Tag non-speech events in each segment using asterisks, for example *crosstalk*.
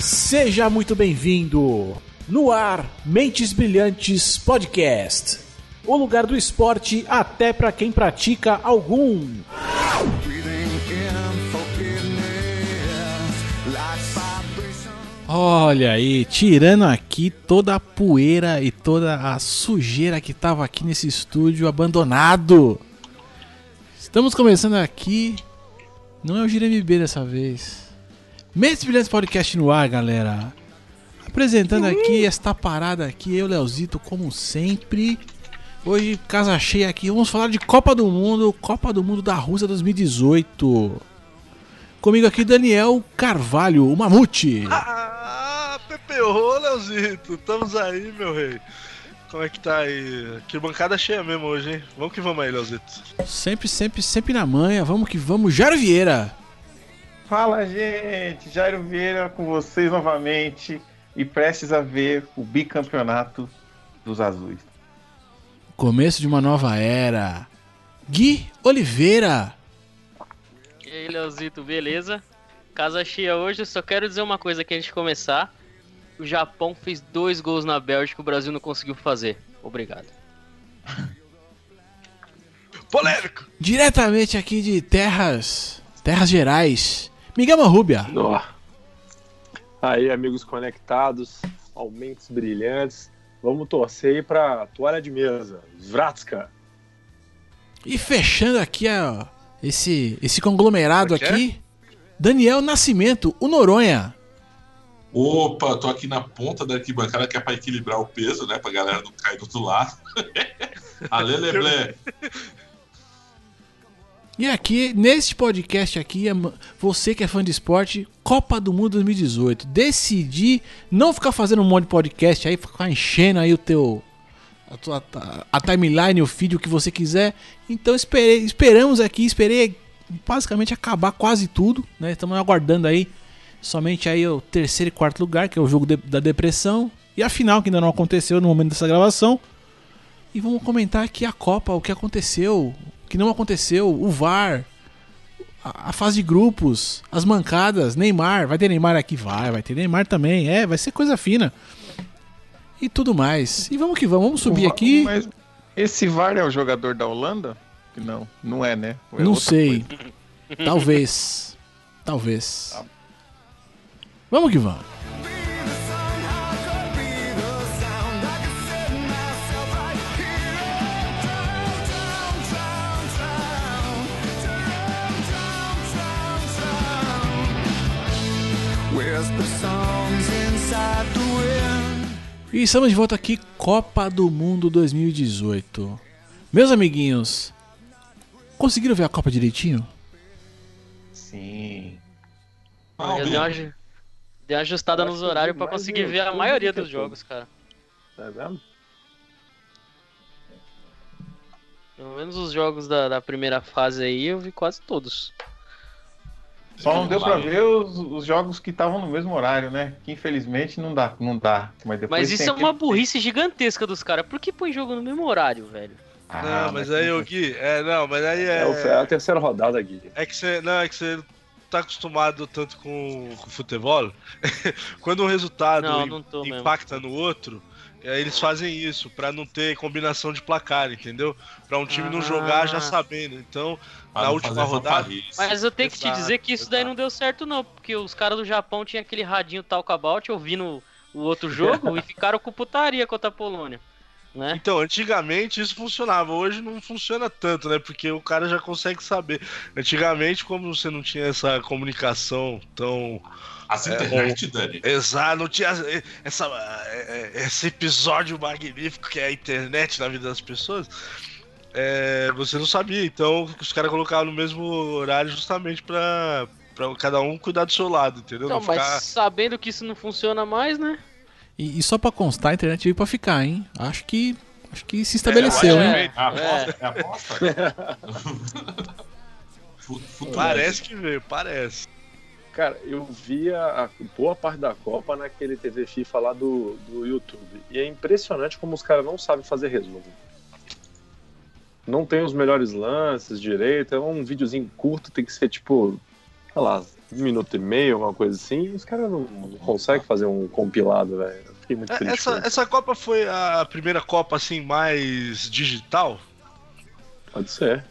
Seja muito bem-vindo no ar Mentes Brilhantes Podcast. O lugar do esporte até para quem pratica algum. Olha aí, tirando aqui toda a poeira e toda a sujeira que tava aqui nesse estúdio abandonado. Estamos começando aqui. Não é o GMB dessa vez. Mentes Brilhantes Podcast no ar, galera. Apresentando aqui esta parada aqui, eu, Leozito, como sempre. Hoje, casa cheia aqui, vamos falar de Copa do Mundo, Copa do Mundo da Rússia 2018. Comigo aqui, Daniel Carvalho, o Mamute. Ah, Ô Leozito, estamos aí, meu rei. Como é que tá aí? Que bancada cheia mesmo hoje, hein? Vamos que vamos aí, Leozito. Sempre, sempre, sempre na manha. Vamos que vamos. Jairo Vieira. Fala, gente! Jairo Vieira com vocês novamente e prestes a ver o bicampeonato dos azuis. Começo de uma nova era. Gui Oliveira. E aí, Leozito, beleza? Casa cheia hoje, eu só quero dizer uma coisa aqui antes de começar. O Japão fez dois gols na Bélgica, o Brasil não conseguiu fazer. Obrigado. Polêmico! Diretamente aqui de Terras. Terras Gerais. Miguel Marrubia. Aí, amigos conectados, aumentos brilhantes. Vamos torcer aí pra toalha de mesa. Zvratska. E fechando aqui ó, esse, esse conglomerado aqui. Daniel Nascimento, o Noronha. Opa, tô aqui na ponta da arquibancada que é pra equilibrar o peso, né? Pra galera não cair do outro lado. *laughs* Ale Leblé. E aqui, neste podcast aqui, é você que é fã de esporte, Copa do Mundo 2018. Decidi não ficar fazendo um monte de podcast aí, ficar enchendo aí o teu. A, tua, a timeline, o feed, o que você quiser. Então esperei, esperamos aqui, esperei basicamente acabar quase tudo, né? Estamos aguardando aí somente aí o terceiro e quarto lugar, que é o jogo de- da depressão. E a final, que ainda não aconteceu no momento dessa gravação. E vamos comentar aqui a Copa, o que aconteceu, o que não aconteceu, o VAR, a, a fase de grupos, as mancadas, Neymar, vai ter Neymar aqui? Vai, vai ter Neymar também, é, vai ser coisa fina. E tudo mais. E vamos que vamos, vamos subir aqui. Mas esse VAR é o jogador da Holanda? Não, não é, né? É não sei. coisa? Talvez. Talvez. Tá. Vamos que vamos. E estamos de volta aqui, Copa do Mundo 2018. Meus amiguinhos, conseguiram ver a Copa direitinho? Sim. Ah, eu dei uma, aju- dei uma ajustada nos que horários pra conseguir ver a maioria do que dos jogos, cara. Tá vendo? Pelo menos os jogos da, da primeira fase aí eu vi quase todos. Só não deu pra ver os, os jogos que estavam no mesmo horário, né? Que infelizmente não dá, não dá. Mas, depois Mas isso é aquele- uma burrice gigantesca dos caras. Por que põe jogo no mesmo horário, velho? Ah, não, mas aí, ô Gui, é, não, mas aí é. É, o- é a terceira rodada, Gui. É que você. Não, é que você tá acostumado tanto com, com futebol. *laughs* Quando um resultado Não, não tô mesmo. impacta no outro, aí eles fazem isso, pra não ter combinação de placar, entendeu? Pra um time não Ah. jogar já sabendo. Então, Pra na não última rodada. Mas eu tenho que te dizer que isso daí exato. não deu certo, não. Porque os caras do Japão tinham aquele radinho talkabout ouvindo o outro jogo *laughs* e ficaram com putaria contra a Polônia. Né? Então, antigamente isso funcionava, hoje não funciona tanto, né? Porque o cara já consegue saber. Antigamente, como você não tinha essa comunicação tão. As É, internet, Dani. Exato, não tinha essa, esse episódio magnífico que é a internet na vida das pessoas. é, você não sabia, então os caras colocavam no mesmo horário justamente pra, pra cada um cuidar do seu lado, entendeu? Então, não mas ficar. sabendo que isso não funciona mais, né? E, e só pra constar, a internet veio pra ficar, hein? Acho que. Acho que se estabeleceu, É, hein? É aposta? É aposta? *laughs* Futuro. Parece que veio, parece. Cara, eu via a boa parte da Copa naquele TV FIFA lá do, do YouTube. E é impressionante como os caras não sabem fazer resumo. não tem os melhores lances direito, é um videozinho curto, tem que ser tipo, sei lá, um minuto e meio, uma coisa assim, os caras não, não conseguem fazer um compilado, velho. Fiquei muito É, triste. Essa, essa Copa foi a primeira Copa assim mais digital, Pode ser.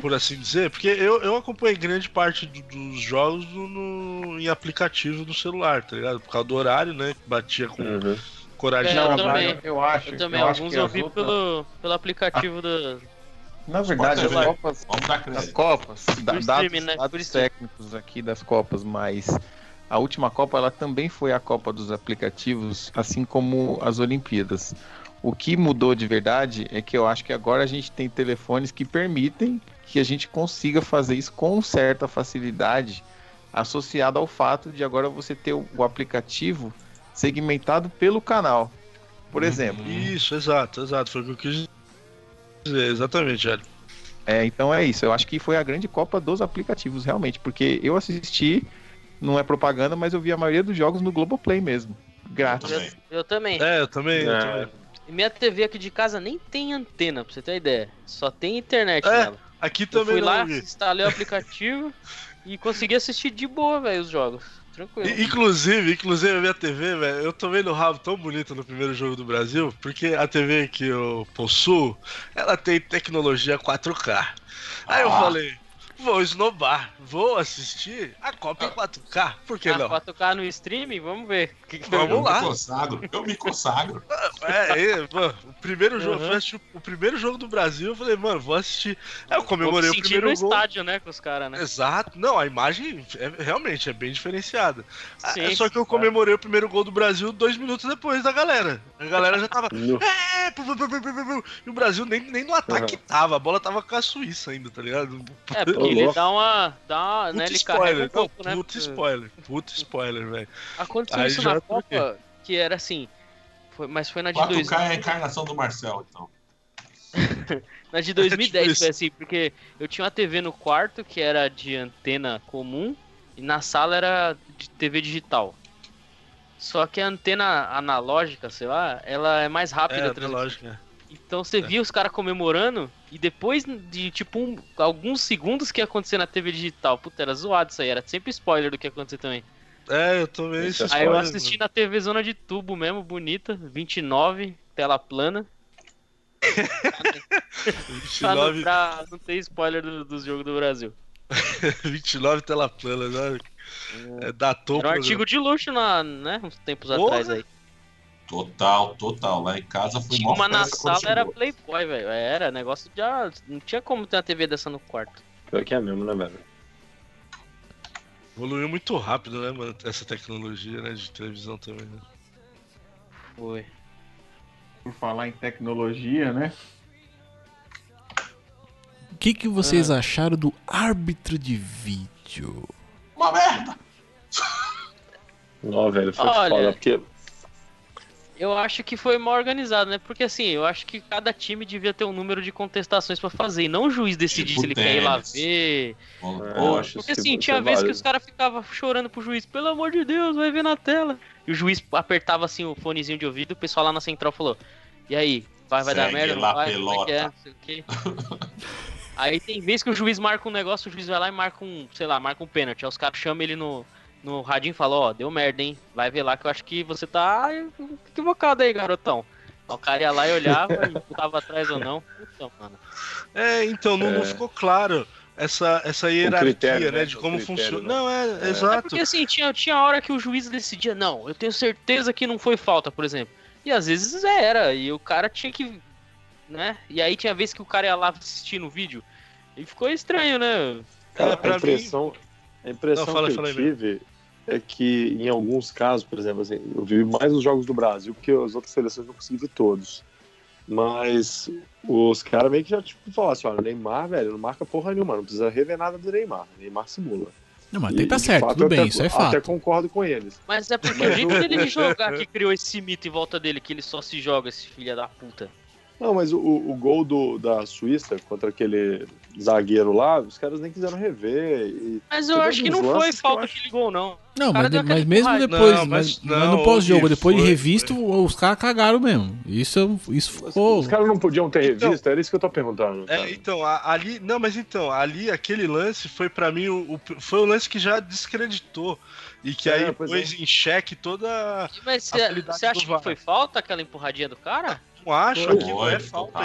por assim dizer, porque eu, eu acompanhei grande parte do- dos jogos no, no- em aplicativo no celular, tá ligado? Por causa do horário, né? que Batia com Uhum. coragem. É, eu também. eu acho. Eu também, eu acho alguns que eu vi outras- pelo, pelo aplicativo da. Na verdade, as. Copas, Vamos dar as. Copas, da, dados, né? dados técnicos aqui das Copas, mas a última Copa ela também foi a Copa dos aplicativos, assim como as Olimpíadas. O que mudou de verdade é que eu acho que agora a gente tem telefones que permitem que a gente consiga fazer isso com certa facilidade, associado ao fato de agora você ter o o aplicativo segmentado pelo canal. Por Uhum. exemplo, Isso, exato, exato. Foi o que eu quis dizer, exatamente, Hélio. É, então é isso. Eu acho que foi a grande Copa dos aplicativos, realmente. Porque eu assisti, não é propaganda, mas eu vi a maioria dos jogos no Globoplay mesmo. Grátis. Eu, Também. eu também. É, eu também. eu É. também. E minha TV aqui de casa nem tem antena, pra você ter ideia. Só tem internet É, nela. Aqui Eu também fui não, lá, Gui. instalei o aplicativo *laughs* e consegui assistir de boa, velho, os jogos. Tranquilo. Inclusive, inclusive a minha TV, velho, eu tomei no rabo tão bonito no primeiro jogo do Brasil, porque a TV que eu possuo, ela tem tecnologia 4K. Aí eu Ah. falei, vou esnobar, vou assistir a Copa em 4K, por que Ah, não? 4K no streaming, vamos ver. Que que Vamos eu lá. me consagro, eu me consagro. *laughs* É, é, mano, o primeiro jogo, Uhum. assistir o primeiro jogo do Brasil, eu falei, mano, vou assistir. Aí eu Vou comemorei o sentir primeiro no gol. estádio, né, com os caras, né? Exato, não, a imagem é, realmente é bem diferenciada. Ah, Sim, Só que eu comemorei o primeiro gol do Brasil dois minutos depois da galera. A galera já tava. É. E o Brasil nem, nem no ataque tava, a bola tava com a Suíça ainda, tá ligado? É, porque ele louco. dá uma. Dá uma Puta né, ele carrega um spoiler, não, pouco, né? puta spoiler, puta spoiler, velho. Aconteceu Aí isso na troquei. Copa, que era assim. Foi, mas foi na de 4K 2000. é a encarnação do Marcel, então. *laughs* Na de 2010 Tipo foi assim, porque eu tinha uma TV no quarto que era de antena comum e na sala era de TV digital. Só que a antena analógica, sei lá, ela é mais rápida. É, a é é. Então você via os caras comemorando e depois de tipo um- alguns segundos que ia acontecer na TV digital. Puta, era zoado isso aí, era sempre spoiler do que ia acontecer também. É, eu tomei Esse esse é Aí eu assisti na TV Zona de Tubo mesmo, bonita, 29, tela plana. mano. Pra não, 29, pra não ter spoiler do- dos jogos do Brasil. *laughs* 29 tela plana, né? É, datou Era um o artigo de luxo, na, né? Uns tempos Porra. atrás aí. Total, total. Lá em casa foi Tinha mó uma na sala, era. Playboy, velho. Era negócio de. ah, Não tinha como ter uma TV dessa no quarto. Pior que é mesmo, né, velho? Evoluiu muito rápido, né, mano? Essa tecnologia, né? De televisão também, né? Foi. Por falar em tecnologia, né? O que, que vocês Ah. acharam do árbitro de vídeo? Uma merda! *laughs* Não, velho, foi Olha. foda, porque Eu acho que foi mal organizado, né? Porque assim, eu acho que cada time devia ter um número de contestações pra fazer. E não o juiz decidir Tipo se ele quer ir lá tênis. ver. Bom, É, Ou- acho porque assim, tinha é vezes que os caras ficavam chorando pro juiz, pelo amor de Deus, vai ver na tela. E o juiz apertava assim o fonezinho de ouvido, o pessoal lá na central falou: E aí, vai, vai dar merda? Não vai? Como é que é? pelota." Não sei o quê. *laughs* Aí tem vezes que o juiz marca um negócio, o juiz vai lá e marca um, sei lá, marca um pênalti. Aí os caras chamam ele no, no radinho e falam, ó, deu merda, hein? Vai ver lá que eu acho que você tá equivocado aí, garotão. O cara ia lá e olhava e *laughs* tava atrás ou não. Puta, mano. É, então não, não É. ficou claro essa, essa hierarquia, critério, né? né? De como critério, funciona. né? Não, é, É. É exato. porque assim, tinha, tinha hora que o juiz decidia, não, eu tenho certeza que não foi falta, por exemplo. E às vezes era, e o cara tinha que. né? E aí tinha vez que o cara ia lá assistir no vídeo. E ficou estranho, né? É, a pra mim. impressão, a impressão Não, fala, que fala eu tive é que em alguns casos, por exemplo, assim, eu vi mais os jogos do Brasil, porque as outras seleções não consegui ver todos. Mas os caras meio que já tipo, falaram assim, olha, o Neymar, velho, não marca porra nenhuma, não precisa rever nada do Neymar. Neymar simula. Não, mas tem tá certo, fato, tudo bem, até, isso é Até fato. concordo com eles. Mas é porque o jeito dele *laughs* jogar que criou esse mito em volta dele, que ele só se joga, esse filho da puta. Não, mas o, o gol do, da Suíça contra aquele zagueiro lá, os caras nem quiseram rever. E Mas eu acho que não foi falta acho- aquele gol, não. Não, mas, deu mas mesmo depois, Não, mas, mas mas no pós-jogo, depois de foi- revisto, os caras cagaram mesmo. Isso, isso ficou. Os caras não podiam ter Então- revisto, era isso que eu tô perguntando. É, então, a- ali. Não, mas então, ali aquele lance foi pra mim o, o- foi o lance que já descreditou. E que É, aí pôs em xeque toda. Mas A você acha que foi falta aquela empurradinha do cara? Não acho, Foi, aquilo é falta.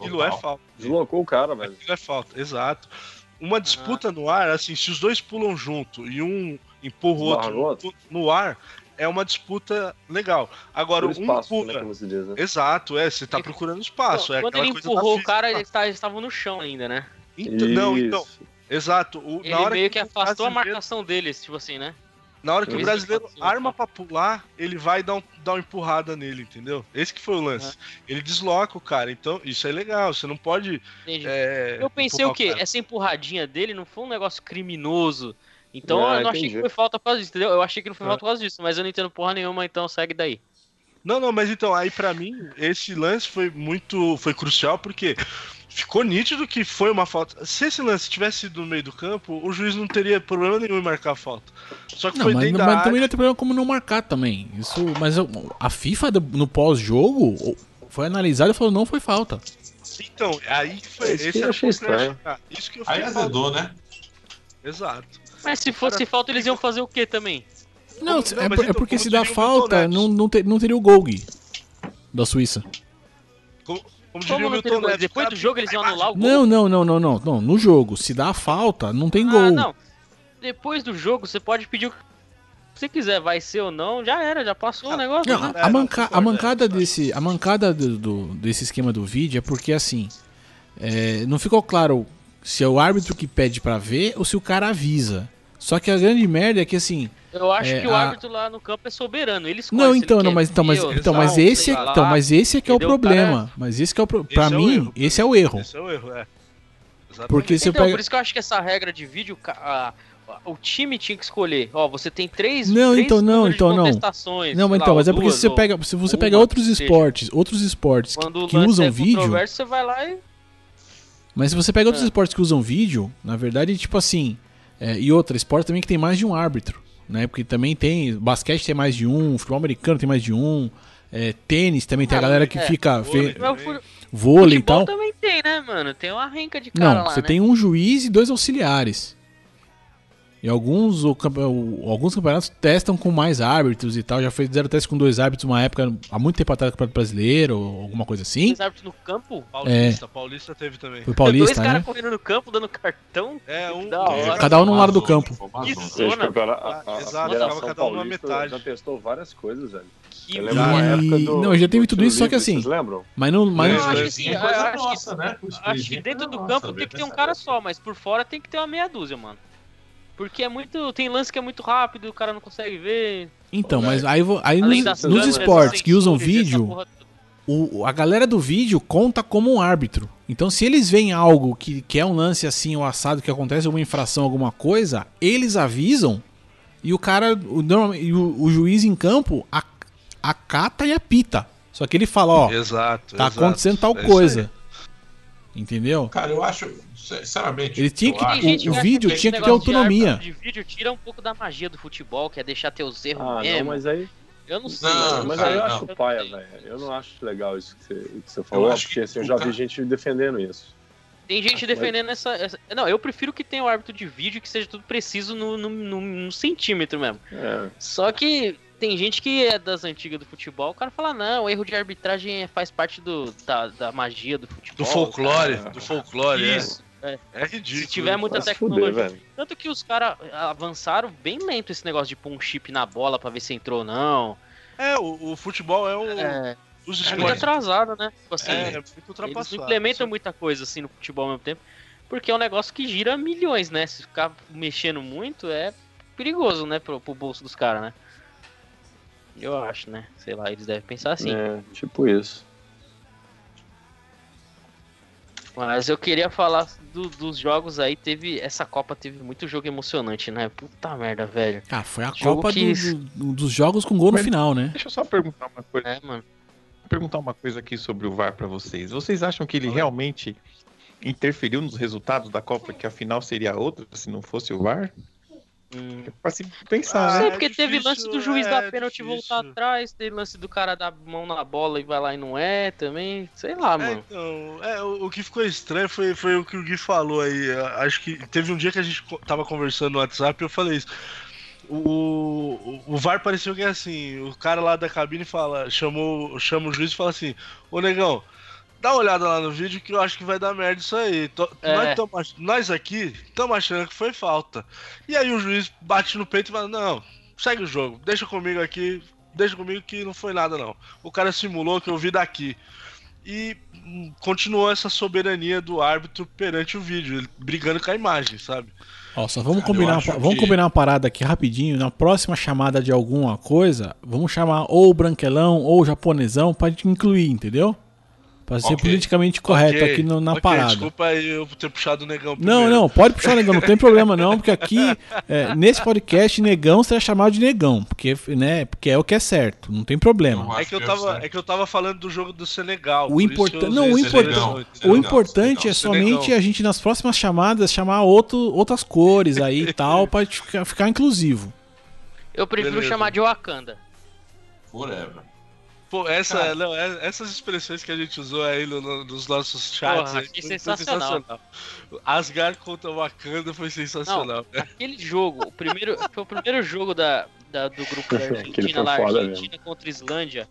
Aquilo é falta. Deslocou o cara, velho. Aquilo é falta, exato. Uma disputa no ar, assim, se os dois pulam junto e um empurra o no outro no ar, é uma disputa legal. Agora, Por um espaço, pula. né, como se diz, né? Exato, é, você tá procurando espaço. é Quando ele empurrou o cara, eles tá- eles estavam no chão ainda, né? Então, não, então, exato. O, Ele na hora meio que o afastou a marcação deles, tipo assim, né? Na hora que o brasileiro arma pra pular, ele vai dar, um, dar uma empurrada nele, entendeu? Esse que foi o lance. Ele desloca o cara, então isso é legal. Você não pode. É, eu pensei o quê? cara. Essa empurradinha dele não foi um negócio criminoso. Então Ah, eu não achei entendi. que foi falta por causa disso, entendeu? Eu achei que não foi Ah. falta por causa disso, mas eu não entendo porra nenhuma, então segue daí. Não, não, mas então, aí pra mim, esse lance foi muito. Foi crucial porque ficou nítido que foi uma falta. Se esse lance tivesse sido no meio do campo, o juiz não teria problema nenhum em marcar a falta. Só que Não, foi mas, dentro mas da também área. não tem problema como não marcar também. Isso, mas eu- a FIFA no pós-jogo foi analisada e falou não foi falta. Então, aí foi. É isso que esse eu achei estranho. Isso que eu Aí azedou, né? Exato. Mas se fosse falta, eles iam fazer o quê também? Não, Não, é, é então, porque como se dá falta, não, não, ter- não teria o gol Gui, da Suíça. Como, como diria o Milton? Neves, Depois do jogo eles iam anular o gol? Não, não, não, não, não, não. No jogo, se dá falta, não tem Ah, gol. não. Depois do jogo, você pode pedir o que você quiser, vai ser ou não, já era, já passou o negócio. Não, né? a, É, a manca- a concordo, mancada é, desse, a mancada do, do- desse esquema do vídeo é porque assim, é, não ficou claro se é o árbitro que pede pra ver ou se o cara avisa. Só que a grande merda é que assim, Eu acho É, que o a- árbitro lá no campo é soberano. Ele escolhe não, então, não, mas então, mas, então, mas esse, é, lá. então, mas esse é que é o? O cara problema. Mas esse que é o pro... Para é mim, erro. esse é o erro. Esse é o erro, é. Exatamente. Porque se Então, pega por isso que eu acho que essa regra de vídeo, a- o time tinha que escolher. Ó, você tem três, Não, três então, não, então, não. Não, mas então, mas é porque duas, se você pega, se você uma, pega outros seja. esportes, outros esportes que, Quando o que lance usam é vídeo, você vai lá e Mas se você pega outros É. esportes que usam vídeo, na verdade, tipo assim. é, e outra, esporte também que tem mais de um árbitro. Né? Porque também tem. Basquete tem mais de um, futebol americano tem mais de um. é, tênis também tem a Ah, galera que é, fica. vôlei. Fe, vôlei e futebol tal. também tem, né, mano? Tem uma renca de cara Não, lá, você né? tem um juiz e dois auxiliares. E alguns, o o- alguns campeonatos testam com mais árbitros e tal. Já fizeram teste com dois árbitros uma época, há muito tempo atrás, Campeonato Brasileiro, ou alguma coisa assim. Dois árbitros no campo? Paulista, Paulista teve também. Foi Dois paulista, caras né? correndo no campo, dando cartão. É, um. Da hora. Cada um num lado do campo. Gente, Zona. a, a, Ah, Exato, ficava cada um numa Paulista metade. já testou várias coisas, velho. Que Eu lembro uma época do, não, já teve do tudo isso, só que assim- Vocês lembram? Mas não. Mas, Eu acho que Sprayzinho sim, é acho que- nossa, né? O Acho que é dentro do campo tem que ter um cara só, mas por fora tem que ter uma meia dúzia, mano. Porque é muito. Tem lance que é muito rápido, o cara não consegue ver. então, mas aí, aí Além nos, nos esportes que usam vídeo, o, a galera do vídeo conta como um árbitro. Então, se eles veem algo que, que é um lance assim, o assado, que acontece alguma infração, alguma coisa, eles avisam e o cara, o, e o, o juiz em campo a- acata e apita. Só que ele fala, ó, Exato. tá exato. acontecendo tal É coisa. Entendeu? Cara, eu acho, sinceramente. Ele tinha eu que- o acha vídeo tinha que ter negócio de autonomia. árbitro De vídeo tira um pouco da magia do futebol, que é deixar teus erros Ah, não, mesmo. mas aí, Eu não sei. Não, eu mas cara, aí eu não. acho Eu paia, velho. Eu não acho legal isso que você, que você falou, acho porque que assim, eu o já vi gente defendendo isso. Tem gente Mas- defendendo essa, essa- Não, eu prefiro que tenha o árbitro de vídeo que seja tudo preciso no, no, no- no centímetro mesmo. É, Só que tem gente que é das antigas do futebol, o cara fala, não, erro de arbitragem faz parte do, da, da magia do futebol. Do folclore, cara. do folclore, é. Isso. É ridículo. Se tiver muita fuder, tecnologia. velho. Tanto que os caras avançaram bem lento esse negócio de pôr um chip na bola pra ver se entrou ou não. É, o, o futebol é um É, dos é muito atrasado, né? Tipo assim, É, é muito eles ultrapassado. não implementam muita coisa assim no futebol ao mesmo tempo. Porque é um negócio que gira milhões, né? Se ficar mexendo muito é perigoso, né? Pro, pro bolso dos caras, né? Eu acho, né? Sei lá, eles devem pensar assim. É, tipo isso. Mas eu queria falar do- dos jogos aí. Teve. Essa Copa teve muito jogo emocionante, né? Puta merda, velho. Ah, foi a Jogo Copa que- do- do- dos jogos com gol no Mas- final, né? Deixa eu só perguntar uma coisa. É, mano. perguntar uma coisa aqui sobre o VAR pra vocês. Vocês acham que ele realmente interferiu nos resultados da Copa, que a final seria outra se não fosse o VAR? Hum. É pra se pensar, sei, né? porque teve difícil, lance do juiz é dar pênalti voltar atrás, teve lance do cara dar mão na bola e vai lá e não é também. Sei lá, É, mano. então, é, o, o que ficou estranho foi, foi o que o Gui falou aí. Acho que teve um dia que a gente tava conversando no WhatsApp e eu falei isso. O, o, o VAR pareceu que é assim, o cara lá da cabine fala, chamou, chama o juiz e fala assim, ô negão, dá uma olhada lá no vídeo que eu acho que vai dar merda isso aí. To- É. Nós, tamo nós aqui estamos achando que foi falta. E aí o juiz bate no peito e fala, não, segue o jogo, deixa comigo aqui, deixa comigo que não foi nada não. O cara simulou que eu vi daqui. E hum, continuou essa soberania do árbitro perante o vídeo, ele brigando com a imagem, sabe? Ó, só vamos combinar, vamos que- combinar uma parada aqui rapidinho. Na próxima chamada de alguma coisa, vamos chamar ou o branquelão ou o japonesão pra gente incluir, entendeu? Pra ser Ok. politicamente correto Ok, aqui no- na ok, parada. Desculpa aí eu ter puxado o negão Não, primeiro. não, pode puxar o negão, não tem *laughs* problema não, porque aqui, é, nesse podcast, negão será chamado de negão, porque, né, porque é o que é certo, não tem problema. É que eu é tava, é que eu tava falando do jogo do Senegal. O eu não, o Senegal, o Senegal, importante é Senegal. somente a gente nas próximas chamadas chamar outro, outras cores aí e *laughs* tal, pra ficar inclusivo. Eu prefiro Beleza. chamar de Wakanda. Forever. Pô, essa, Cara. não, é- essas expressões que a gente usou aí no- no- nos nossos chats. Porra, aí, foi- foi sensacional. Asgard contra Wakanda foi sensacional. né? Aquele jogo, o primeiro, foi o primeiro jogo da, da- do grupo da Argentina lá, Argentina contra Islândia.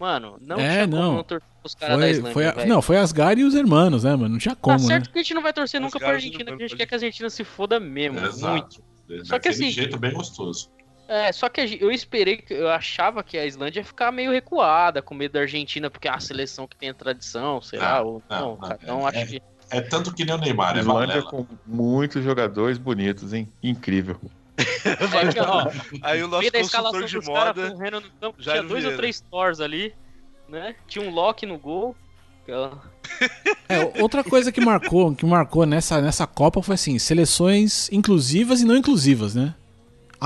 Mano, não É, tinha não. como não torcer pros caras da Foi, Islândia, foi a- não, foi Asgard e os hermanos, né, mano? Não tinha Tá como, né? certo que a gente não vai torcer nunca pra Argentina, não porque a gente quer que a Argentina se foda mesmo, Exato. muito. Só que assim- jeito bem gostoso. É, só que a eu esperei, que eu achava que a Islândia ia ficar meio recuada, com medo da Argentina, porque é uma seleção que tem a tradição, sei Não, lá, ou não, não, não, cara, é- acho é- que... É tanto que nem o Neymar, é Islândia com muitos jogadores bonitos, hein? Incrível. *laughs* É, que, ó, Aí o nosso consultor escalação de dos caras moda. correndo no campo, tinha dois ou três Thors ali, né? Tinha um Loki no gol. *laughs* É, outra coisa que marcou, que marcou nessa, nessa Copa foi assim, seleções inclusivas e não inclusivas, né?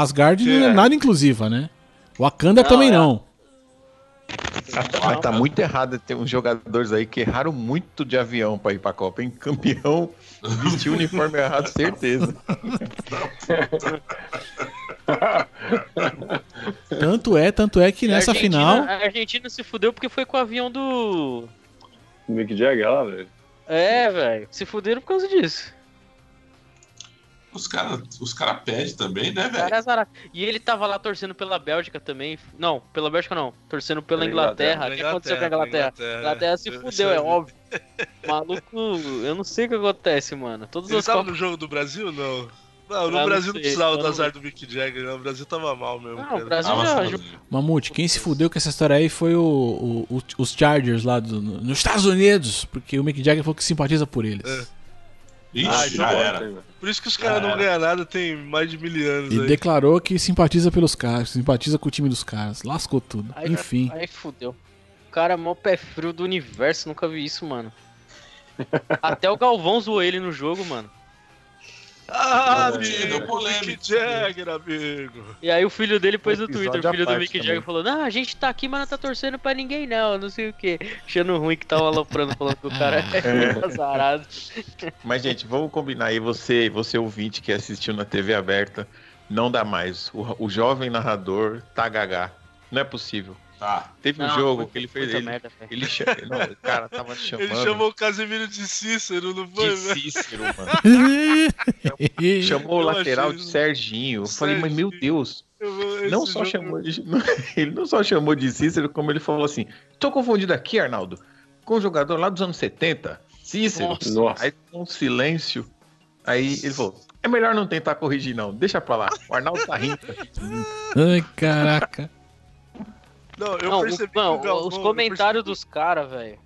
Asgard não é É. nada inclusiva, né? Wakanda Não, também é. não. Mas tá muito errado ter uns jogadores aí que erraram muito de avião pra ir pra Copa, hein? Campeão vestiu o uniforme errado, certeza. *laughs* Tanto é, tanto é que nessa a final. A Argentina se fudeu porque foi com o avião do. Mick Jagger lá, velho. É, velho. Se fuderam por causa disso. Os caras os cara pedem também, né, velho? E ele tava lá torcendo pela Bélgica também. Não, pela Bélgica não. Torcendo pela Inglaterra. O que aconteceu com a Inglaterra? A Inglaterra se Eu- fudeu, eu- é óbvio. Maluco, eu não sei o que acontece, mano. Todas Ele as tava Copas. no jogo do Brasil? Não. Não, no Ah, Brasil não sei, precisava do azar do Mick Jagger, não. O Brasil tava mal mesmo. Não, cara. o Brasil Ah, já. Mamute, quem se fudeu com essa história aí foi o, o- o- os Chargers lá do- no- nos Estados Unidos, porque o Mick Jagger falou que simpatiza por eles. É. Ixi, Ah, já então era. Por isso que os caras não ganham nada tem mais de mil anos E aí. declarou que simpatiza pelos caras, simpatiza com o time dos caras. Lascou tudo. Aí, Enfim. Aí fudeu. O cara é mó pé frio do universo, nunca vi isso, mano. *laughs* Até o Galvão zoou ele no jogo, mano. Ah, amigo, polêmica. Mick Jagger, amigo. E aí o filho dele pôs no Twitter, o filho do parte Mick. Jagger falou, não, a gente tá aqui, mas não tá torcendo pra ninguém não, não sei o que. Achando ruim que tava aloprando, falando que o cara *laughs* é azarado. Mas, gente, vamos combinar aí, você, você ouvinte que assistiu na TV aberta, não dá mais. O, o jovem narrador tá gagá. Não é possível. Tá. Teve um Não, jogo muito- que ele fez. Ele, merda, ele, cha- não, o cara tava chamando Ele chamou o Casemiro de Cícero, não foi, de velho? Cícero, mano. *laughs* Chamou o lateral de Serginho. Eu falei, mas meu. Deus. Não só jogo- chamou de. *laughs* Ele não só chamou de Cícero, como ele falou assim: tô confundido aqui, Arnaldo, com um jogador lá dos anos 70, Cícero. Nossa. Nossa. Aí um silêncio. Aí ele falou: é melhor não tentar corrigir, não. Deixa pra lá. O Arnaldo tá rindo. *laughs* Ai, caraca. Não, eu Não, o- percebi não, que o Galvão, os comentários dos caras, velho.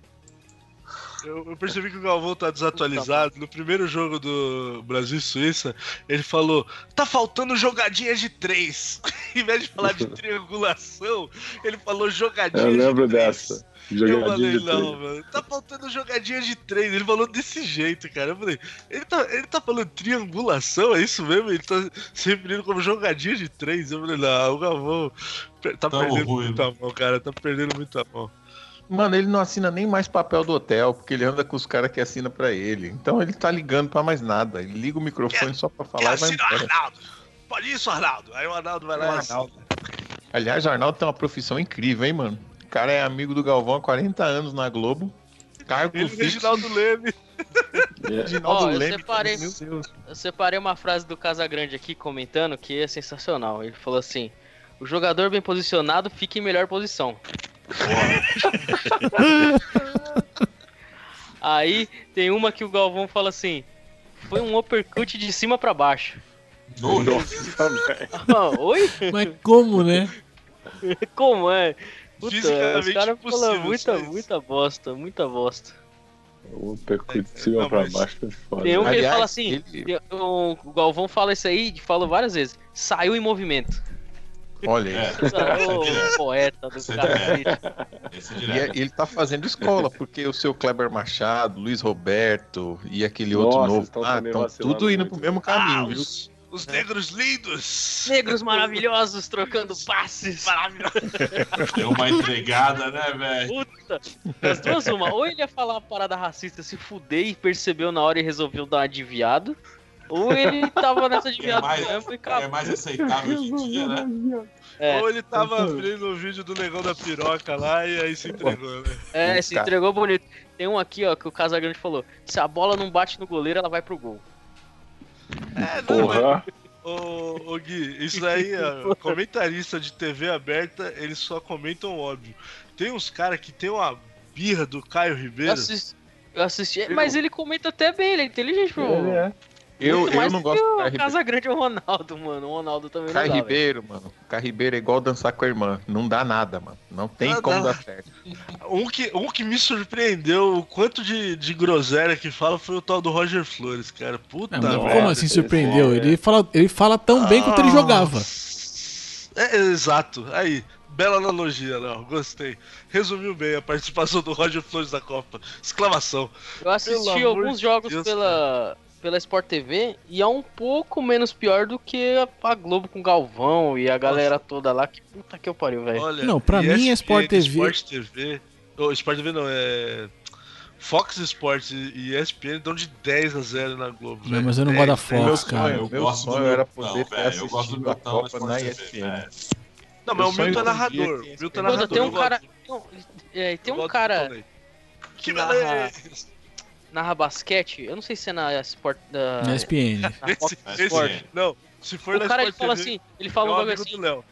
Eu, eu percebi que o Galvão tá desatualizado. No primeiro jogo do Brasil e Suíça, ele falou: tá faltando jogadinha de três. *laughs* em vez de falar de *laughs* triangulação, ele falou jogadinha Eu lembro de três. dessa. Eu falei, de não, mano, tá faltando jogadinha de três. Ele falou desse jeito, cara. Eu falei, ele tá, ele tá falando triangulação, é isso mesmo? Ele tá se referindo como jogadinha de três. Eu falei, não, o Galvão tá Tamo perdendo ruim, muita mão, cara. Tá perdendo muita mão. Mano, ele não assina nem mais papel do hotel, porque ele anda com os caras que assinam pra ele. Então ele tá ligando pra mais nada. Ele liga o microfone só pra falar e vai assina embora. Arnaldo. Pode isso, Arnaldo. Aí o Arnaldo vai lá e assina. Aliás, o Arnaldo tem uma profissão incrível, hein, mano? O cara é amigo do Galvão há 40 anos na Globo. Cargo Ele o fixo. Reginaldo Leme. Reginaldo Ó, eu Leme, separei- Meu Deus. Eu separei uma frase do Casagrande aqui comentando que é sensacional. Ele falou assim: O jogador bem posicionado fica em melhor posição. *laughs* Aí tem uma que o Galvão fala assim: Foi um uppercut de cima pra baixo. Nossa. *laughs* Ah, Oi? Mas como, né? *laughs* Como é? Puta, os Fisicamente caras falam muita, isso. muita bosta, muita bosta. O percurso de cima pra mas- baixo foi foda. Tem um que ele fala assim: ele- o, Galvão fala isso aí, falou várias vezes: Saiu em movimento. Olha É, aí. Ô, poeta do Isso é é E é- ele tá fazendo escola, porque o seu Kleber Machado, Luiz Roberto e aquele outro Nossa, novo estão ah, estão tudo indo muito. pro mesmo caminho, Ah, viu? os, os negros lindos. Negros *laughs* maravilhosos trocando passes. Deu uma entregada, né, velho? Puta. Das duas, uma. Ou ele ia falar uma parada racista, se fuder e percebeu na hora e resolveu dar uma adiviado. Ou ele tava nessa É adiviada mais, mesmo e é acabou. mais aceitável hoje em dia, né? É, Ou ele tava abrindo o vídeo do negão da piroca lá e aí se entregou, né? é, se Cara. entregou bonito. Tem um aqui, ó, que o Casagrande falou: se a bola não bate no goleiro, ela vai pro gol. É, não, mas, Porra. ô, ô Gui, isso aí, ó, *laughs* comentarista de TV aberta, eles só comentam óbvio. Tem uns caras que tem uma birra do Caio Eu Ribeiro. assisti, eu assisti- mas ele comenta até bem, ele é inteligente, pô. Ele é. Eu, eu não gosto do o Caio Ribeiro. Casagrande é o Ronaldo, mano. O Ronaldo também Caio não dá, velho. Ribeiro, mano. Caio Ribeiro é igual dançar com a irmã. Não dá nada, mano. Não tem Não como dá. dar certo. *laughs* Um que, um que me surpreendeu o quanto de, de groselha que fala foi o tal do Roger Flores, cara. Puta Não, como assim surpreendeu? é- Ele fala, ele fala tão bem quanto ele jogava. É, exato. Aí, bela analogia, Léo. Gostei. Resumiu bem a participação do Roger Flores da Copa. Exclamação. Eu assisti alguns jogos Deus, pela, pela Sport TV e é um pouco menos pior do que a, Globo com Galvão e a galera toda lá. Que puta que eu pariu, velho. Não, pra mim é Sport TV. Sport TV. Oh, Sport TV não, é. Fox Sports e ESPN dão de 10 a 0 na Globo. Não, velho. mas eu não gosto da 10, Fox, meu cara. sonho, meu gosto sonho meu- era poder não, velho, eu gosto do a Copa na ESPN. Não, mas o Eu Milton é narrador. Milton é narrador. tem um eu cara. é, tem eu um cara que narra, beleza! Narra basquete. Eu não sei se é na Sport. Da, Na ESPN. na *laughs* Fox Esse, Sport. esse, não, se for O na cara ele Sport fala TV, assim, ele é fala um um bagulho assim. do Léo.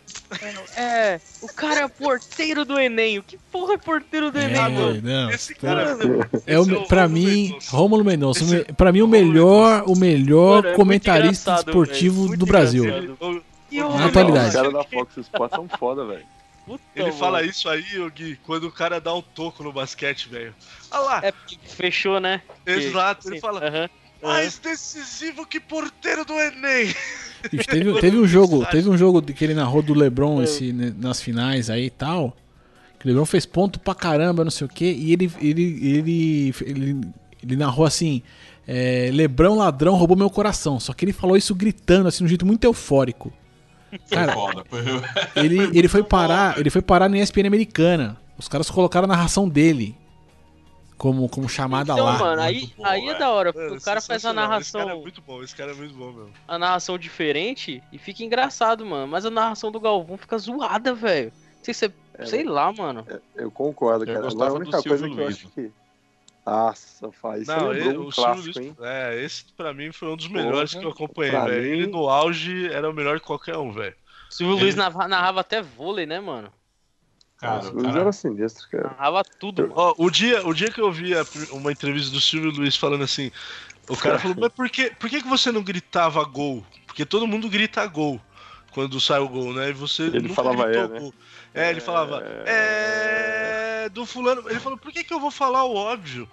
É, o cara é porteiro do Enem. O que porra é porteiro do Enem, É, mano? não. Esse cara É o, esse me- pra mim. Rômulo Mendonça, o pra mim o melhor, o melhor Mano, é comentarista esportivo do Brasil. Ele, o- o Na Os atualidade. caras da Fox Sports são foda, velho. Puta, ele mano. fala isso aí, Gui, quando o cara dá um toco no basquete, velho. Olha lá, É, porque fechou, né? exato, ele Sim, fala, aham, aham. mais decisivo que porteiro do Enem. Teve, teve um *laughs* jogo, teve um jogo que ele narrou do LeBron esse, né, nas finais aí e tal. Que o LeBron fez ponto pra caramba, não sei o quê, e ele ele ele ele, ele narrou assim: é, LeBron ladrão roubou meu coração. Só que ele falou isso gritando assim, de um jeito muito eufórico. Cara, *laughs* ele, ele foi parar, ele foi parar na ESPN americana. Os caras colocaram a narração dele como como chamada Então, lá. mano, aí, bom, aí é da hora. Mano, o cara faz a sensacional. Esse cara narração, é muito bom, esse cara é muito bom, meu. a narração diferente e fica engraçado, mano. Mas a narração do Galvão fica zoada, velho. Sei, se é- sei lá, mano. Eu concordo, Eu cara. Gostava a única coisa que eu Luiz. acho que. Nossa, faz. Isso Não, ele, um o Silvio clássico, Luiz, é, esse pra mim foi um dos melhores Porra, que eu acompanhei, velho. mim- Ele no auge era o melhor que qualquer um, velho. Silvio Ele- Luiz narra- narrava até vôlei, né, mano? Cara, o o Luiz cara... era sinistro, cara. Narrava tudo, mano. Ó, o dia, o dia que eu vi a uma entrevista do Silvio Luiz falando assim, o cara falou, mas por que, por que, que você não gritava gol? Porque todo mundo grita gol quando sai o gol, né? E você Ele nunca falava gritou é, né? gol. É, ele falava, é do fulano. Ele falou, por que, que eu vou falar o óbvio?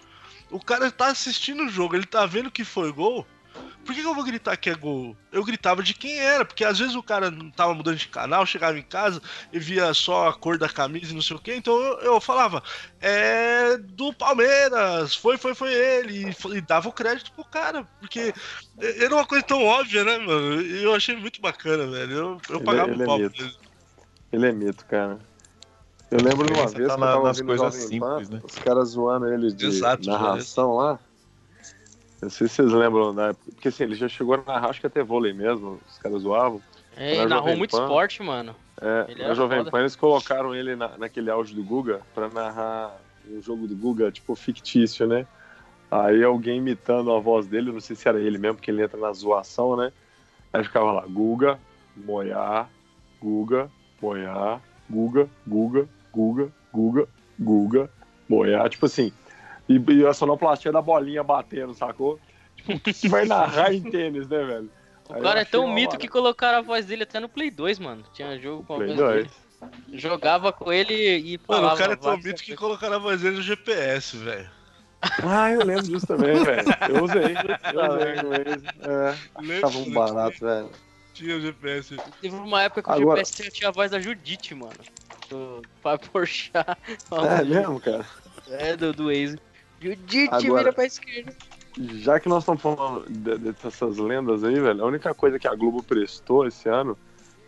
O cara tá assistindo o jogo, ele tá vendo que foi gol. Por que, que eu vou gritar que é gol? Eu gritava de quem era, porque às vezes o cara não tava mudando de canal, chegava em casa e via só a cor da camisa e não sei o que, então eu, eu falava, é do Palmeiras, foi, foi, foi ele, e, e dava o crédito pro cara, porque era uma coisa tão óbvia, né, mano? E eu achei muito bacana, velho. Eu, eu Ele- pagava ele um é pau mito. pra ele. Ele é mito, cara. Eu lembro de uma vez tá que eu tava nas coisas Jovem Pan, simples, né? os caras zoando ele de Exato, narração lá. Não sei se vocês lembram da época, porque assim, ele já chegou a narrar, acho que até vôlei mesmo, os caras zoavam. É, ele Na narrou Jovem muito Pan. esporte, mano. É, Ele na Jovem foda. Pan eles colocaram ele na, naquele áudio do Guga pra narrar um jogo do Guga, tipo, fictício, né? Aí alguém imitando a voz dele, não sei se era ele mesmo, porque ele entra na zoação, né? Aí ficava lá, Guga, Moiá, Guga, Moiá, Guga, Guga, Guga, Guga, Guga, Moiá, tipo assim. E, e a sonoplastia da bolinha batendo, sacou? Tipo, que vai narrar em tênis, né, velho? O Aí cara é tão mito hora. que colocaram a voz dele até no Play 2, mano. Tinha jogo com a Play voz 2. dele. Jogava com ele e Mano, falava. o cara é tão mito que colocaram a voz dele no GPS, velho. Ah, eu lembro disso também, velho. Eu usei. Eu usei Waze. É, tava um barato, velho. Tinha o GPS. Teve uma época que Agora- o GPS tinha a voz da Judite, mano. Do *laughs* Fábio Porchat. É mesmo, cara. É, do, do Waze. Judite, Agora- vira pra esquerda. Já que nós estamos falando de- de- dessas lendas aí, velho, a única coisa que a Globo prestou esse ano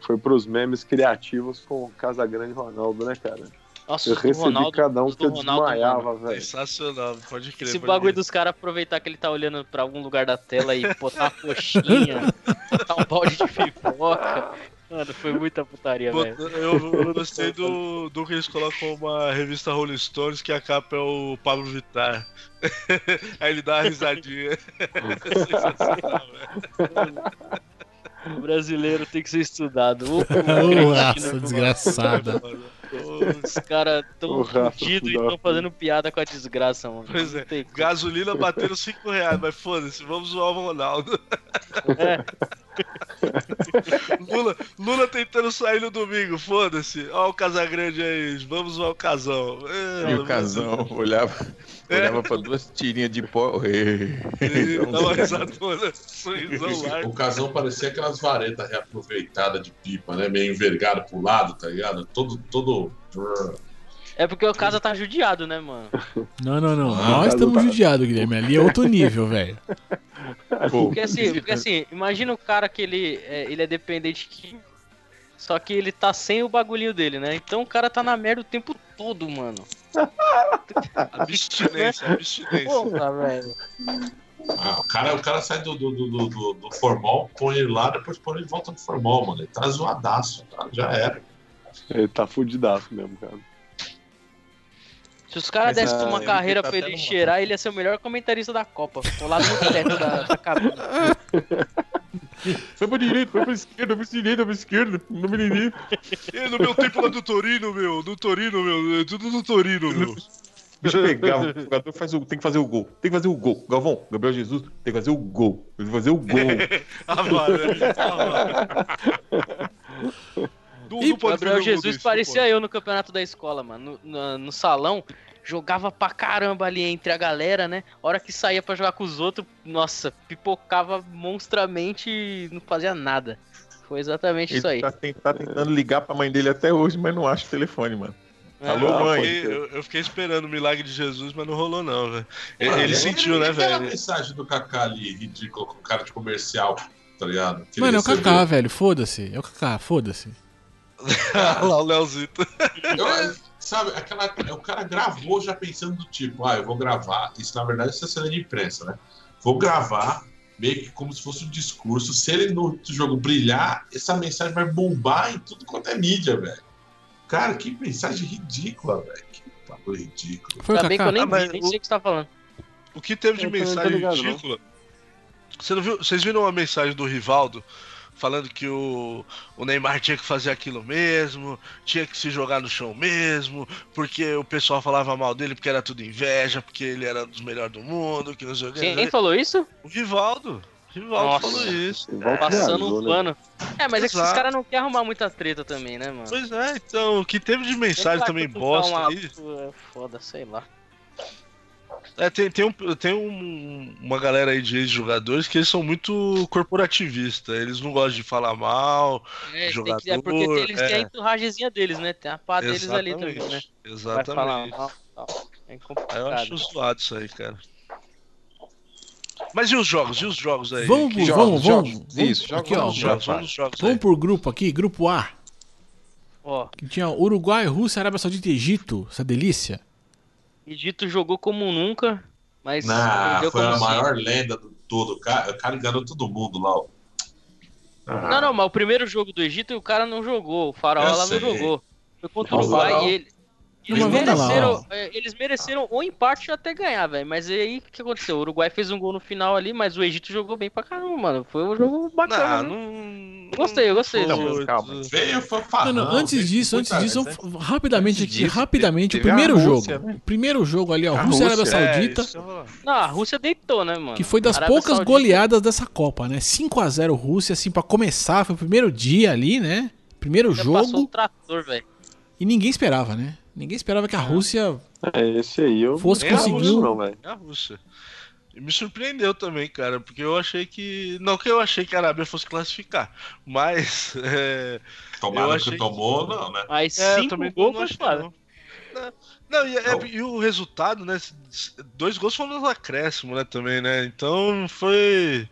foi pros memes criativos com o Casagrande Ronaldo, né, cara? Nossa, Eu o recebi Ronaldo, cada um que eu do Ronaldo, desmaiava, velho. Sensacional, pode crer. Esse pode bagulho dos caras aproveitar que ele tá olhando pra algum lugar da tela e botar uma coxinha, *laughs* botar um balde de pipoca. Mano, foi muita putaria, velho. Eu, eu gostei do, do que eles colocam uma revista Rolling Stones que a capa é o Pablo Vittar. *laughs* Aí ele dá uma risadinha. Sensacional, *laughs* velho. O brasileiro tem que ser estudado. Raça mano. desgraçada. Os caras tão fudidos e tão fazendo piada com a desgraça, mano. Pois é. Gasolina batendo 5 reais, mas foda-se, vamos zoar o Ronaldo. É. *laughs* Lula, Lula tentando sair no domingo, foda-se. Ó o Casagrande aí, vamos zoar o casão. É, E o casão olhava, olhava pra duas tirinhas de pó. E *laughs* Então, Dá *laughs* uma risadona, sorrisão O casão parecia aquelas varetas reaproveitadas de pipa, né? Meio envergado pro lado, tá ligado? Todo. todo... É porque o casa tá judiado, né, mano? *laughs* Não, não, não. Ah, Nós estamos tá- judiados, Guilherme. Ali é outro nível, velho. *laughs* Porque assim, porque assim, imagina o cara que ele é, ele é dependente químico, só que ele tá sem o bagulhinho dele, né? Então o cara tá na merda o tempo todo, mano. *laughs* Abstinência, abstinência. Porra, velho. Ah, o, cara, o cara sai do, do, do, do, do- formol, põe ele lá, depois põe ele de volta do formol, mano. Ele tá zoadaço, tá? Já era. Ele tá fudidaço mesmo, cara. Se os caras dessem uma carreira tá pra ele cheirar, ele ia ser o melhor comentarista da Copa. Tô lá no teto da, da cabine. Foi pra direita, foi pra esquerda, foi pra direita, foi pra esquerda. Não me entendi. E no meu tempo lá do Torino, meu, do Torino, meu, é tudo do Torino, meu. Bicho pegava, o jogador faz o, tem que fazer o gol. Tem que fazer o gol. Galvão, Gabriel Jesus, tem que fazer o gol. Tem que fazer o gol. Ah, mano, ah, mano. E não pode Gabriel Jesus não parecia eu no campeonato da escola, mano. No, no- no salão, jogava pra caramba ali entre a galera, né? Hora que saía pra jogar com os outros, nossa, pipocava monstramente e não fazia nada. Foi exatamente Ele isso aí. tá, tá tentando ligar pra mãe dele até hoje, mas não acha o telefone, mano. É. Alô, Eu mãe? fiquei, eu, eu fiquei esperando o milagre de Jesus, mas não rolou não, velho. Ele, Mano, ele sentiu, né, velho? mensagem do Kaká ali, ridículo, com cara de comercial, tá ligado? Que Mano, é o. Kaká, velho. Foda-se. É o Kaká, foda-se. Olha lá o Leozito. Eu- sabe, aquela, o cara gravou já pensando do tipo, ah, eu vou gravar. Isso na verdade isso é cena de imprensa, né? Vou gravar meio que como se fosse um discurso. Se ele no jogo brilhar, essa mensagem vai bombar em tudo quanto é mídia, velho. Cara, que mensagem ridícula, velho. Que bagulho ridículo. Foi Ainda bem que eu nem Ah, vi, nem o- sei o que você tá falando. O que teve de Eu não mensagem ligado, não. ridícula? Você não viu, vocês viram uma mensagem do Rivaldo falando que o, o Neymar tinha que fazer aquilo mesmo, tinha que se jogar no chão mesmo, porque o pessoal falava mal dele porque era tudo inveja, porque ele era um dos melhores do mundo, que não sei o que. Quem falou isso? O Rivaldo. O Rivaldo Nossa. falou isso. Igual Passando viajou, um né? pano. É, mas é que esses Exato. caras não querem arrumar muita treta também, né, mano? Pois é, então, o que teve de mensagem também bosta uma- aí. É foda, sei lá. É, tem, tem, um, tem um- uma galera aí de ex-jogadores que eles são muito corporativistas. Eles não gostam de falar mal. É, tem Jogador, que, é porque tem- eles têm a é. enturragezinha deles, né? Tem a pá deles ali também, né? Vai falar Exatamente. mal tal. É Aí eu complicado. acho zoado isso aí, cara. Mas e os jogos? E os jogos aí? Vamos, Que- vamos, Jogos, vamos, jogos. vamos. Isso, jogos, aqui, ó. Jogos, vamos jogos Vamos por grupo aqui, grupo A. Ó, Que tinha Uruguai, Rússia, Arábia Saudita e Egito. Essa delícia. Egito jogou como nunca, mas Não, foi como a sempre. maior lenda do todo. O cara, o cara enganou todo mundo lá. ó. Ah, Não, não, mas o primeiro jogo do Egito o cara não jogou. O faraó Eu lá não jogou. Foi contra o Uruguai Faraó- e ele. Eles lá, mereceram, é, eles mereceram ou empate ou até ganhar, velho. Mas aí o que aconteceu? O Uruguai fez um gol no final ali, mas o Egito jogou bem pra caramba, mano. Foi um jogo bacana. Não, viu? não. Gostei, eu gostei. não calma. Veio, foi farrão. Não, não, antes veio disso, antes disso, rapidamente aqui, rapidamente, o primeiro a jogo. Rússia, né? O primeiro jogo ali, ó, A Rússia e Arábia Rússia, É, Saudita. isso falar. Não, a Rússia deitou, né, mano? Que foi das Arábia poucas Saudita- goleadas dessa Copa, né? 5x0 Rússia, assim, pra começar, foi o primeiro dia ali, né? Primeiro Já Passou o jogo. trator, velho. E ninguém esperava, né? Ninguém esperava que a Rússia É, esse aí eu Fosse não, velho. É a Rússia. E me surpreendeu também, cara, porque eu achei que. Não que eu achei que a Arábia fosse classificar, mas. *laughs* É, Tomada Eu que achei que- tomou, não, né? Mas é, cinco também gols não foi achei, não. Não, Não, e, é- e o resultado, né? Dois gols foram no acréscimo, né, também, né? Então foi.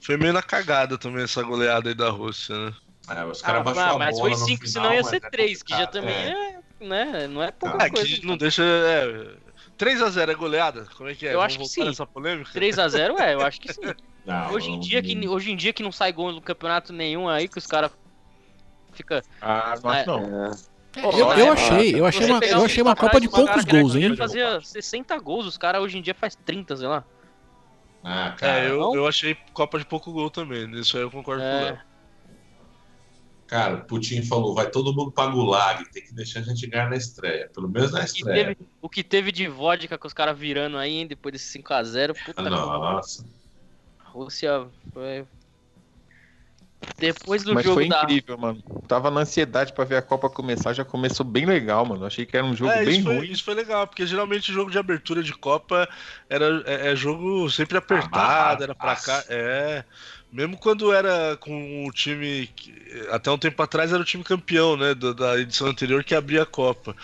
Foi meio na cagada também essa goleada aí da Rússia, né? É, os Ah, caras baixaram a mas bola foi no cinco, final, senão ia mas ser é três, que já também É. é, né? Não é pouca Ah, coisa. que não deixa. É, 3x0 é goleada? Como é que é? Eu Vamos acho que sim. nessa polêmica? 3x0, é, eu acho que sim. *laughs* Não, Hoje em, dia que, hoje em dia que não sai gol no campeonato nenhum aí, que os caras fica. Ah, não acho não. É. Eu, eu é, achei, eu achei uma, eu achei uma Copa atrás, de poucos gols, hein? Fazia 60 gols, os caras hoje em dia faz 30, sei lá. Ah, cara, É, eu, eu achei Copa de pouco gol também. Nisso aí eu concordo com o É, Léo. Cara, o Putin falou, vai todo mundo pra Gulag, tem que deixar a gente ganhar na estreia. Pelo menos na o, que estreia. teve, o que teve de vodka com os caras virando aí, hein, depois desse 5x0, puta que Nossa. a Rússia foi. Depois do Mas jogo foi da. incrível, mano. Tava na ansiedade pra ver a Copa começar, já começou bem legal, mano. Achei que era um jogo É, bem isso, foi, ruim. isso foi legal, porque geralmente jogo de abertura de Copa era é, é jogo sempre apertado, Amarrado, era pra cá. É. Mesmo quando era com o time. Até um tempo atrás era o time campeão, né? do- da edição anterior que abria a Copa.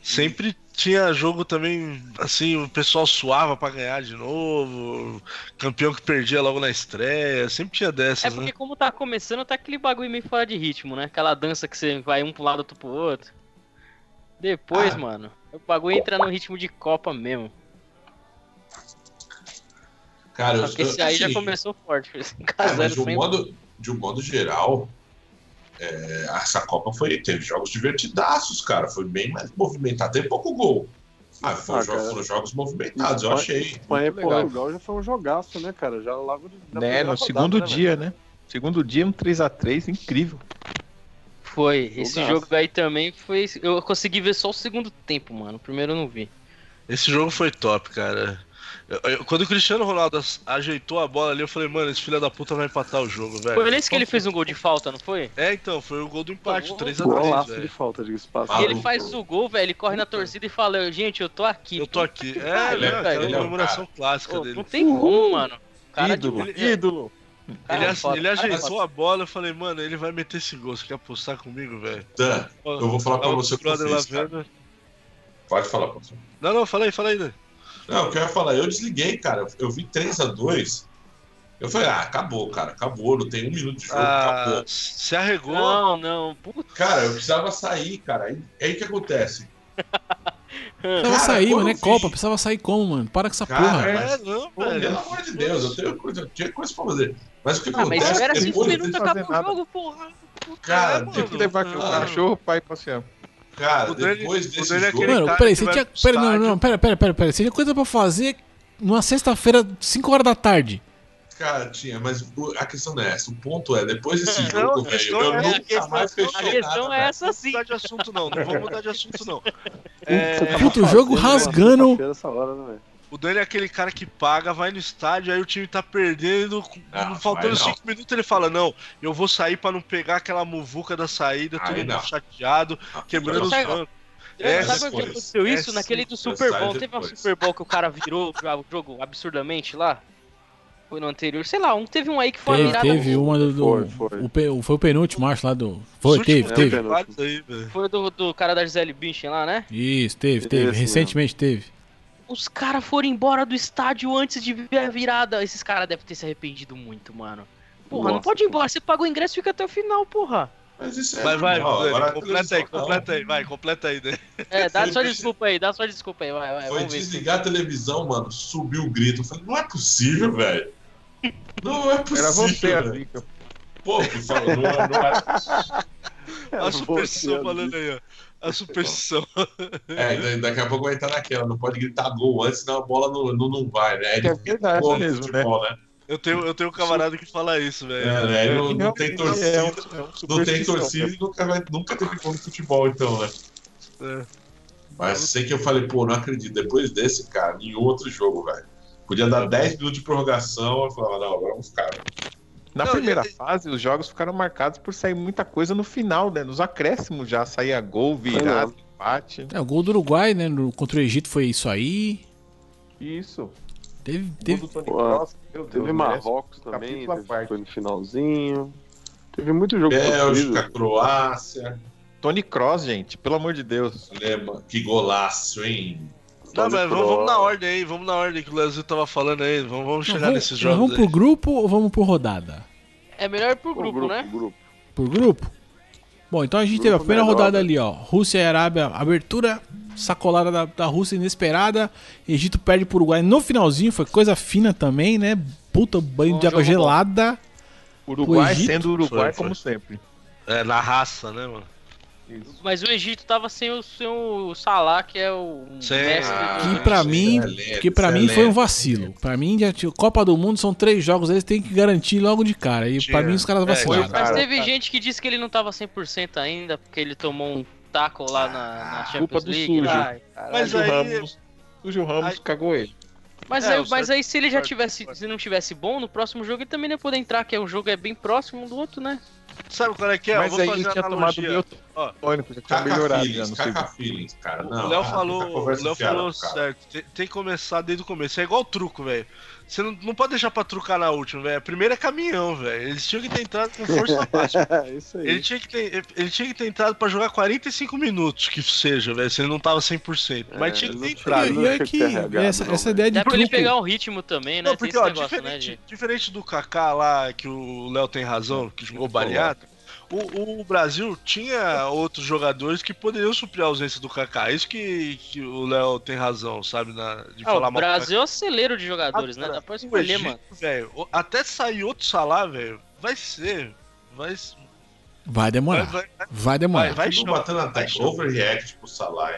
Sempre tinha jogo também, assim, o pessoal suava pra ganhar de novo. Campeão que perdia logo na estreia. Sempre tinha É dessas, porque né? como tá começando, tá aquele bagulho meio fora de ritmo, né? Aquela dança que você vai um pro lado, outro pro outro. Depois, Ah. mano, o bagulho entra no ritmo de Copa mesmo. Cara, eu, Só que esse aí já começou forte. *laughs* É, 5x0 mas de um, modo, de um modo geral, é, essa Copa foi, teve jogos divertidaços, cara. Foi bem mais movimentado. Teve pouco gol. Ah, foi Ah, jogo- cara. foram jogos movimentados, eu achei. Espanha e legal. Portugal já foi um jogaço, né, cara? Já logo Né, no rodada, segundo né, dia, né? Segundo dia, um 3x3, incrível. Foi. Esse Jogaço. jogo aí também foi. Eu consegui ver só o segundo tempo, mano. O primeiro eu não vi. Esse jogo foi top, cara. Quando o Cristiano Ronaldo ajeitou a bola ali, eu falei, mano, esse filho da puta vai empatar o jogo, velho. Foi nesse que ele fez um gol de falta, não foi? É, então, foi o gol do empate, Pô, 3x3, Golaço de falta, de E passagem. ele faz o gol, velho. Ele corre na torcida e fala: Gente, eu tô aqui. Eu tô aqui. É, né, velho. aquela Ele é um comemoração clássica dele. não tem como, mano. Cara de ídolo, ele- ídolo. cara Ele, é foda, ele é ajeitou a bola, eu falei, mano, ele vai meter esse gol. Você quer apostar comigo, velho? Dan, eu vou falar pra você o que eu fiz. Pode falar, professor. Não, não, fala aí, fala aí, né? Não, o que eu ia falar, eu desliguei, cara. Eu vi 3x2. Eu falei, ah, acabou, cara, acabou, não tem um minuto de jogo, Ah, acabou. se arregou. Não, não. Puta. Cara, eu precisava sair, cara. Aí, aí que acontece? *laughs* Precisava Cara, sair, mano, é Copa, precisava sair como, mano? Para com essa Cara, porra. é, É, não, Pô, velho. pelo amor de Deus, eu tenho coisa, eu tinha coisa pra fazer. Mas o que Ah, mas acontece? espera cinco depois, minutos acabou o jogo, porra. Cara, É, tem Tinha que levar aqui o Ah. cachorro pra ir passear. Cara, O depois o desse é jogo. aquele Mano, peraí, você tinha. Pera, não, não, não, pera, pera, pera, pera. Você tinha coisa pra fazer numa sexta-feira, 5 horas da tarde. Cara, tinha, mas a questão não é essa. O ponto é, depois desse Não, jogo, a velho, eu é- a nunca questão- mais fechei A nada. questão é velho. essa Não sim. vamos mudar de assunto, não. Não vamos mudar de assunto, não. É, Puta, o jogo rasgando. hora, né, velho? O Dani é aquele cara que paga, vai no estádio, aí o time tá perdendo, Não, faltando vai não. 5 minutos, ele fala: Não, eu vou sair pra não pegar aquela muvuca da saída, todo mundo não. chateado, quebrando os bancos. É, É, sabe o que depois. aconteceu isso? É, Naquele do Super Bowl. Teve uma depois. Super Bowl que o cara virou o jogo absurdamente lá? Foi no anterior? Sei lá, um, teve um aí que foi uma Teve, mirada. teve uma do. do- Foi, foi. O, foi o penúltimo, acho, lá do. Foi, Os teve, teve. Foi do, do cara da Gisele Bündchen lá, né? Isso, teve, teve. Esse Recentemente teve. Os caras foram embora do estádio antes de ver a virada. Esses caras devem ter se arrependido muito, mano. Porra, não Nossa, pode ir embora. Você pagou o ingresso e fica até o final, porra. Mas isso é. Vai, vai, normal, Dani, agora a completa aí, não. completa aí, vai, completa aí, Dani. É, dá sua des- *laughs* desculpa aí, dá sua desculpa aí, vai, vai. Foi Vamos ver. se- desligar a televisão, mano, subiu o grito. Eu falei, não é possível, velho. Não é possível. Era você a. Pô, por favor, não, é- não *laughs* era. A superstição falando aí, ó. A superstição. É, da- *laughs* daqui a pouco vai entrar naquela. Não pode gritar gol antes, senão a bola não, não, não vai, né? É verdade Gol no mesmo, né? futebol, né? Eu tenho, eu tenho um camarada que fala isso, velho. É, né? Não, não tem torcida. é um- é um Não tem torcida né? e nunca, vai, nunca teve gol no futebol, então, né? É. Mas sei que eu falei, pô, não acredito. Depois desse, cara, em outro jogo, velho. Podia dar 10 minutos de prorrogação. Eu falava, não, agora vamos ficar. velho. Na Não, primeira fase, os jogos ficaram marcados por sair muita coisa no final, né? Nos acréscimos já saía gol, virada, empate. É, o gol do Uruguai, né? no- contra o Egito foi isso aí. Isso. Teve, teve, Tony meu Deus, Teve Marrocos também, teve- parte. foi no finalzinho. Teve muito jogo Bélgica. Croácia, Tony Cross, gente, pelo amor de Deus. Lema. Que golaço, hein? Tony mas vamos, vamos na ordem aí, vamos na ordem que o Leozinho tava falando aí. Vamos, vamos chegar vamos, nesses jogos vamos aí. pro grupo ou vamos por rodada? É melhor ir pro O grupo, né? grupo. Por grupo? Bom, então a gente teve a Grupo primeira melhor, rodada né? ali, ó. Rússia e Arábia, abertura, sacolada da, da Rússia inesperada. Egito perde pro Uruguai no finalzinho, foi coisa fina também, né? Puta banho Bom de água bom. gelada. Uruguai sendo Uruguai Foi, foi. como sempre. É, na raça, né, mano? Mas o Egito tava sem o, sem o Salah, que é o Sim. mestre Ah, do... Que pra mim, excelente, que pra mim foi um vacilo. Pra mim, já Copa do Mundo são três jogos, eles têm que garantir logo de cara. E pra Tinha. mim os caras É, vacilaram. o Mas teve cara. gente que disse que ele não tava 100% ainda, porque ele tomou um taco lá na, na culpa Champions do League. sujo. Ai. Mas aí- Ramos, Sujo Ramos Aí- cagou ele. Mas, É, aí, o mas aí se ele já tivesse, se não tivesse bom, no próximo jogo ele também não ia poder entrar, que é, o jogo é bem próximo um do outro, né? Sabe qual é que é? Eu Mas vou aí fazer ele tinha tomado analogia. meu Ó, tônico, já tinha Caca melhorado já feelings, caca segundo. feelings, cara. O Não, Léo cara, falou, o Léo falou certo. Tem, tem que começar desde o começo. É igual truco, velho. Você não, não pode deixar pra trucar na última, velho. A primeira é caminhão, velho. Eles tinham que ter entrado com força máxima. É *laughs* isso aí. Ele tinha, que ter, ele tinha que ter entrado pra jogar 45 minutos, que seja, velho. Se ele não tava 100%. Mas É, tinha que ter tinha- entrado. E, não e é que essa, não, essa ideia de Até pra ele pegar o ritmo também, né? Não, Tem porque, esse ó, negócio, diferente, né? diferente do Kaká lá, que o Léo tem razão, que jogou baleado, o, o Brasil tinha outros jogadores que poderiam suprir a ausência do Kaká. Isso que, que o Léo tem razão, sabe? Na, de Ah, falar o. Brasil é um celeiro de jogadores, né? Dá pra O escolher, Egito, mano. o- até sair outro Salah, velho, vai ser. Vai, Vai vai, demorar. vai, Vai demorar. vai, vai batendo Vai chão. Overreact pro Salah.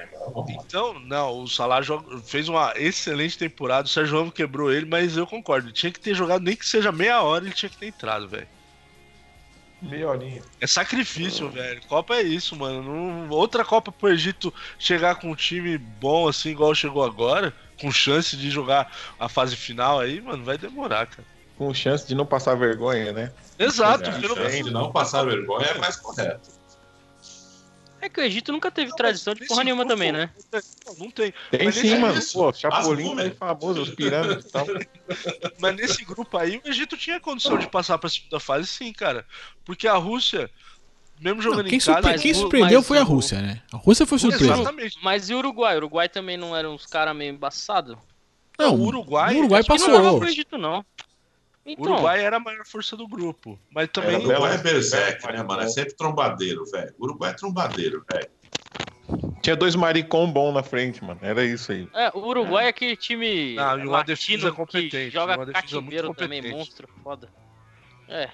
Então, não, o Salah joga- fez uma excelente temporada, o Sérgio Ramos quebrou ele, mas eu concordo, tinha que ter jogado nem que seja meia hora, ele tinha que ter entrado, velho. Meia horinha. É sacrifício, velho. Copa é isso, mano. Não- Outra Copa pro Egito chegar com um time bom assim, igual chegou agora, com chance de jogar a fase final aí, mano, vai demorar, cara. Com chance de não passar vergonha, né? Exato, É, de não passar vergonha é mais correto. É que o Egito nunca teve tradição de porra nenhuma também, né? Não, não tem. Tem Mas sim, mano. Pô, Chapolin é famoso, os pirâmides e tal. *laughs* Mas nesse grupo aí, o Egito tinha condição de passar pra segunda fase, sim, cara. Porque a Rússia, mesmo jogando Quem, em casa. surpre- quem surpreendeu mas foi a Rússia, né? A Rússia foi surpresa. Exatamente. Mas e o Uruguai? O Uruguai também não eram uns caras meio embaçados? Não, o Uruguai, o Uruguai Que não passou. pro Egito, não. O Então, Uruguai era a maior força do grupo. Mas também. O Uruguai é berserk, né, mano? É sempre trombadeiro, velho. O Uruguai é trombadeiro, velho. Tinha dois maricom bom na frente, mano. Era isso aí. é, o Uruguai é aquele time Não, e uma latino defesa competente, joga uma defesa cativeiro também, monstro, foda. É,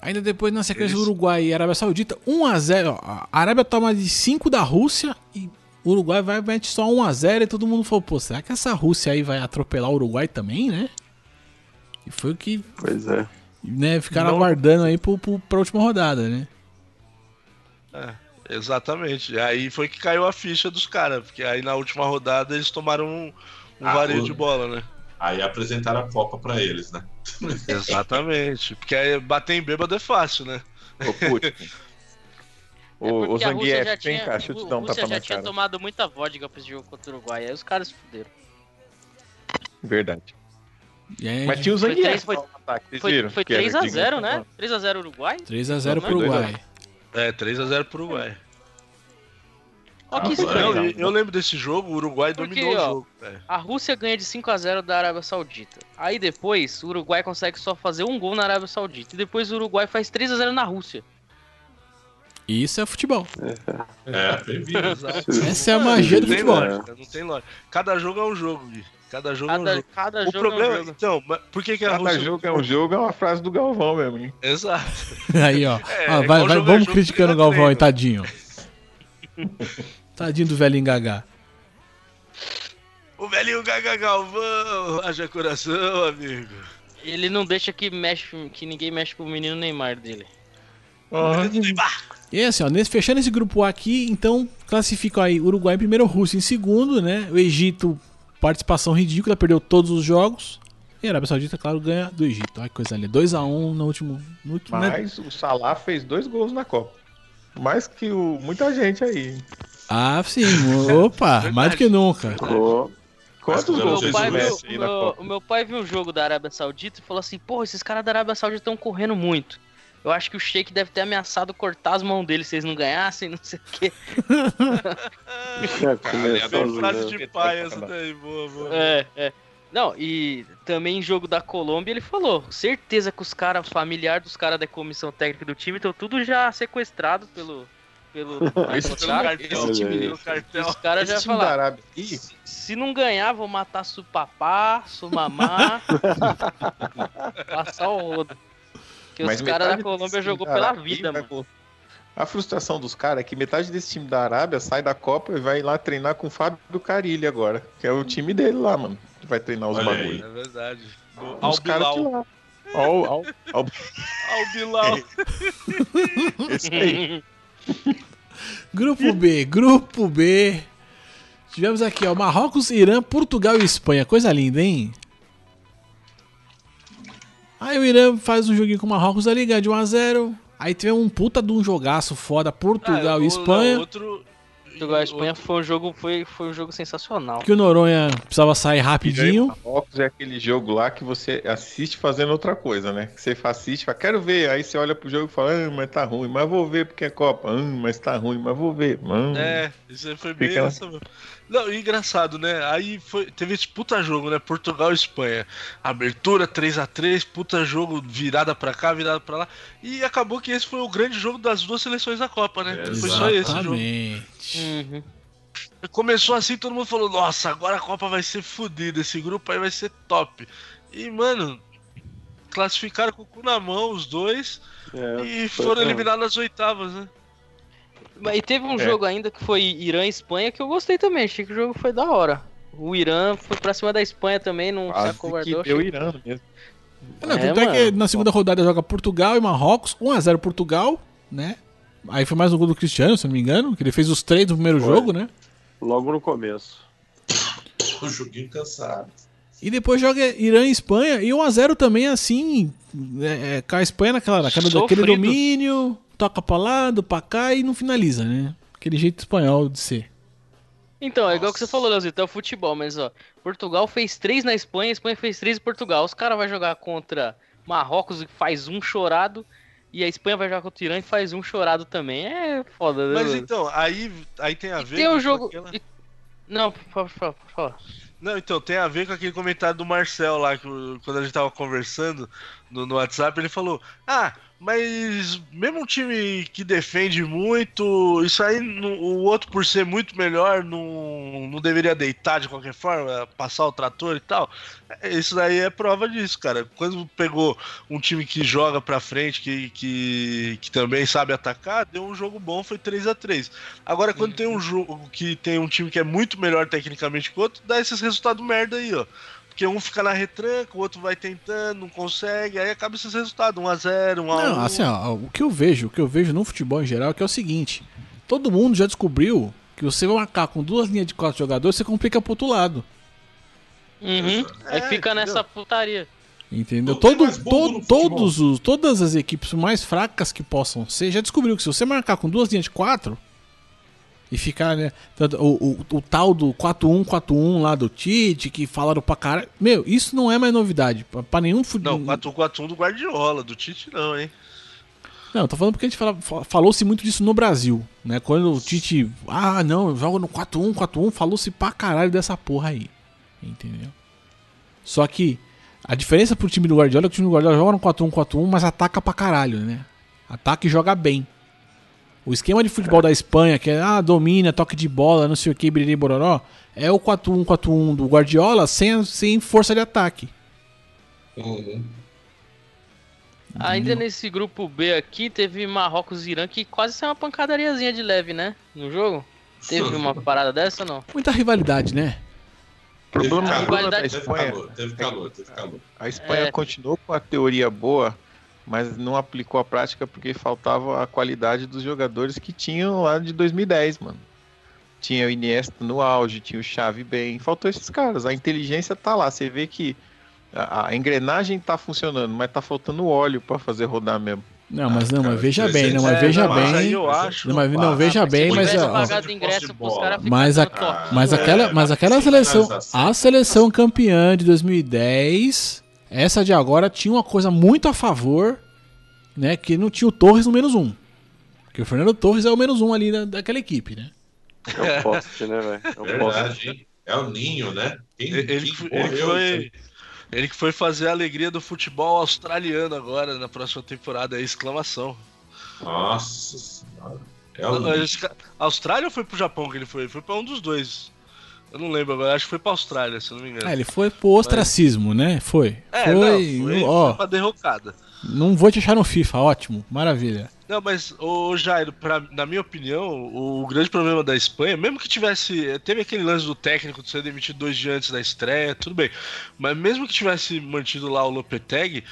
Ainda depois, na sequência, Eles- Uruguai e Arábia Saudita, 1x0. ó, A Arábia toma de 5 da Rússia e o Uruguai vai mete só 1x0 e todo mundo falou, pô, será que essa Rússia aí vai atropelar o Uruguai também, né? E foi o que Pois é. né, ficaram Não- aguardando aí pro, pro, pra última rodada, né? É, exatamente. Aí foi que caiu a ficha dos caras, porque aí na última rodada eles tomaram um, um Ah, vareio de bola, né? Aí apresentaram a Copa pra eles, né? *laughs* Exatamente. Porque aí bater em bêbado é fácil, né? Ô, Putin. *laughs* É O, o já Zangief, vem tinha, cá, deixa eu te dar um tapa já na tinha cara. tomado muita vodka pra esse jogo contra o Uruguai, aí os caras se fuderam. Verdade. Aí, Mas tinha o Foi Zangief três- foi- ataque, vocês Foi, foi Que era 3x0, digno. né? 3x0 Uruguai? 3x0 pro Uruguai. É, 3x0 pro Uruguai. Ó, que Ah, estranho. Eu, eu lembro desse jogo, o Uruguai Porque, dominou ó, o jogo. É. A Rússia ganha de 5 a 0 da Arábia Saudita. Aí depois, o Uruguai consegue só fazer um gol na Arábia Saudita. E depois o Uruguai faz 3 a 0 na Rússia. Isso é futebol. É. *laughs* Exato. Essa é a magia do não tem futebol. lógica, não tem lógica. Cada jogo é um jogo, Gui. Cada jogo é um Cada, jogo. cada O jogo problema, é um jogo. então, por que, que a Cada Rússia... jogo é um jogo, é uma frase do Galvão mesmo, hein? Exato. *laughs* Aí, ó. É, Ó, é vai, vai, jogar vamos jogo criticando o. Galvão aí, tadinho. *laughs* Tadinho do velhinho Gagá. O velhinho Gaga Galvão, haja coração, amigo. Ele não deixa que, mexe, que ninguém mexe com o menino Neymar dele. E assim, ó, nesse, fechando esse grupo A aqui, então classificam aí Uruguai em primeiro, Rússia em segundo, né? O Egito, participação ridícula, perdeu todos os jogos. E a Arábia Saudita, claro, ganha do Egito. Olha que coisa ali. 2x1 no último. No último né? Mas o Salah fez dois gols na Copa. Mais que o, muita gente aí. Ah, sim. Opa, *laughs* mais do que nunca. Quantos gols meu Meu pai viu, aí o, na meu, Copa? o meu pai viu o jogo da Arábia Saudita e falou assim: Porra, esses caras da Arábia Saudita estão correndo muito. Eu acho que o Sheik deve ter ameaçado cortar as mãos deles se eles não ganhassem, não sei o quê. *laughs* é, frase né? de pai essa daí, boa, boa. É, é. Não, e também em jogo da Colômbia ele falou: certeza que os caras, familiar dos caras da comissão técnica do time, estão tudo já sequestrados pelo. pelo. *laughs* Esse pelo Pelo cara. cartel, Olha time aí. do cartel. Os caras já Esse time da falaram. Se, se não ganhar, vou matar Supapá, Sumamá. *laughs* passar o rodo. Porque mas os caras da Colômbia jogou pela vida, mano. A frustração dos caras é que metade desse time da Arábia sai da Copa e vai lá treinar com o Fábio Carilli agora. Que é o time dele lá, mano. Que vai treinar os Olha aí. bagulho. É verdade. Do Os Al caras de Bilal. lá. Ao, ao, Al Bilal. *laughs* esse aí. *laughs* Grupo B, grupo B. Tivemos aqui, ó, Marrocos, Irã, Portugal e Espanha. Coisa linda, hein? Aí o Irã faz um joguinho com o Marrocos ali, ganha de 1x0. Aí teve um puta de um jogaço foda, Portugal Ah, e Espanha. não, outro... Portugal e Espanha foi um jogo, foi, foi um jogo sensacional. Que o Noronha precisava sair rapidinho. Marrocos é aquele jogo lá que você assiste fazendo outra coisa, né? Que você assiste, fala, quero ver. Aí você olha pro jogo e fala, ah, mas tá ruim, mas vou ver porque é Copa. Ah, mas tá ruim, mas vou ver. Hum. É, isso aí foi bem Fica- essa. Não, engraçado, né? Aí foi, teve esse puta jogo, né? Portugal e Espanha. Abertura 3 a 3 puta jogo virada pra cá, virada pra lá. E acabou que esse foi o grande jogo das duas seleções da Copa, né? Foi só esse jogo. Exatamente. Uhum. Começou assim, todo mundo falou: Nossa, agora a Copa vai ser fodida, esse grupo aí vai ser top. E, mano, classificaram com o cu na mão os dois É, e foram eliminados nas oitavas, né? Mas E teve um É. jogo ainda que foi Irã e Espanha que eu gostei também. Achei que o jogo foi da hora. O Irã foi pra cima da Espanha também, não se Quase acovardou. que deu achei- Irã mesmo. Não, É, tanto é que mano. na segunda rodada joga Portugal e Marrocos, 1x0 Portugal, né? Aí foi mais um gol do Cristiano, se eu não me engano, que ele fez os três no primeiro Foi. jogo, né? Logo no começo. *laughs* Um joguinho cansado. E depois joga Irã e Espanha, e 1x0 também, assim, é, é, com a Espanha naquela, naquela, daquele domínio, toca pra lá, do pra cá e não finaliza, né? Aquele jeito espanhol de ser. Então, é igual que você falou, Leozito, é o futebol, mas ó, Portugal fez três na Espanha, a Espanha fez três em Portugal. Os caras vão jogar contra Marrocos e faz um chorado, e a Espanha vai jogar contra o Irã e faz um chorado também. É foda, né? Mas então, aí, aí tem a E ver. tem um com jogo. aquela- e- Não, por favor, por favor. Não, então, tem a ver com aquele comentário do Marcel lá, que, quando a gente tava conversando no, no WhatsApp, ele falou: Ah, mas mesmo um time que defende muito, isso aí, o outro por ser muito melhor, não, não deveria deitar de qualquer forma, passar o trator e tal. Isso daí é prova disso, cara. Quando pegou um time que joga pra frente, que, que, que também sabe atacar, deu um jogo bom, foi 3 a 3 Agora, quando tem um jogo que tem um time que é muito melhor tecnicamente que o outro, dá esses resultados merda aí, ó. Porque um fica na retranca, o outro vai tentando, não consegue, aí acaba esses resultados, 1x0, 1x1. Não, assim, ó, o que eu vejo, o que eu vejo no futebol em geral é que é o seguinte: todo mundo já descobriu que você vai marcar com duas linhas de quatro jogadores, você complica pro outro lado. Uhum. Aí É, fica entendeu? nessa putaria. Entendeu? Todo, mais bobo to- no futebol. todos os, todas as equipes mais fracas que possam ser, já descobriu que se você marcar com duas linhas de quatro e ficar, né? tanto- O, o, o tal do 4-1, 4-1 lá do Tite, que falaram pra cara. Meu, isso não é mais novidade. Pra, pra nenhum Não, futebol. 4x1 do Guardiola, do Tite não, hein? Não, tô falando porque a gente fala- fa- falou-se muito disso no Brasil, né? Quando o Tite, ah, não, joga no 4-1, 4-1, falou-se pra caralho dessa porra aí. Entendeu? Só que a diferença pro time do Guardiola é que o time do Guardiola joga no 4-1, 4-1, mas ataca pra caralho, né? Ataca e joga bem. O esquema de futebol da Espanha, que é, ah, domina, toque de bola, não sei o que, biriri, bororó, é o 4-1, 4-1 do Guardiola sem, sem força de ataque. Uhum. Ainda nesse grupo B aqui, teve Marrocos e Irã que quase saiu uma pancadariazinha de leve, né? No jogo. Teve uma parada dessa ou não? Muita rivalidade, né? O problema, Teve problema da calor, Teve Espanha calor, teve calor, teve calor. A Espanha É. continuou com a teoria boa, mas não aplicou a prática porque faltava a qualidade dos jogadores que tinham lá de 2010, mano. Tinha o Iniesta no auge, tinha o Xavi bem, faltou esses caras. A inteligência tá lá, você vê que a, a engrenagem tá funcionando, mas tá faltando óleo pra fazer rodar mesmo. Não, mas não, cara, mas veja que bem, não, mas É, veja não, mas aí bem. eu acho. Não, Ah, veja bem, mas tivesse ó, Mas a- mas É, aquela, mas aquela mas seleção, a seleção campeã de 2010, essa de agora tinha uma coisa muito a favor, né, que não tinha o Torres no menos um. Porque o Fernando Torres é o menos um ali da, daquela equipe, né? É um poste, né, velho? É poste. Hein? É o Ninho, né? Quem, Ele, quem que foi- ele foi. Ele que foi fazer a alegria do futebol australiano agora na próxima temporada, é exclamação. Nossa senhora. É o Austrália ou foi pro Japão que ele foi? Ele foi pra um dos dois. Eu não lembro agora, acho que foi pra Austrália, se eu não me engano. É, ele foi pro ostracismo, né? Foi. É, foi, não, foi, ó, foi pra derrocada. não vou te achar no FIFA, ótimo, maravilha. Não, mas, ô Jairo, pra, na minha opinião, o, grande problema da Espanha, mesmo que tivesse. Teve aquele lance do técnico de ser demitido dois dias antes da estreia, tudo bem. Mas mesmo que tivesse mantido lá o Lopetegui,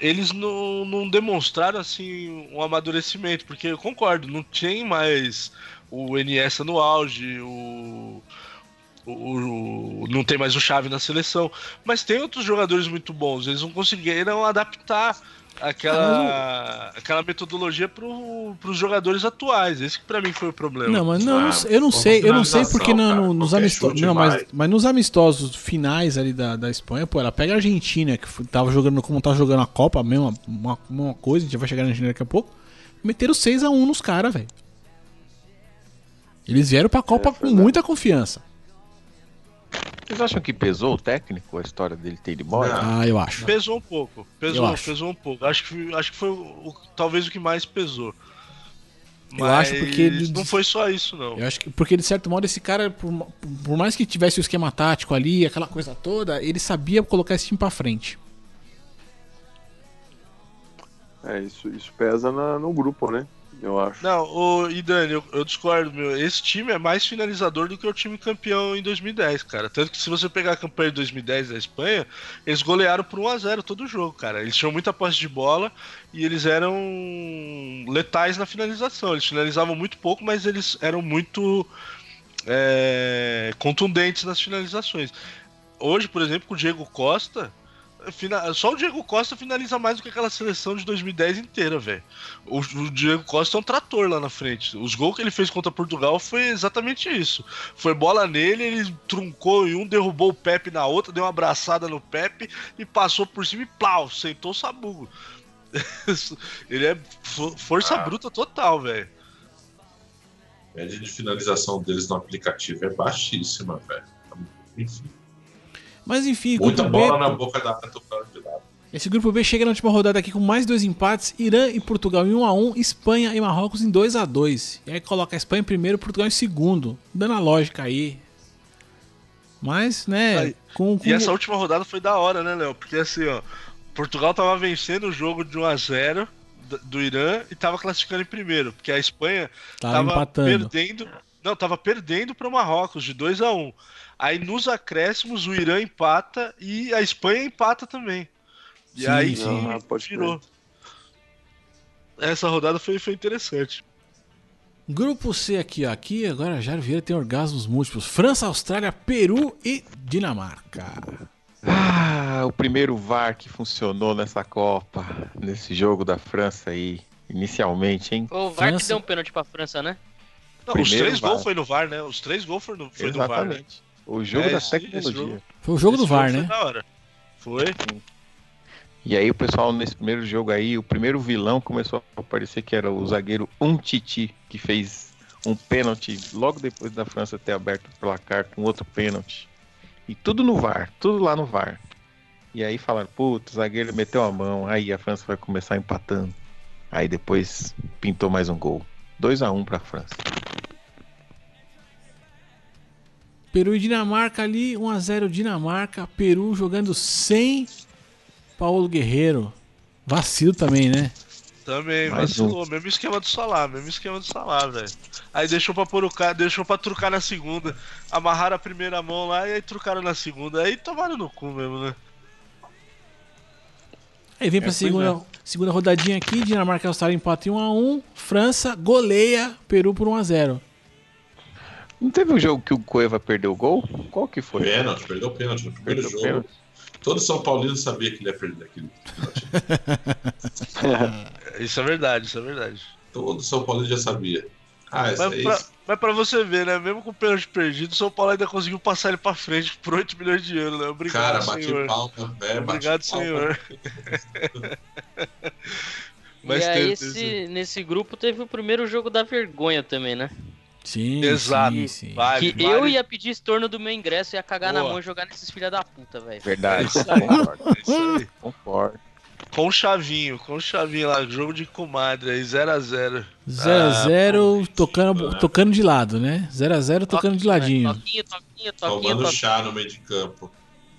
eles não, não demonstraram assim um amadurecimento, porque eu concordo, não tem mais o Iniesta no auge, o. o- o- não tem mais o Chave na seleção, mas tem outros jogadores muito bons. Eles não conseguiram adaptar aquela, aquela metodologia para os jogadores atuais. Esse que para mim foi o problema. Não, mas não, Ah, eu não sei, eu não sei porque no- nos amistosos. Não, mas, mas nos amistosos finais ali da, da Espanha, pô, ela pega a Argentina, que tava jogando como tava jogando a Copa, a mesma uma, uma coisa, a gente vai chegar na Argentina daqui a pouco. Meteram 6x1 nos caras, velho. Eles vieram pra Copa É, com muita confiança. Vocês acham que pesou o técnico, a história dele ter ido embora? Ah, eu acho. Pesou um pouco. Pesou, pesou um pouco. Acho que, acho que foi o- talvez o que mais pesou. Eu acho porque ele- não foi só isso, não. Eu acho que, porque de certo modo, esse cara, por, por mais que tivesse o esquema tático ali, aquela coisa toda, ele sabia colocar esse time pra frente. É, isso, isso pesa na- no grupo, né? Eu acho. Não, o, e Dani, eu, eu discordo, meu. Esse time é mais finalizador do que o time campeão em 2010, cara. Tanto que se você pegar a campanha de 2010 da Espanha, eles golearam por 1x0 todo jogo, cara. Eles tinham muita posse de bola e eles eram letais na finalização. Eles finalizavam muito pouco, mas eles eram muito é, contundentes nas finalizações. Hoje, por exemplo, com o Diego Costa, só o Diego Costa finaliza mais do que aquela seleção de 2010 inteira, velho. O, o Diego Costa é um trator lá na frente. Os gols que ele fez contra Portugal foi exatamente isso. Foi bola nele, ele truncou em um, derrubou o Pepe na outra, deu uma abraçada no Pepe e passou por cima e plau, sentou o sabugo. *laughs* ele é fo- força Ah. bruta total, velho. A média de finalização deles no aplicativo é baixíssima, velho. Enfim, Mas enfim, muita grupo B, bola na boca da área tocando de lado. esse grupo B chega na última rodada aqui com mais dois empates: Irã e Portugal em 1x1, Espanha e Marrocos em 2x2. E aí coloca a Espanha em primeiro Portugal em segundo. Dando a lógica aí. Mas, né, Aí, com, com E essa última rodada foi da hora, né, Léo? Porque assim, ó, Portugal tava vencendo o jogo de 1 a 0 do- do Irã e tava classificando em primeiro, porque a Espanha tava, tava perdendo. Não, tava perdendo para o Marrocos de 2 a 1 Aí nos acréscimos o Irã empata e a Espanha empata também. E Sim, aí sim. Ah, pode virou. Essa rodada foi, foi interessante. Grupo C aqui, ó. Aqui agora Jair Vieira tem orgasmos múltiplos. França, Austrália, Peru e Dinamarca. Ah, o primeiro VAR que funcionou nessa Copa, nesse jogo da França aí, inicialmente, hein? O VAR que França- deu um pênalti pra França, né? Não, os três gols foi no VAR, né? Os três gols foi no, foi no VAR. Né? O jogo É, da esse- esse tecnologia. jogo- Foi o jogo Esse do VAR, foi né? da hora. Foi. E aí o pessoal nesse primeiro jogo aí, o primeiro vilão começou a aparecer que era o zagueiro Umtiti, que fez um pênalti logo depois da França ter aberto o placar com outro pênalti. E tudo no VAR, tudo lá no VAR. E aí falaram, putz, o zagueiro meteu a mão, aí a França vai começar empatando. Aí depois pintou mais um gol. 2 a 1 para a França. Peru e Dinamarca ali, 1x0 Dinamarca. Peru jogando sem Paulo Guerreiro. Vacilo também, né? Também, Mais vacilou. Mesmo esquema do Salah, mesmo esquema do Salah, velho. Aí deixou pra pôr o cara, deixou pra trucar na segunda. Amarraram a primeira mão lá e aí trucaram na segunda. Aí tomaram no cu mesmo, né? Aí vem pra pois segunda, segunda rodadinha aqui. Dinamarca e Austrália empatam em 1x1. França goleia Peru por 1x0. Não teve um jogo que o Cueva perdeu o gol? Qual que foi? Pênalti, perdeu o pênalti no primeiro Perdeu o jogo. pênalti. Todo São Paulino sabia que ele ia perder aquele pênalti. *laughs* Isso é verdade, isso é verdade. Todo São Paulino já sabia. Ah, Mas aí. pra, mas pra você ver, né? Mesmo com o pênalti perdido, o São Paulo ainda conseguiu passar ele pra frente por 8 milhões de euros, né? Obrigado, Cara, bati senhor. palma, é, bati Obrigado, palma. senhor. *laughs* e aí, esse, nesse grupo teve o primeiro jogo da vergonha também, né? Sim, Exato. sim, sim. Vai, que vai. eu ia pedir estorno do meu ingresso e ia cagar na Boa. mão e jogar nesses filha da puta, velho. Verdade. Isso aí. concordo, É isso *laughs* aí. concordo. Com o chavinho, com o chavinho lá, jogo de comadre aí, 0x0. 0x0 tocando, tocando de lado, né? 0x0 tocando de ladinho. Toquinho, toquinho, toquinho, Tomando toquinho. chá no meio de campo.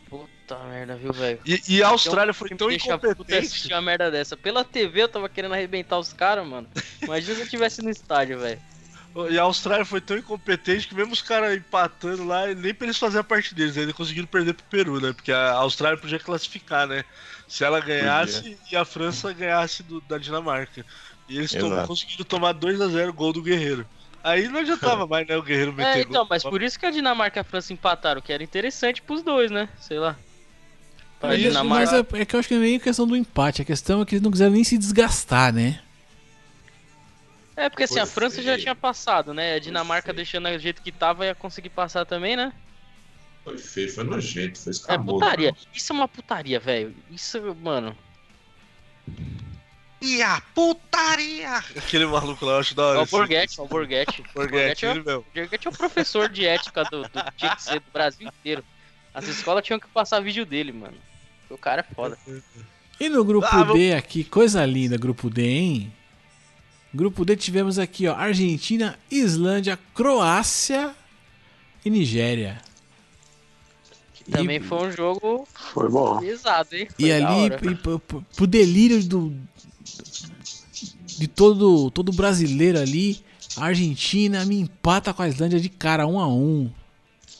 Puta merda, viu, velho? E, e a Austrália foi tão é incompetente. assistir uma merda dessa. Pela TV eu tava querendo arrebentar os caras, mano. Imagina se eu tivesse no estádio, velho. E a Austrália foi tão incompetente que mesmo os caras empatando lá, nem pra eles fazerem a parte deles, ainda conseguiram perder pro Peru, né? Porque a Austrália podia classificar, né? Se ela ganhasse e a França ganhasse do- da Dinamarca. E eles tom- conseguiram tomar 2x0 gol do Guerreiro. Aí não adiantava *laughs* mais, né? O Guerreiro meter É, então, gol. mas por isso que a Dinamarca e a França empataram, que era interessante pros dois, né? Sei lá. Pra Mas, Dinamarca. mas é, é que eu acho que não é nem questão do empate. A questão é que eles não quiseram nem se desgastar, né? É, porque assim, a França já feio. tinha passado, né? A Dinamarca feio. deixando do jeito que tava ia conseguir passar também, né? Foi feio, foi nojento, foi É escamoso. putaria. Isso é uma putaria, velho. Isso, mano. E a putaria! Aquele maluco lá, eu acho da hora. Ó, o Borghetti, ó, o Borghetti. *laughs* O Borghetti, é, o Borghetti é o professor de ética do, do do Brasil inteiro. As escolas tinham que passar vídeo dele, mano. O cara é foda. E no grupo Ah, vamos- D aqui, coisa linda, grupo D, hein? Grupo D tivemos aqui, ó, Argentina, Islândia, Croácia e Nigéria. Também e, foi um jogo Foi bom. pesado, hein? E Foi da ali, e, pro, pro- delírio do de todo todo brasileiro ali, a Argentina me empata com a Islândia de cara, um a um.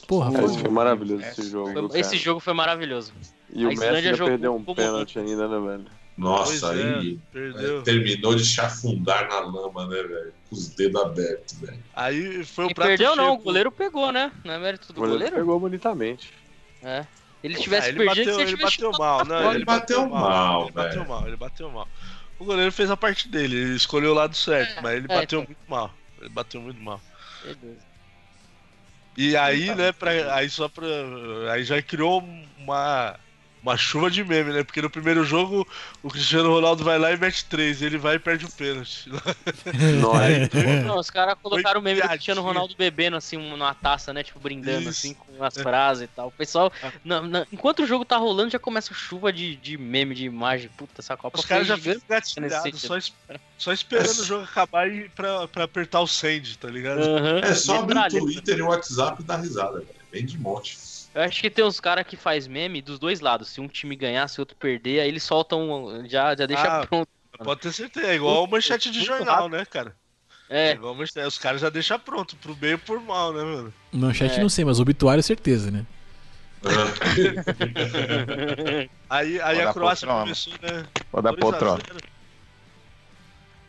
Porra, Cara, foi, foi maravilhoso esse jogo. Foi-. Esse jogo foi maravilhoso. E o a Messi Islândia já jogou perdeu um pênalti ainda, né, velho? Nossa, Pois é, aí Perdeu. terminou de chafundar na lama, né, velho? Com os dedos abertos, velho. Aí foi o Quem prato perdeu não, cheio o goleiro pegou, né? Não é mérito do O goleiro goleiro? pegou bonitamente. É. Ele Ah, tivesse ele perdido, bateu, se ele tivesse bateu mal, não, fora. Ele bateu mal, ele bateu velho. mal, ele bateu mal. O goleiro fez a parte dele, ele escolheu o lado certo, É, mas ele é, bateu então. muito mal. Ele bateu muito mal. Beleza. E aí, né, pra, aí só pra. Aí já criou uma, uma chuva de meme, né? Porque no primeiro jogo o Cristiano Ronaldo vai lá e mete três, ele vai e perde o pênalti. *laughs* Nós. Não, os caras colocaram o meme do. Cristiano Ronaldo bebendo assim numa taça, né? Tipo, brindando Isso. assim com as frases e tal. O pessoal, Ah. na- na- enquanto o jogo tá rolando, já começa chuva de, de meme, de imagem. Puta, essa Copa Os caras já ficam gatilhados, só, es- só esperando o jogo acabar e pra, pra apertar o send, tá ligado? Aham, É só abrir o. Twitter e o WhatsApp e dar risada, velho. Vem de monte. Eu acho que tem uns caras que faz meme dos dois lados. Se um time ganhar, se outro perder, aí eles soltam, já, já deixa Ah, pronto. Pode ter certeza, é igual manchete de jornal, né, cara? É É, igual manchete, os caras já deixam pronto, pro bem e por mal, né, mano? manchete É. não sei, mas obituário certeza, né? *laughs* Aí, aí Pode a Croácia poltrona. começou, né? Vou dar 2 a poltrona. 0.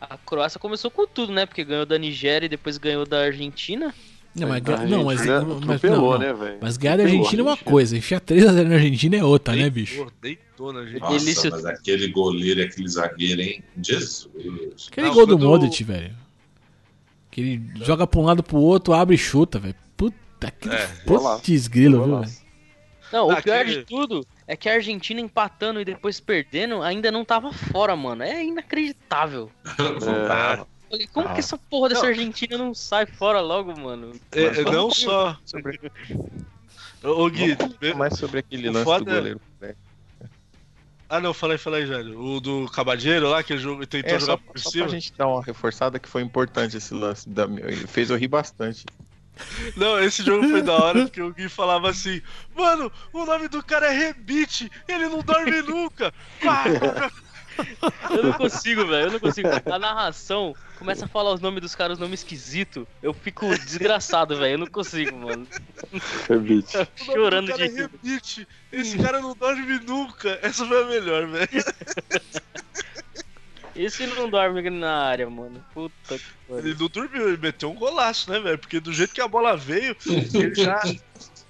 a Croácia começou com tudo, né? Porque ganhou da Nigéria e depois ganhou da Argentina. Não, mas, A não, mas, Argentina mas, atropelou, não, não. né, velho? mas ganhar da Argentina é uma Argentina. coisa, enfiar 3x0 na Argentina é outra, né, bicho? Deitou, na gente. Nossa, Delícia. mas aquele goleiro e aquele zagueiro, hein? Jesus. Aquele Não, gol do Modric, velho. Que ele joga pra um lado pro outro, abre e chuta, velho. Puta que É. putz grilo, viu, velho? Não, o pior de tudo é que a Argentina empatando e depois perdendo ainda não tava fora, mano. É inacreditável. *laughs* É, Falei, Como Ah. que essa porra dessa Não. Argentina não sai fora logo, mano? É, não só. Sobre, Ô, Gui. mais sobre aquele lance foda do é- goleiro. né? Ah, não, fala aí, fala aí, Jário. O do Cabadeiro lá, que ele jogou, tentou É, jogar só, por só cima. pra gente dar uma reforçada que foi importante esse lance. Da, ele fez eu rir bastante. Não, esse jogo foi da hora *laughs* porque o Gui falava assim: Mano, o nome do cara é Rebite, ele não dorme nunca. Pá, *laughs* Eu não consigo, velho. Eu não consigo. A narração começa a falar os nomes dos caras, nome esquisito. Eu fico desgraçado, velho. Eu não consigo, mano. rebite. o nome Chorando do cara de é Rebite, esse cara não dorme nunca. Essa foi a melhor, velho. Esse não dorme na área, mano. Puta que pariu. Ele não dormiu, ele meteu um golaço, né, velho? Porque do jeito que a bola veio, ele já,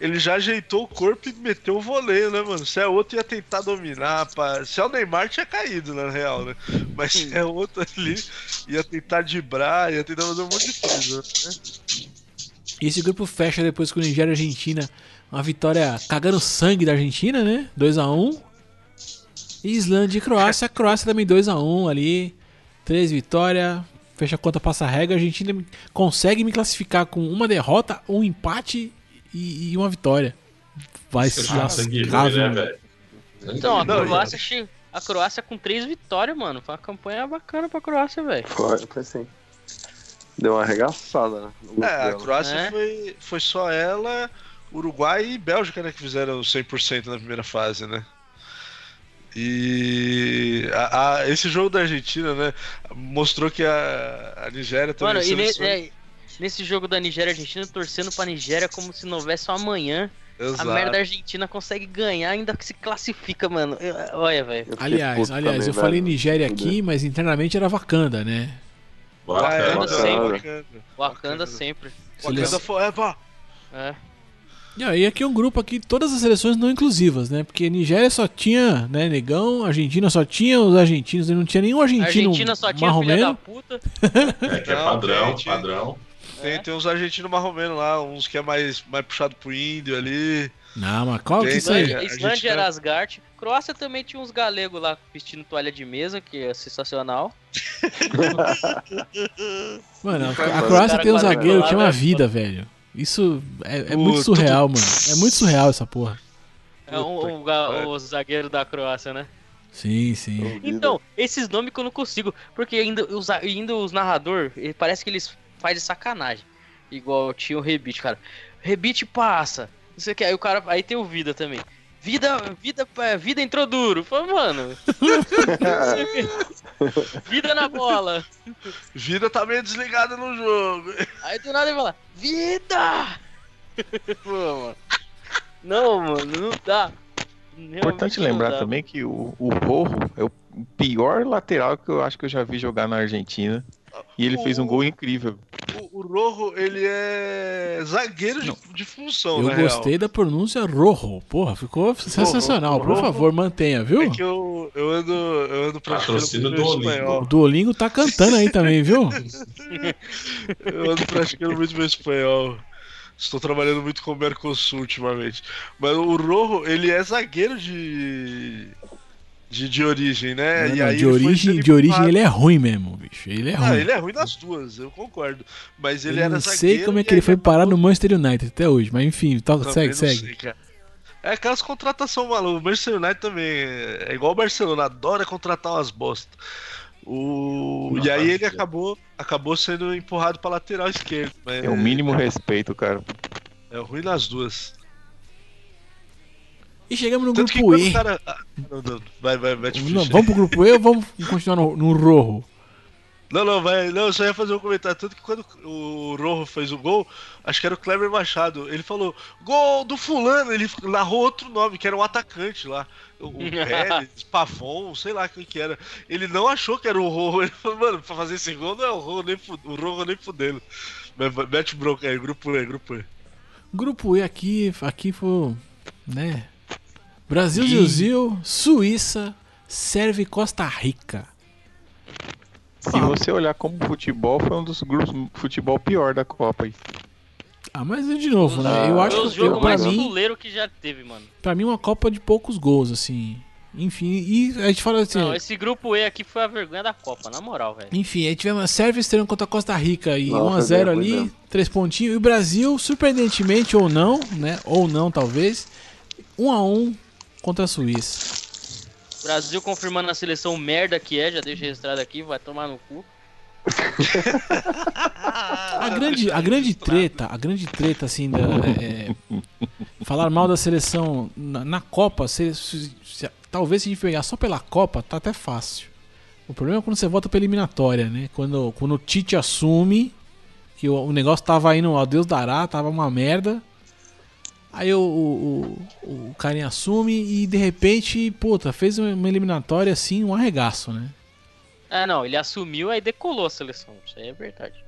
ele já ajeitou o corpo e meteu o voleio, né, mano? Se é outro, ia tentar dominar. Se é o Neymar, tinha caído, na real, né? Mas se é outro ali, ia tentar dibrar, ia tentar fazer um monte de coisa, né? E esse grupo fecha depois com Nigéria e Argentina. Uma vitória cagando sangue da Argentina, né? 2x1. E Islândia e Croácia. Croácia também 2x1 ali. Três vitórias. Fecha a conta, passa a regra. A Argentina consegue me classificar com uma derrota, um empate e, e uma vitória. Vai se Ah, sangue lascar, né? Então, a Croácia, a Croácia com três vitórias, mano. Foi uma campanha bacana pra Croácia, velho. Foi, foi assim. Deu uma arregaçada, né? É, a. Croácia É. foi, foi só ela, Uruguai e Bélgica, né, que fizeram 100% na primeira fase, né? E a- a- esse jogo da Argentina, né, mostrou que a, a Nigéria também... Mano, e ne- seleção- é, nesse jogo da Nigéria e Argentina, torcendo pra Nigéria como se não houvesse um amanhã. Exato. A merda da Argentina consegue ganhar, ainda que se classifica, mano. Eu- Olha, velho. Aliás, aliás, também, eu falei velho. Nigéria aqui, mas internamente era Wakanda, né? Ah, é, não, Wakanda. Wakanda. Wakanda sempre. Wakanda Seleção- forever. É. E aí aqui é um grupo aqui, todas as seleções não inclusivas, né? Porque Nigéria só tinha, né, negão, Argentina só tinha os argentinos, e não tinha nenhum argentino Argentina só tinha filha da puta. É que é padrão, padrão. Tem, É. tem uns argentinos marromenos lá, uns que é mais, mais puxado pro índio ali. Não, mas qual que Tem isso aí? isso aí. Islândia, era Asgard. Croácia também tinha uns galegos lá vestindo toalha de mesa, que é sensacional. *laughs* Mano, a, a Croácia tem um zagueiro que é uma vida, velho. Isso é, é muito surreal, mano. É muito surreal essa porra. É um, um o zagueiro da Croácia, né? Sim, sim. Então, esses nomes que eu não consigo. Porque ainda os, ainda os narrador, ele- parece que eles fazem sacanagem. Igual tinha o Rebite, cara. Rebite passa. Não sei o que. Aí o cara. Aí tem o Vida também. Vida, vida, é, vida entrou duro. Falei, mano. *laughs* vida na bola. Vida tá meio desligada no jogo. Aí do nada ele fala, vida! *laughs* Pô, mano. Não, mano, não dá. Realmente Importante lembrar dá. também que o, o Rojo é o pior lateral que eu acho que eu já vi jogar na Argentina. E ele fez um gol incrível. O, o Rojo, ele é zagueiro de, de função, Eu na gostei da pronúncia Rojo. Porra, ficou sensacional. Por favor, mantenha, real. viu? É que eu, eu ando, eu ando praticando do O espanhol. Duolingo tá cantando aí também, viu? *laughs* Eu ando praticando muito meu espanhol. Estou trabalhando muito com o Mercosul ultimamente. Mas o Rojo, ele é zagueiro de. De, de origem, né? Não, E não, aí de origem, de origem ele é ruim mesmo, bicho. Ele é Ah, ruim. ele é ruim nas duas, eu concordo. Mas ele Eu era não sei como é que ele foi parar no Manchester United até hoje, mas enfim, toca, Também segue, segue. sei. É aquelas contratações malucas. O Manchester United também é igual o Barcelona, adora contratar umas bosta. O... Não, e aí ele acabou, acabou sendo empurrado pra lateral esquerda. mas É o mínimo respeito, cara. É ruim nas duas. E chegamos no Tanto grupo E. cara. Ah, não, não, vai, vai, vai te Não, vamos pro grupo E ou vamos *laughs* continuar no, no Rojo? Não, não, vai. Não, eu só ia fazer um comentário. Tanto que quando o Rojo fez o gol, acho que era o Kleber Machado. Ele falou, gol do fulano. Ele narrou outro nome, que era um atacante lá. O, o *laughs* Pérez, Pavon, sei lá quem que era. Ele não achou que era o Rojo. *laughs* Ele falou, mano, pra fazer esse gol não é o Rojo nem, o Rojo nem fudendo. Mas Mete bronca aí, grupo E, grupo E. Grupo E aqui, aqui foi, né? Brasil, Ih. Zilzil, Suíça, Sérvia e Costa Rica. Se você olhar como futebol, foi um dos grupos de futebol pior da Copa. aí. Ah, mas de novo, né? Eu acho Foi o que jogo eu, pra, mais mim, fuleiro que já teve, mano. pra mim, uma Copa de poucos gols, assim. Enfim, e a gente fala assim. Não, esse grupo E aqui foi a vergonha da Copa, na moral, velho. Enfim, aí tivemos a Sérvia estreando contra a Costa Rica e Não, foi 1x0 bem, foi ali, bem. três pontinhos. E o Brasil, surpreendentemente ou não, né? Ou não, talvez, 1x1 contra a Suíça. Brasil confirmando a seleção merda que é, já deixa registrado aqui, vai tomar no cu. A grande, a grande treta, a grande treta, assim, da, é, falar mal da seleção na, na Copa, se- se- se- talvez se a gente pegar só pela Copa, tá até fácil. O problema é quando você volta pra eliminatória, né? Quando, quando o Tite assume que o, o negócio tava indo ao Deus dará, tava uma merda. Aí o, o, o, o carinha assume e de repente, puta, fez uma eliminatória assim, um arregaço, né? É, não, ele assumiu aí decolou a seleção, isso aí é verdade.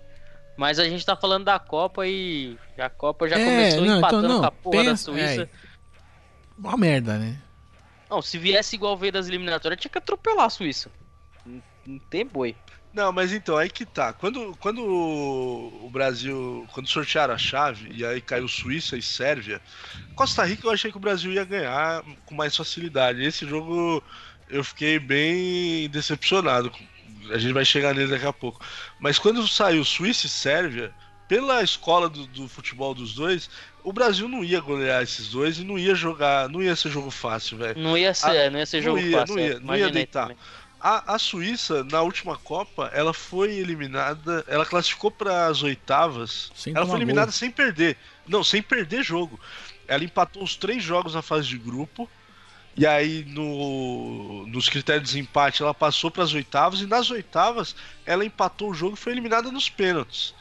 Mas a gente tá falando da Copa e a Copa já É, começou não, então empatando não, com a porra da pensa- Suíça. é. Uma merda, né? Não, se viesse igual veio das eliminatórias, tinha que atropelar a Suíça. Não, não tem boi. Não, mas então, aí que tá. Quando, quando o Brasil. Quando sortearam a chave, e aí caiu Suíça e Sérvia, Costa Rica eu achei que o Brasil ia ganhar com mais facilidade. Esse jogo eu fiquei bem decepcionado. A gente vai chegar nele daqui a pouco. Mas quando saiu Suíça e Sérvia, pela escola do, do futebol dos dois, o Brasil não ia golear esses dois e não ia jogar. Não ia ser jogo fácil, velho. Não ia ser, não ia ser não jogo ia, fácil. não é, ia, não ia deitar. também. A, a Suíça, na última Copa, ela foi eliminada. Ela classificou para as oitavas. Sem ela foi eliminada gol. sem perder. Não, sem perder jogo. Ela empatou os três jogos na fase de grupo. E aí, no, nos critérios de desempate, ela passou para as oitavas. E nas oitavas, ela empatou o jogo e foi eliminada nos pênaltis.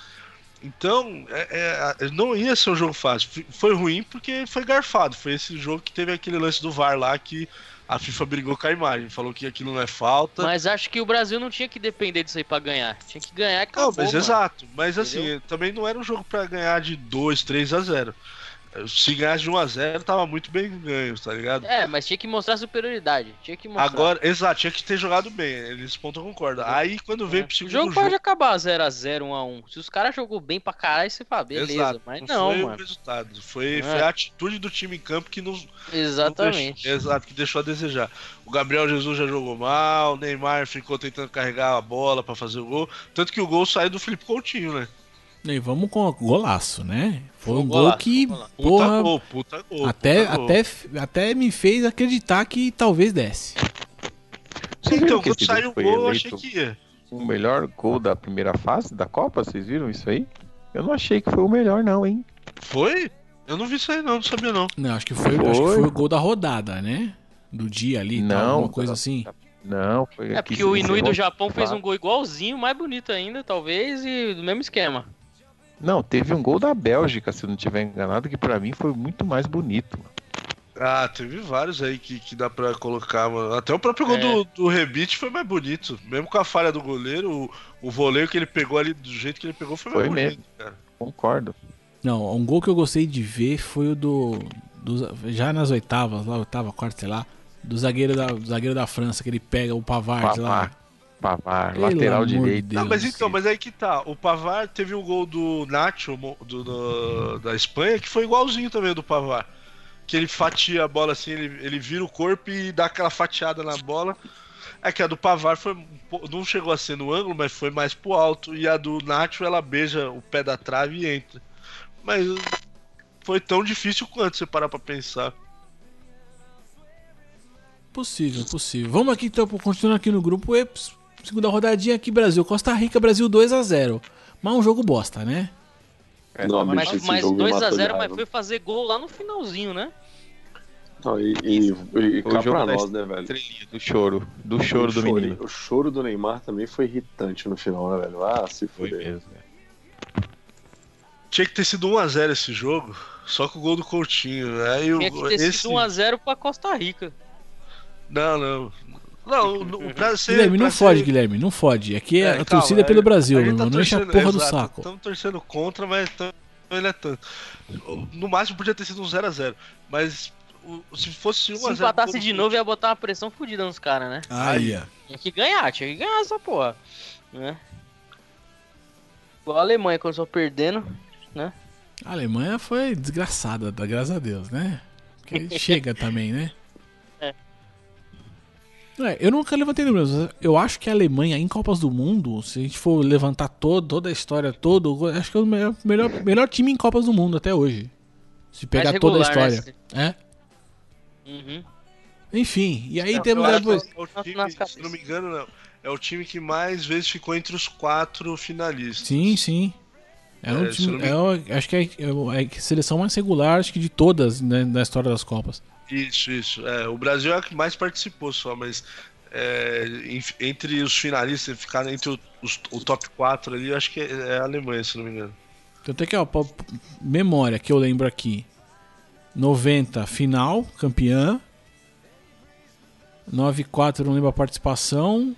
Então, é- é- não ia ser um jogo fácil. Foi ruim porque foi garfado. Foi esse jogo que teve aquele lance do VAR lá que a FIFA brigou com a imagem. Falou que aquilo não é falta. Mas acho que o Brasil não tinha que depender disso aí pra ganhar. Tinha que ganhar e Não, acabou, mas mano. exato. Mas assim, Entendeu? também não era um jogo pra ganhar de 2, 3 a 0. Se ganhasse de 1 a 0 tava muito bem ganho, tá ligado? É, mas tinha que mostrar superioridade. Tinha que mostrar. Agora, exato, tinha que ter jogado bem. Nesse ponto eu concordo. Aí quando veio É. pro o segundo jogo, jogo. pode acabar 0x0, 1x1. Se os caras jogou bem pra caralho, você fala, beleza. exato, mas não, não, foi o mano. resultado. Foi, É. foi a atitude do time em campo que nos, Exatamente. Deixou- exato, que deixou a desejar. O Gabriel Jesus já jogou mal, o Neymar ficou tentando carregar a bola pra fazer o gol. Tanto que o gol saiu do Felipe Coutinho, né? E vamos com o golaço, né? Foi um um gol golaço, que. Puta porra, gol, puta gol. até, puta gol. até, até me fez acreditar que talvez desse. Viram Então, que quando saiu o gol, eu achei que ia. o melhor gol da primeira fase da Copa? Vocês viram isso aí? Eu não achei que foi o melhor, não, hein? Foi? Eu não vi isso aí, não, não sabia não. Não, acho que foi, Foi. Acho que foi o gol da rodada, né? Do dia ali, tal, Não, alguma coisa assim. Não, foi É porque o Inui do Japão fez um gol igualzinho, mais bonito ainda, talvez, e do mesmo esquema. Não, teve um gol da Bélgica, se eu não tiver enganado, que pra mim foi muito mais bonito. mano. Ah, teve vários aí que, que dá pra colocar, mano. Até o próprio gol É. do, do Rebite foi mais bonito. Mesmo com a falha do goleiro, o, o voleio que ele pegou ali, do jeito que ele pegou, foi mais Foi bonito, mesmo. cara. Concordo. Não, um gol que eu gostei de ver foi o do. do- já nas oitavas, lá, oitava, quarta, sei lá. Do zagueiro da, do zagueiro da França, que ele pega o Pavard lá. Pavar, Pelo lateral direito. Deus. Não, mas então, mas aí que tá. O Pavar teve um gol do Nacho mo- do, do- da Espanha que foi igualzinho também ao do Pavar. Que ele fatia a bola assim, ele, ele vira o corpo e dá aquela fatiada na bola. É que a do Pavar foi, não chegou a ser no ângulo, mas foi mais pro alto. E a do Nacho ela beija o pé da trave e entra. Mas foi tão difícil quanto você parar pra pensar. Possível, possível. Vamos aqui então, continuando aqui no grupo E. Segunda rodadinha aqui, Brasil. Costa Rica, Brasil 2x0. Mas um jogo bosta, né? É, Não, Mas, esse mas jogo me matou de 2x0, mas foi fazer gol lá no finalzinho, né? Não, e, e, e cá jogo pra nós, né, velho? do choro. Do choro o do choro, menino. O choro do Neymar também foi irritante no final, né, velho? Ah, se Foi fuder. mesmo. Tinha que ter sido 1x0 esse jogo, só com o gol do Coutinho. Aí o, Tinha que ter esse... sido 1x0 pra Costa Rica. Não, não. Não, o- pra *laughs* ser. Guilherme, não pra fode, ser- Guilherme, não fode. Aqui é, É, a calma, torcida é pelo Brasil, meu gente tá irmão. Não enche a porra do exato, saco. Estamos torcendo contra, mas tam- ele é tanto. No máximo podia ter sido um 0x0. Mas o- se fosse 1x0. Se empatasse de novo, ia botar uma pressão fodida nos caras, né? Aí, ó. Tinha que ganhar, tinha que ganhar essa porra. Né? Igual a Alemanha, quando só perdendo, né? A Alemanha foi desgraçada, graças a Deus, né? Porque *laughs* chega também, né? É. É, eu nunca levantei números. Eu acho que a Alemanha em Copas do Mundo, se a gente for levantar todo, toda a história toda, acho que é o melhor, melhor, melhor time em Copas do Mundo até hoje. Se pegar Mais toda a regular, né? história. É? Uhum. Enfim, e aí Não, temos depois. é o time, se não me engano, não. É o time que mais vezes ficou entre os quatro finalistas. Sim, sim. É um É, se time, me- é acho que é, é a seleção mais regular acho que de todas né, na história das Copas. Isso, isso. É, o Brasil é a que mais participou só, mas é, entre os finalistas, ficar entre o, os- o top 4 ali, eu acho que é, é a Alemanha, se não me engano. Então tem que, ó, pô, memória que eu lembro aqui. 90, final, campeã. 94, eu não lembro a participação.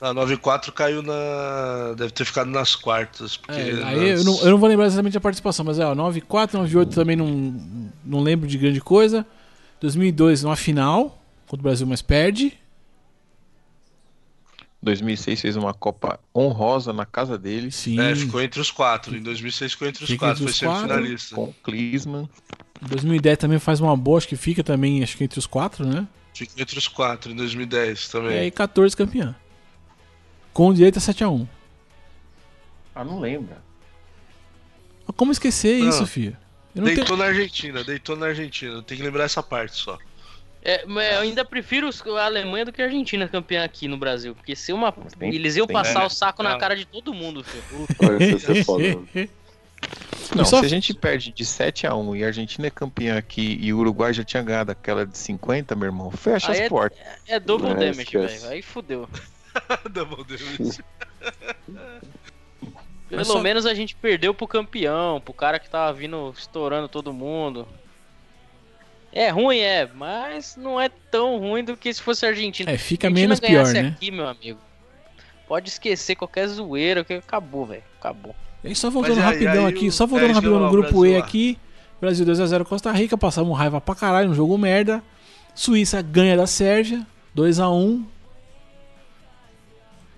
A 9-4 caiu na. Deve ter ficado nas quartas. Porque É, nas- aí eu não, eu não vou lembrar exatamente a participação, mas é, ó, 94, 98 também não, não lembro de grande coisa. 2002, numa final, contra o Brasil, mas perde. 2006 fez uma Copa honrosa na casa dele Sim. É, ficou entre os quatro. Em 2006 ficou entre os Fica quatro, entre foi os quatro. semifinalista. com o Klinsmann. 2010 também faz uma boa, acho que fica também, acho que entre os quatro, né? Ficou entre os quatro em 2010 E também. aí 14 campeã. Com direito a 7x1. Ah, não lembra. Como esquecer Não. isso, filho? Eu não tenho... Deitou na Argentina, deitou na Argentina. Tem que lembrar essa parte só. É, mas eu ainda prefiro a Alemanha do que a Argentina campeã aqui no Brasil. Porque se uma. tem- eles iam tem- passar o saco na cara de todo mundo, filho. É. *laughs* Não, Só- se a gente perde de 7 a 1 e a Argentina é campeã aqui e o Uruguai já tinha ganhado aquela de 50, meu irmão, fecha Aí as é- portas. É double damage, velho. Aí fudeu. *laughs* Double damage. *laughs* Pelo só- menos a gente perdeu pro campeão, pro cara que tava vindo estourando todo mundo. É ruim, é, mas não é tão ruim do que se fosse a Argentina. É, fica Argentina menos pior, né? aqui, meu amigo. Pode esquecer qualquer zoeira, que acabou, velho. Acabou. E só voltando Mas rapidão aí aqui, o- só voltando é, rapidão no grupo Brasil E lá. aqui. Brasil 2x0 Costa Rica, passamos raiva pra caralho, um jogo merda. Suíça ganha da Sérvia, 2x1.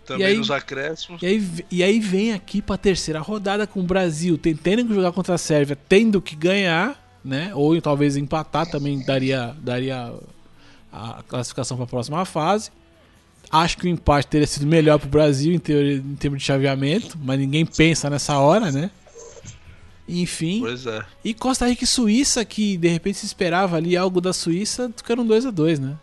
Também aí- nos acréscimos. E aí, e aí vem aqui pra terceira rodada com o Brasil tentando jogar contra a Sérvia, tendo que ganhar, né? Ou talvez empatar também daria, daria a classificação pra próxima fase. Acho que o empate teria sido melhor pro Brasil em, teoria, em termos de chaveamento, mas ninguém pensa nessa hora, né? Enfim. Pois é. E Costa Rica e Suíça, que de repente se esperava ali algo da Suíça, ficaram 2 a 2 né?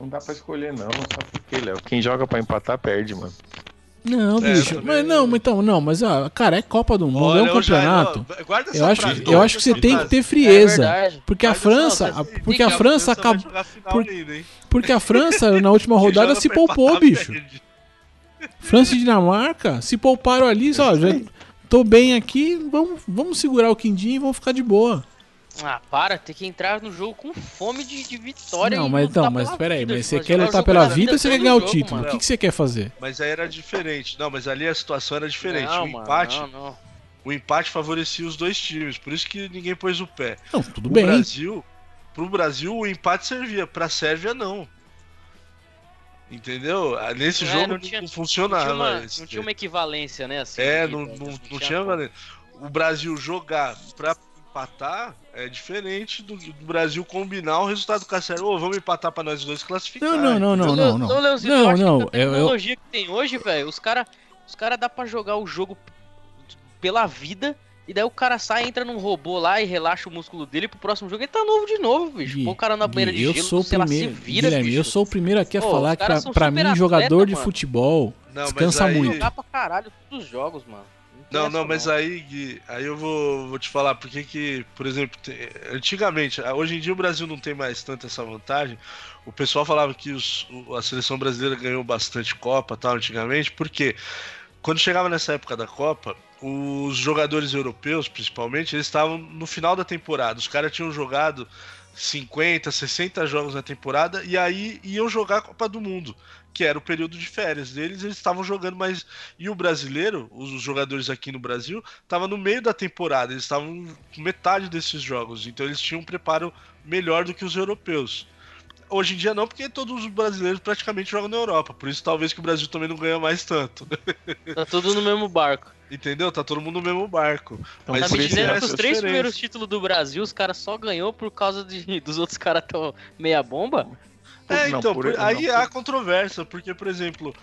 Não dá pra escolher, não. Sabe por quê, Léo? Quem joga pra empatar perde, mano. Não, É, bicho. eu Mas não, então, não, mas ó, cara, é Copa do Mundo, Olha, é um eu já- campeonato. guarda essa Eu acho, frase, eu acho que você tem que ter frieza. É porque a França, a- porque a França acabou, por- porque a França na *laughs* última rodada se poupou, empatar, bicho. perde. França e Dinamarca se pouparam ali, ó, já tô bem aqui, vamos, vamos segurar o quindinho e vamos ficar de boa. Ah, para, tem que entrar no jogo com fome de, de vitória. Não, mas então, mas peraí, vida, mas você quer lutar pela da vida ou você quer ganhar o jogo, título? mano. O que, que você quer fazer? Mas aí era diferente. Não, mas ali a situação era diferente. Não, o mano, empate, não, não. o empate favorecia os dois times, por isso que ninguém pôs o pé. Não, tudo o bem. Brasil, pro Brasil o empate servia, pra Sérvia não. Entendeu? Ah, Nesse É, jogo não não, tinha- não Não funcionava. tinha, uma, não tinha uma equivalência, né? Assim, É, não, não, de- não tinha valendo. O Brasil jogar pra empatar é diferente do, do Brasil combinar o resultado a Sérvia. Ô, vamos empatar pra nós dois classificar. Não, não, não, não, não, não. Não, eu não, que com a eu- eu- tecnologia que tem hoje, velho, os caras os cara dá pra jogar o jogo pela vida, e daí o cara sai, entra num robô lá e relaxa o músculo dele pro próximo jogo, ele tá novo de novo, bicho. Gui, Põe o cara na banheira Gui, de eu gelo, sou o sei lá, primeiro, se vira, Guilherme, bicho. eu sou o primeiro aqui a Pô, falar que pra, pra mim atleta, jogador de mano. futebol Não, mas descansa aí- muito. Jogar pra caralho todos os jogos, mano. Não, não, mas aí, Gui, aí eu vou, vou te falar porque que, por exemplo, tem- antigamente, ah, hoje em dia o Brasil não tem mais tanto essa vantagem. O pessoal falava que os- a seleção brasileira ganhou bastante Copa tal, antigamente, porque quando chegava nessa época da Copa, os jogadores europeus, principalmente, eles estavam no final da temporada. Os caras tinham jogado 50, 60 jogos na temporada e aí iam jogar a Copa do Mundo, que era o período de férias deles, eles estavam jogando mais. E o brasileiro, os jogadores aqui no Brasil, estavam no meio da temporada, eles estavam com metade desses jogos, então eles tinham um preparo melhor do que os europeus. hoje em dia não, porque todos os brasileiros praticamente jogam na Europa. Por isso talvez que o Brasil também não ganha mais tanto. Tá tudo no mesmo barco. Entendeu? Tá todo mundo no mesmo barco. Então, Mas Tá por me isso dizendo é que os essa três diferença. primeiros títulos do Brasil, os caras só ganhou por causa de, dos outros caras tão meia bomba? É, Não, então, por- por- aí não, há controvérsia, porque, por exemplo,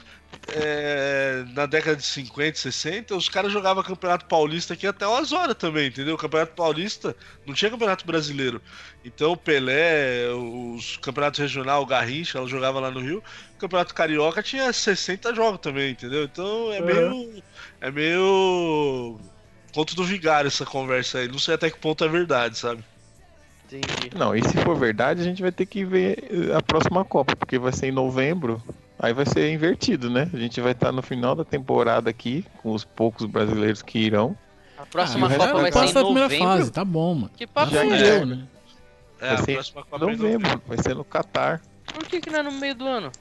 é, na década de 50, 60, os caras jogavam Campeonato Paulista aqui até umas horas também, entendeu? O Campeonato Paulista não tinha Campeonato Brasileiro. Então o Pelé, os campeonatos regional, o Garrincha, ela jogava lá no Rio. O Campeonato Carioca tinha 60 jogos também, entendeu? Então é meio. É meio. Conto do vigário essa conversa aí. Não sei até que ponto é verdade, sabe? Entendi. Não, e se for verdade, a gente vai ter que ver eh, a próxima Copa, porque vai ser em novembro. Aí vai ser invertido, né? A gente vai estar no final da temporada aqui, com os poucos brasileiros que irão. A próxima Ah, Copa é vai ser em da primeira novembro. fase, tá bom, mano. Que papo Já é é. né? É, Vai a ser próxima Copa é em Novembro, vai ser no Catar. Por que, que não é no meio do ano?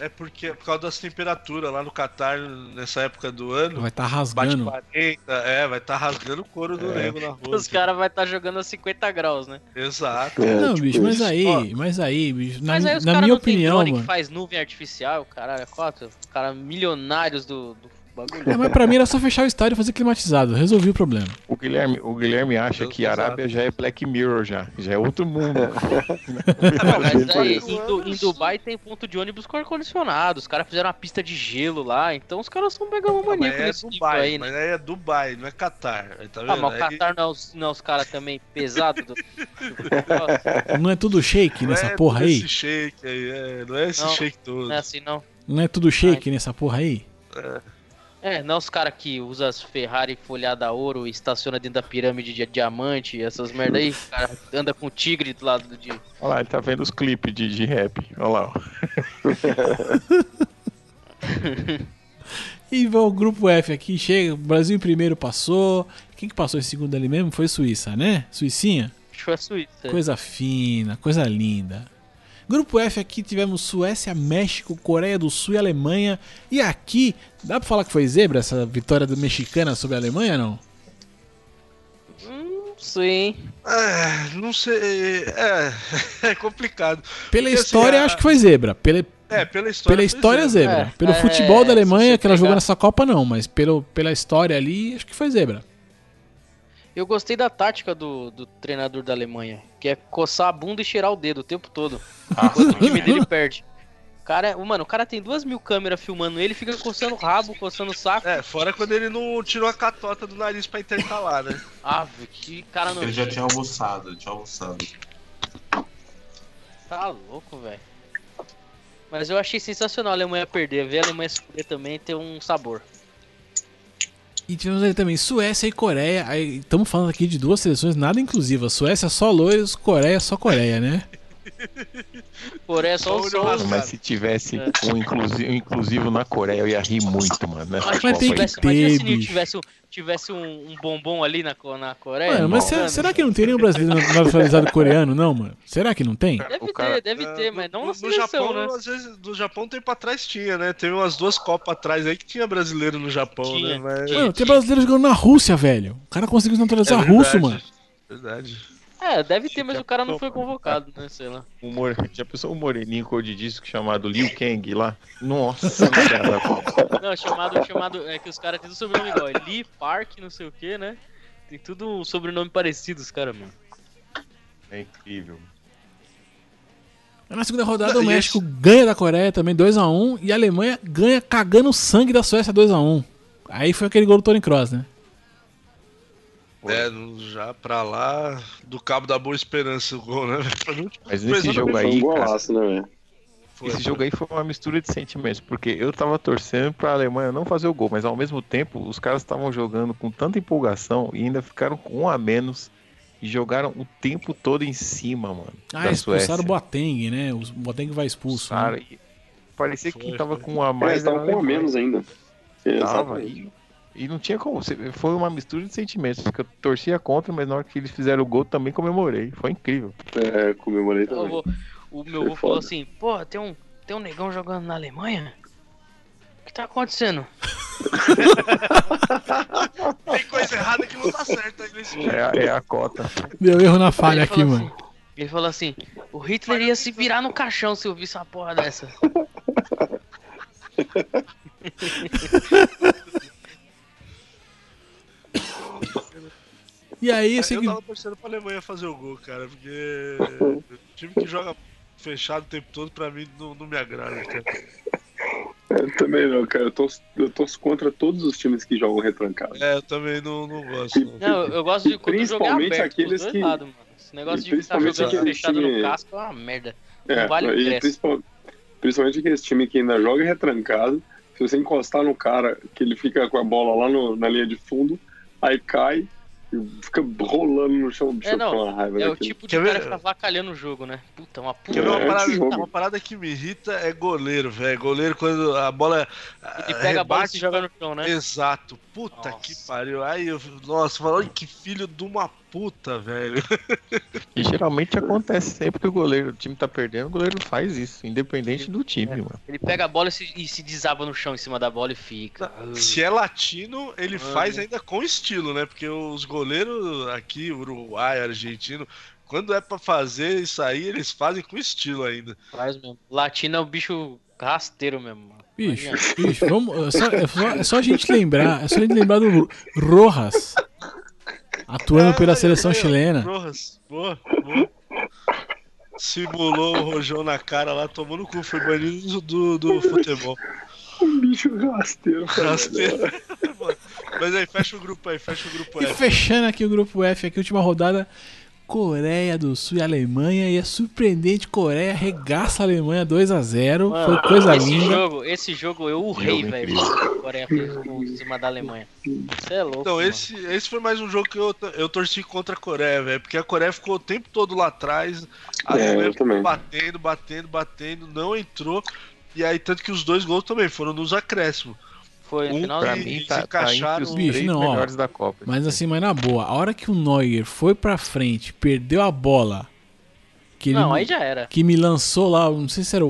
É porque é por causa das temperaturas lá no Catar nessa época do ano. Vai tá Bate rasgando. 40, é, vai estar rasgando o couro do É. nego na rua. Os caras vão estar jogando a 50 graus, né? Exato. É, Não, tipo bicho, mas isso. aí, mas aí, bicho, na, Mas aí os na minha não tem opinião, drone mano. que faz nuvem artificial, caralho, é quatro. Os caras milionários do, do bagulho. É, mas pra mim era só fechar o estádio e fazer climatizado. Resolvi o problema. O Guilherme, o Guilherme acha que a. Arábia já é Black Mirror já. Já é outro mundo. *laughs* Não, mas aí, Isso. em, Du- em Dubai tem ponto de ônibus com ar-condicionado. Os caras fizeram uma pista de gelo lá, então os caras são megalomaníacos Mas é nesse Dubai, aí, né? mas aí é Dubai, não é Catar. aí Tá vendo? Ah, mas o Aí Qatar não é os, não é os caras também pesados do... *laughs* Não é tudo shake não nessa é porra aí? Esse shake aí, é, não é esse Não, shake todo. não é assim não. Não é tudo shake nessa porra aí? É, não os caras que usam as Ferrari folhada a ouro e estaciona dentro da pirâmide de diamante, essas merda aí, o *laughs* cara anda com tigre do lado de. Olha lá, ele tá vendo os clipes de, de rap. Olha lá, ó. *laughs* E vai o grupo F aqui, chega, Brasil em primeiro passou. Quem que passou em segundo ali mesmo? Foi Suíça, né? Suicinha? Acho que foi a Suíça. Coisa fina, coisa linda. Grupo F aqui tivemos Suécia, México, Coreia do Sul e Alemanha. E aqui, dá pra falar que foi zebra essa vitória do mexicana sobre a Alemanha, não? Hum, sim. É, não sei. É, *laughs* é complicado. Pela Porque, assim, história, a- acho que foi zebra. Pela, É, pela história. pela história, zebra. zebra. É, Pelo é, futebol da Alemanha, que ela jogou nessa Copa, não. Mas pelo, pela história ali, acho que foi zebra. Eu gostei da tática do, do treinador da Alemanha, que é coçar a bunda e cheirar o dedo o tempo todo. Enquanto o time dele perde. O Cara, mano, o cara tem duas mil câmeras filmando ele, fica coçando o rabo, coçando o saco. É, fora quando ele não tirou a catota do nariz pra intercalar, né? Ave, que cara não. Ele já tinha almoçado, ele tinha almoçado. Tá louco, velho. Mas eu achei sensacional a Alemanha perder. Ver a Alemanha se fuder também tem um sabor. E tivemos aí também Suécia e Coreia. Estamos falando aqui de duas seleções nada inclusivas. Suécia só loiros, Coreia só Coreia, né? Coreia só Só o. Mas se tivesse É. um inclusivo, um inclusivo na Coreia, eu ia rir muito, mano. Mas Mas tem que tivesse, imagina ter, se tivesse, um- tivesse um, um bombom ali na, na Coreia. Mano, mas será, será que não tem nenhum brasileiro naturalizado coreano, não, mano? Será que não tem? Deve O ter, cara- deve É, ter, mas não no, na no seleção, Japão, né? às vezes, no Japão tempo atrás tinha, né? Teve umas duas Copas atrás aí que tinha brasileiro no Japão, Tinha, né? Mas... tinha. Mano, tem brasileiro jogando na Rússia, velho. O cara conseguiu se naturalizar É russo, mano. Verdade. É, deve ter, mas o cara não foi convocado, né? Sei lá. Um more... Já pensou um moreninho cor de disco chamado Liu Kang lá? Nossa, *laughs* cara. Não, chamado, chamado. É que os caras têm o sobrenome igual. É Lee Park, não sei o que, né? Tem tudo um sobrenome parecido, os caras, mano. É incrível. Na segunda rodada, o México ganha da Coreia também 2x1 e a Alemanha ganha cagando o sangue da Suécia 2x1. Aí foi aquele gol do Tony Kroos, né? É, já pra lá do Cabo da Boa Esperança o gol, né? *laughs* Mas nesse jogo Foi um aí, cara, golaço, né, velho? Esse foi. jogo aí foi uma mistura de sentimentos, porque eu tava torcendo pra Alemanha não fazer o gol, mas ao mesmo tempo os caras estavam jogando com tanta empolgação e ainda ficaram com um a menos e jogaram o tempo todo em cima, mano. Ah, da expulsaram Suécia. o Boateng, né? O Boateng vai expulso. Né? e Parecia Foi, que tava foi. com um a É, mais. eles estavam com a menos ainda. Tava, Exatamente. e, e não tinha como. Foi uma mistura de sentimentos. Porque eu torcia contra, mas na hora que eles fizeram o gol também comemorei. Foi incrível. É, comemorei também. vou- o meu avô falou assim: Pô, tem um, tem um negão jogando na Alemanha? O que tá acontecendo? *laughs* Tem coisa errada que não tá certa aí nesse jogo. É, a- é a cota. Deu erro na falha aqui, mano. assim- ele falou assim: O Hitler ia se virar no caixão se eu visse uma porra dessa. *laughs* *laughs* E aí, esse Eu tava torcendo pra Alemanha fazer o gol, cara, porque o time que joga fechado o tempo todo, pra mim, não, não me agrada, cara. Eu também não, cara. Eu torço, eu torço contra todos os times que jogam retrancado. É, eu também não, não gosto. Não. Não, eu, eu gosto de quando é Principalmente aberto aqueles que- lados, mano. Esse negócio de ficar principalmente jogando aqueles fechado time- no casco é uma merda. É, Não vale o e ingresso. principal- principalmente aqueles times que ainda joga retrancado. Se você encostar no cara que ele fica com a bola lá no- na linha de fundo, aí cai e fica rolando no chão. Bicho, É, não, com raiva É o daquilo. tipo de Quer cara ver? ficar vacalhando o jogo, né? Puta, uma puta. Quer ver uma É, parada, uma parada que me irrita é goleiro, velho. Goleiro quando a bola. Ele pega a bola e rebate se joga no chão, né? Exato. Puta Nossa. que pariu. Aí eu. Nossa, falou que filho de uma puta, velho. E geralmente acontece sempre que o goleiro, o time tá perdendo, o goleiro faz isso, independente do time, É. mano. Ele pega a bola e se, e se desaba no chão em cima da bola e fica. Se é latino, ele Mano. faz ainda com estilo, né? Porque os goleiros aqui, Uruguai, argentino, quando é pra fazer isso aí, eles fazem com estilo ainda. Faz mesmo. Latino é um bicho rasteiro mesmo. mano. Bicho, bicho, vamos. É só, é só- é só a gente lembrar. É só a gente lembrar do Rojas. Atuando É, pela seleção chilena. Rojas, boa, boa. Simulou o rojão na cara lá, tomou no cu, foi banido do, do futebol. Um bicho rasteiro. Rasteiro. *laughs* Mas aí, fecha o grupo aí, fecha o grupo E aí. fechando aqui o grupo F, aqui, última rodada. Coreia do Sul e Alemanha. E é surpreendente, Coreia arregaça a Alemanha 2x0. Foi Mano, coisa esse linda. jogo, esse jogo eu urrei, velho. A Coreia fez gol em cima da Alemanha. Você é louco. Então, mano. esse, esse foi mais um jogo que eu, eu torci contra a Coreia, velho. Porque a Coreia ficou o tempo todo lá atrás. A É, Alemanha ficou batendo, batendo, batendo, não entrou. E aí, tanto que os dois gols também foram nos acréscimos. Foi um final Pra mim tá, tá entre os Bicho, três não, ó. melhores da Copa. Mas assim, mas na boa, a hora que o Neuer foi pra frente, perdeu a bola. Que ele, Não, aí já era. que me lançou lá, não sei se era,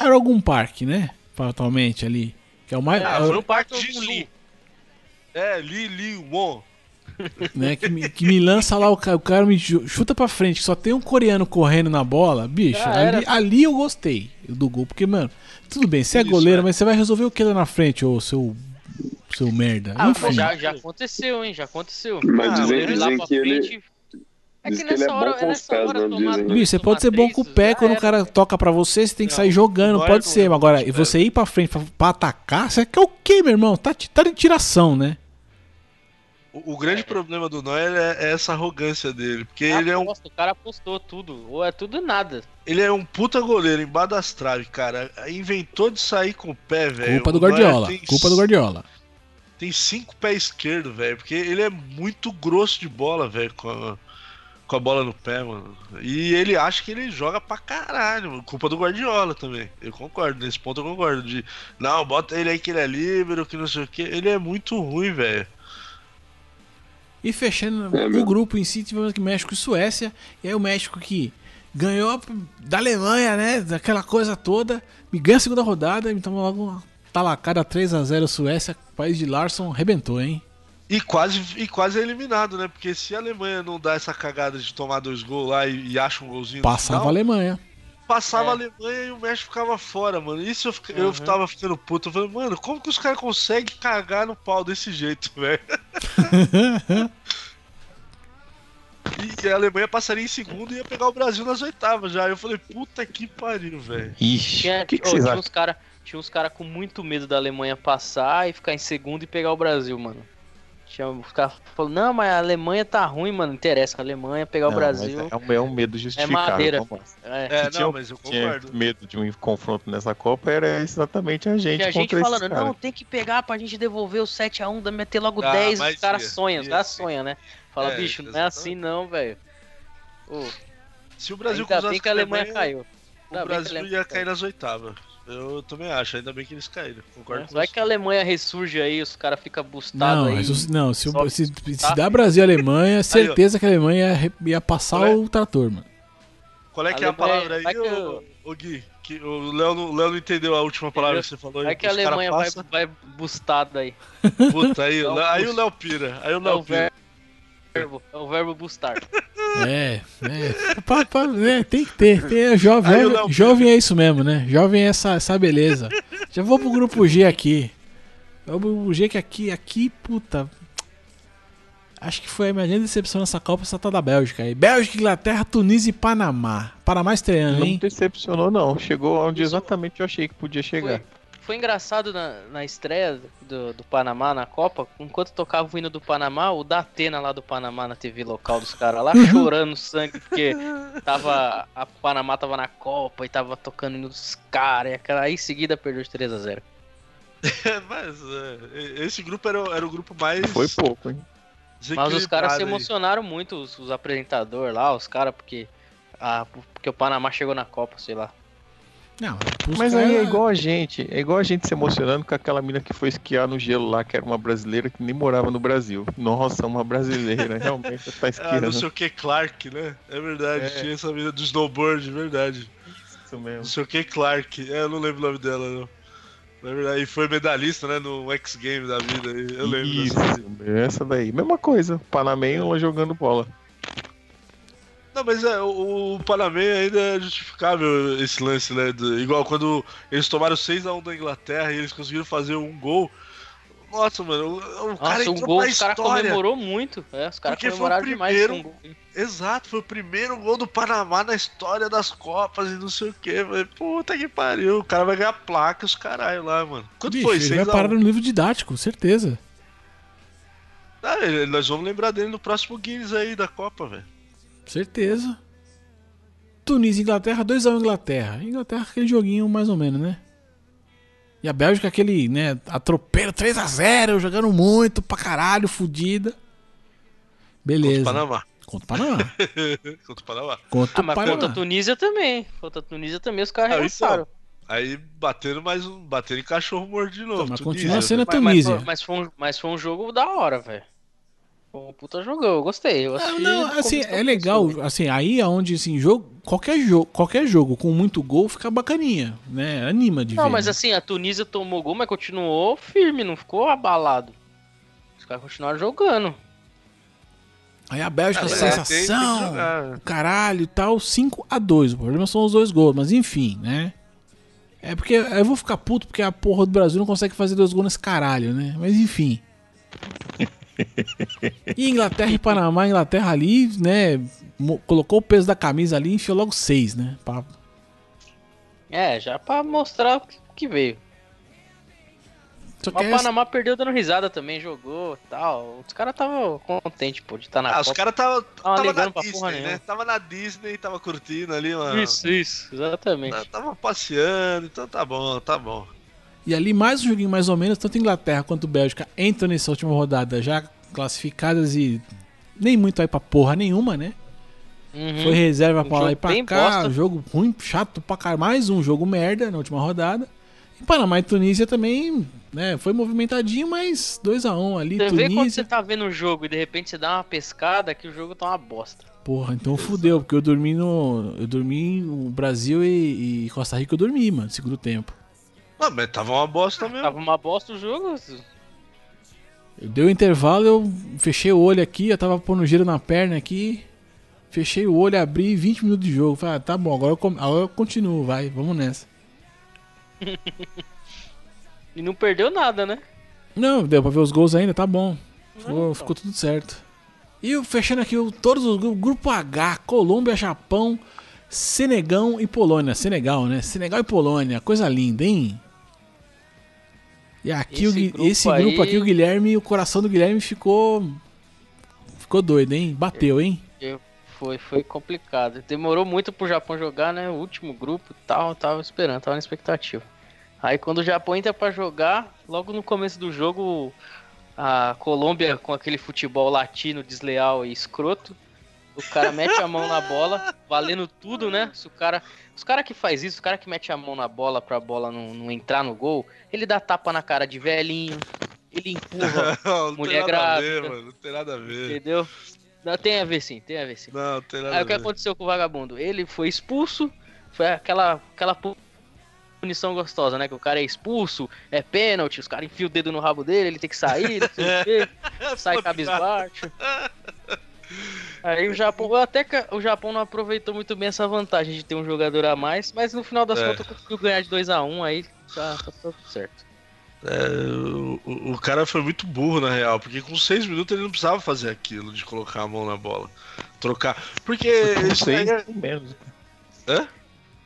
era algum parque, né? Fatalmente ali. Que é o mais. Ah, é o- foi no Parque do Li. É, Li Li Won. Né, que, me, que me lança lá, o cara, o cara me chuta pra frente, só tem um coreano correndo na bola, bicho, Já ali, ali eu gostei do gol, porque, mano, tudo bem, você é Isso, goleiro, é. mas você vai resolver o que lá na frente, ô seu, seu merda. Ah, Enfim, já, já aconteceu, hein? Já aconteceu. Mas Ah, dizem, Ele lá dizem pra que ele. frente. É diz que que ele é nessa bom hora, nessa pés, hora tomar dizem. Bicho, você tomar pode ser bom com o pé, quando o cara toca pra você, você tem que Não, sair jogando, pode ser, é mas agora, você ir pra frente pra, pra atacar, você quer o quê, meu irmão? Tá, tá de tiração, né? O, o grande É. problema do Neuer é, é essa arrogância dele. Porque Ah, ele é, um, aposta, O cara apostou tudo. Ou é tudo nada. ele é um puta goleiro embaixo das traves, cara. Inventou de sair com o pé, velho. Culpa do Guardiola, tem culpa do Guardiola. tem cinco pés esquerdo, velho. Porque ele é muito grosso de bola, velho, com a, com a bola no pé, mano. E ele acha que ele joga pra caralho, mano. Culpa do Guardiola também. Eu concordo, nesse ponto eu concordo. De, não, bota ele aí que ele é livre, que não sei o que. Ele é muito ruim, velho. E fechando É o mesmo. grupo em si, tivemos aqui México e Suécia. E aí o México que ganhou da Alemanha, né? Daquela coisa toda. Me ganha a segunda rodada. Então logo uma talacada 3x0 Suécia. País de Larson arrebentou, hein? E quase, e quase é eliminado, né? Porque se a Alemanha não dá essa cagada de tomar dois gols lá e, e acha um golzinho Passava a final, Alemanha. Passava É. a Alemanha e o México ficava fora, mano. Isso eu, fica- eu Uhum. tava ficando puto. Eu falei, mano, como que os caras conseguem cagar no pau desse jeito, *laughs* velho? E a Alemanha passaria em segundo e ia pegar o Brasil nas oitavas já. Eu falei, puta que pariu, velho. Ixi, que, que vocês tinha uns cara, tinha uns cara com muito medo da Alemanha passar e ficar em segundo e pegar o Brasil, mano. Tinha os caras falando, não, mas a Alemanha tá ruim, mano. Não interessa, a Alemanha pegar o Não, Brasil. mas É um, é um medo justificável. madeira. vamos lá. É. É, Se tinha- não, mas eu Tinha concordo. medo de um confronto nessa Copa, era exatamente a gente Tinha gente contra falando, não, tem que pegar pra gente devolver o 7x1, da meter logo Ah, 10. mas Os caras sonham, os caras sim. sonham, né? Fala, É, bicho, não é assim não, velho. Se o Brasil Ainda cruzasse bem que a Alemanha caiu. o Ainda a Brasil Alemanha ia caiu. cair nas oitavas. Eu também acho, ainda bem que eles caíram. Concordo com Vai que a Alemanha ressurge aí, os caras ficam bustados Não, aí. isso- não se, o- sobe, se, se dá Brasil e Alemanha, *laughs* certeza que a Alemanha ia, ia passar é? o trator, mano. Qual é que é a palavra aí, ô, ô Gui? Que o Léo não, Léo não entendeu a última palavra que você falou aí. Vai que a Alemanha vai, vai bustada aí. Puta, *laughs* aí, o Dá Léo- aí o. Léo pira. Aí o Léo pira. Verbo, é o verbo bustar. É, é, é, tem que ter. Tem, é jovem, Aí o jovem, é isso mesmo, né? Jovem é essa, essa beleza. Já vou pro grupo G aqui. Vou pro grupo G que aqui, aqui, puta. Acho que foi a minha grande decepção nessa Copa, essa tal da Bélgica aí. Bélgica, Inglaterra, Tunísia e Panamá. Panamá estreando, Não hein? decepcionou, não. Chegou onde exatamente eu achei que podia chegar. Foi, foi engraçado na, na estreia do, do Panamá na Copa, enquanto tocava o hino do Panamá, o Datena lá do Panamá na TV local dos caras lá, *laughs* chorando sangue, porque tava, a Panamá tava na Copa e tava tocando o hino dos caras, e aquela- aí em seguida perdeu de 3x0. *laughs* Mas é, esse grupo era, o- era o grupo mais. Foi pouco, hein? Mas os caras se aí. emocionaram muito, os, os apresentadores lá, os caras, porque, ah, porque o Panamá chegou na Copa, sei lá. Não, Mas aí é igual a gente. É igual a gente se emocionando com aquela mina que foi esquiar no gelo lá, que era uma brasileira que nem morava no Brasil. Nossa, uma brasileira, *laughs* realmente tá Ah, esquiando. não sei o que Clark, né? É verdade, É. tinha essa mina do snowboard, verdade. Isso Não mesmo. sei o que Clark. É, eu não lembro o nome dela, não. Na verdade, e foi medalhista, né, no X Game da vida. aí, Eu lembro Isso, dessa. essa daí. Mesma coisa, Panamenho jogando bola. Não, mas é, o, o Panamá ainda é justificável esse lance, né? do- igual quando eles tomaram 6x1 da Inglaterra e eles conseguiram fazer um gol. Nossa, mano, o, o cara Nossa, um entrou gol, pra os caras história. comemorou muito. É, os caras Porque foi o comemoraram demais primeiro- esse um gol. Exato, foi o primeiro gol do Panamá na história das Copas e não sei o que. Puta que pariu, o cara vai ganhar placa os caralho lá, mano. Quanto Bicho, foi? ele 6 vai a 1? parar no livro didático, certeza. Ah, nós vamos lembrar dele no próximo Guinness aí da Copa, velho. Certeza. Tunísia e Inglaterra, 2x1 Inglaterra. Inglaterra, aquele joguinho mais ou menos, né? E a Bélgica, aquele, né, atropelo 3x0, jogando muito pra caralho, fudida. Contra Beleza. o Panamá. Contra o Panamá. Contra o Panamá. *laughs* Contra Ah, mas Panamá. contra a Tunísia também. Contra a Tunísia também os caras arregaçaram. Aí bateram mais um. Bateram em cachorro morto de novo. Então, mas Tunísia, continua sendo a Mas, mas, Tunísia. foi, mas, foi um, mas foi um jogo da hora, velho. Um puta jogão, eu gostei. Eu Não, assisti não, assim, é legal, assim. assim, aí aonde, assim, jogo, qualquer jogo, qualquer jogo com muito gol fica bacaninha, né? Anima de Não, ver. mas né? assim, a Tunísia tomou gol, mas continuou firme, não ficou abalado. Os caras continuaram jogando. Aí a Bélgica, Ah, mas sensação, caralho e tal, 5 a 2 O problema são os dois gols, mas enfim, né? É porque eu vou ficar puto porque a porra do Brasil não consegue fazer dois gols nesse caralho, né? Mas enfim. *laughs* E Inglaterra e Panamá, Inglaterra ali, né? Colocou o peso da camisa ali e enfiou logo seis, né? Pra- É, já pra mostrar o que- veio. Só Mas o essa- Panamá perdeu dando risada também, jogou e tal. Os caras estavam contentes, pô, de estar na Ah, os Copa. caras tava, Tava tava na Disney, né? Tava na Disney, tava curtindo ali, mano. Isso, isso, exatamente. Tava passeando, então tá bom, tá bom. E ali mais um joguinho mais ou menos, tanto Inglaterra quanto Bélgica entram nessa última rodada já classificadas e nem muito aí pra porra nenhuma, né? Uhum. Foi reserva Um pra lá e pra cá, bosta. jogo ruim, chato pra caralho. Mais um jogo merda na última rodada. E Panamá e Tunísia também, né? Foi movimentadinho, mas 2x1 ali, Você vê quando você Tunísia. tá vendo o jogo e de repente você dá uma pescada que o jogo tá uma bosta. Porra, então fudeu, porque eu dormi no. Eu dormi no Brasil e, e Costa Rica, eu dormi, mano, segundo tempo. Ah, mas tava uma bosta mesmo. Tava uma bosta o jogo. Eu dei o intervalo, eu fechei o olho aqui, eu tava pondo giro na perna aqui. Fechei o olho, abri 20 minutos de jogo. Falei, ah, tá bom, agora eu, com- agora eu continuo, vai, vamos nessa. *laughs* E não perdeu nada, né? Não, deu pra ver os gols ainda, tá bom. Ficou, então. ficou tudo certo. E fechando aqui todos os grupos, grupo H, Colômbia, Japão, Senegão e Polônia. Senegal, né? Senegal e Polônia, coisa linda, hein? E aqui Esse o, grupo esse grupo aí- aqui, o Guilherme, o coração do Guilherme ficou. Ficou doido, hein? Bateu, hein? Foi, foi complicado. Demorou muito pro Japão jogar, né? O último grupo e tal, tava esperando, tava na expectativa. Aí quando o Japão entra pra jogar, logo no começo do jogo, a Colômbia com aquele futebol latino desleal e escroto, o cara mete a mão na bola, valendo tudo, né? Se o cara, os cara que faz isso, os cara que mete a mão na bola pra bola não, não entrar no gol, ele dá tapa na cara de velhinho, ele empurra, *laughs* Não, não Mulher tem nada a ver, grávida. mano. Não tem nada a ver. entendeu? Não, tem a ver sim, tem a ver sim. Não, tem nada Aí o que aconteceu com o vagabundo? Ele foi expulso, foi aquela, aquela pu- punição gostosa, né? Que o cara é expulso, é pênalti, os caras enfiam o dedo no rabo dele, ele tem que sair, não sei o quê, *laughs* sai cabisbaixo. *laughs* Aí o Japão, até que o Japão não aproveitou muito bem essa vantagem de ter um jogador a mais, mas no final das É. contas conseguiu ganhar de 2x1, aí tá, tá tudo certo. É, o, o- cara foi muito burro, na real, porque com seis minutos ele não precisava fazer aquilo de colocar a mão na bola. Trocar. Porque Com seis, é, com menos. Hã?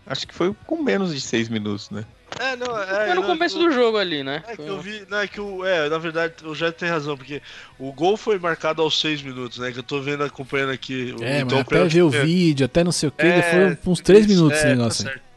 Acho que foi com menos de seis minutos, né? É, não, é, Foi no não, começo eu- do jogo ali, né? É que eu vi, não, é que o, é, na verdade, o Jé tem razão, porque o gol foi marcado aos seis minutos, né? Que eu tô vendo, acompanhando aqui. o- É, então, mas até ver o é, vídeo, até não sei o que, É, foi uns 3 isso, minutos é, esse tá negócio aí. certo.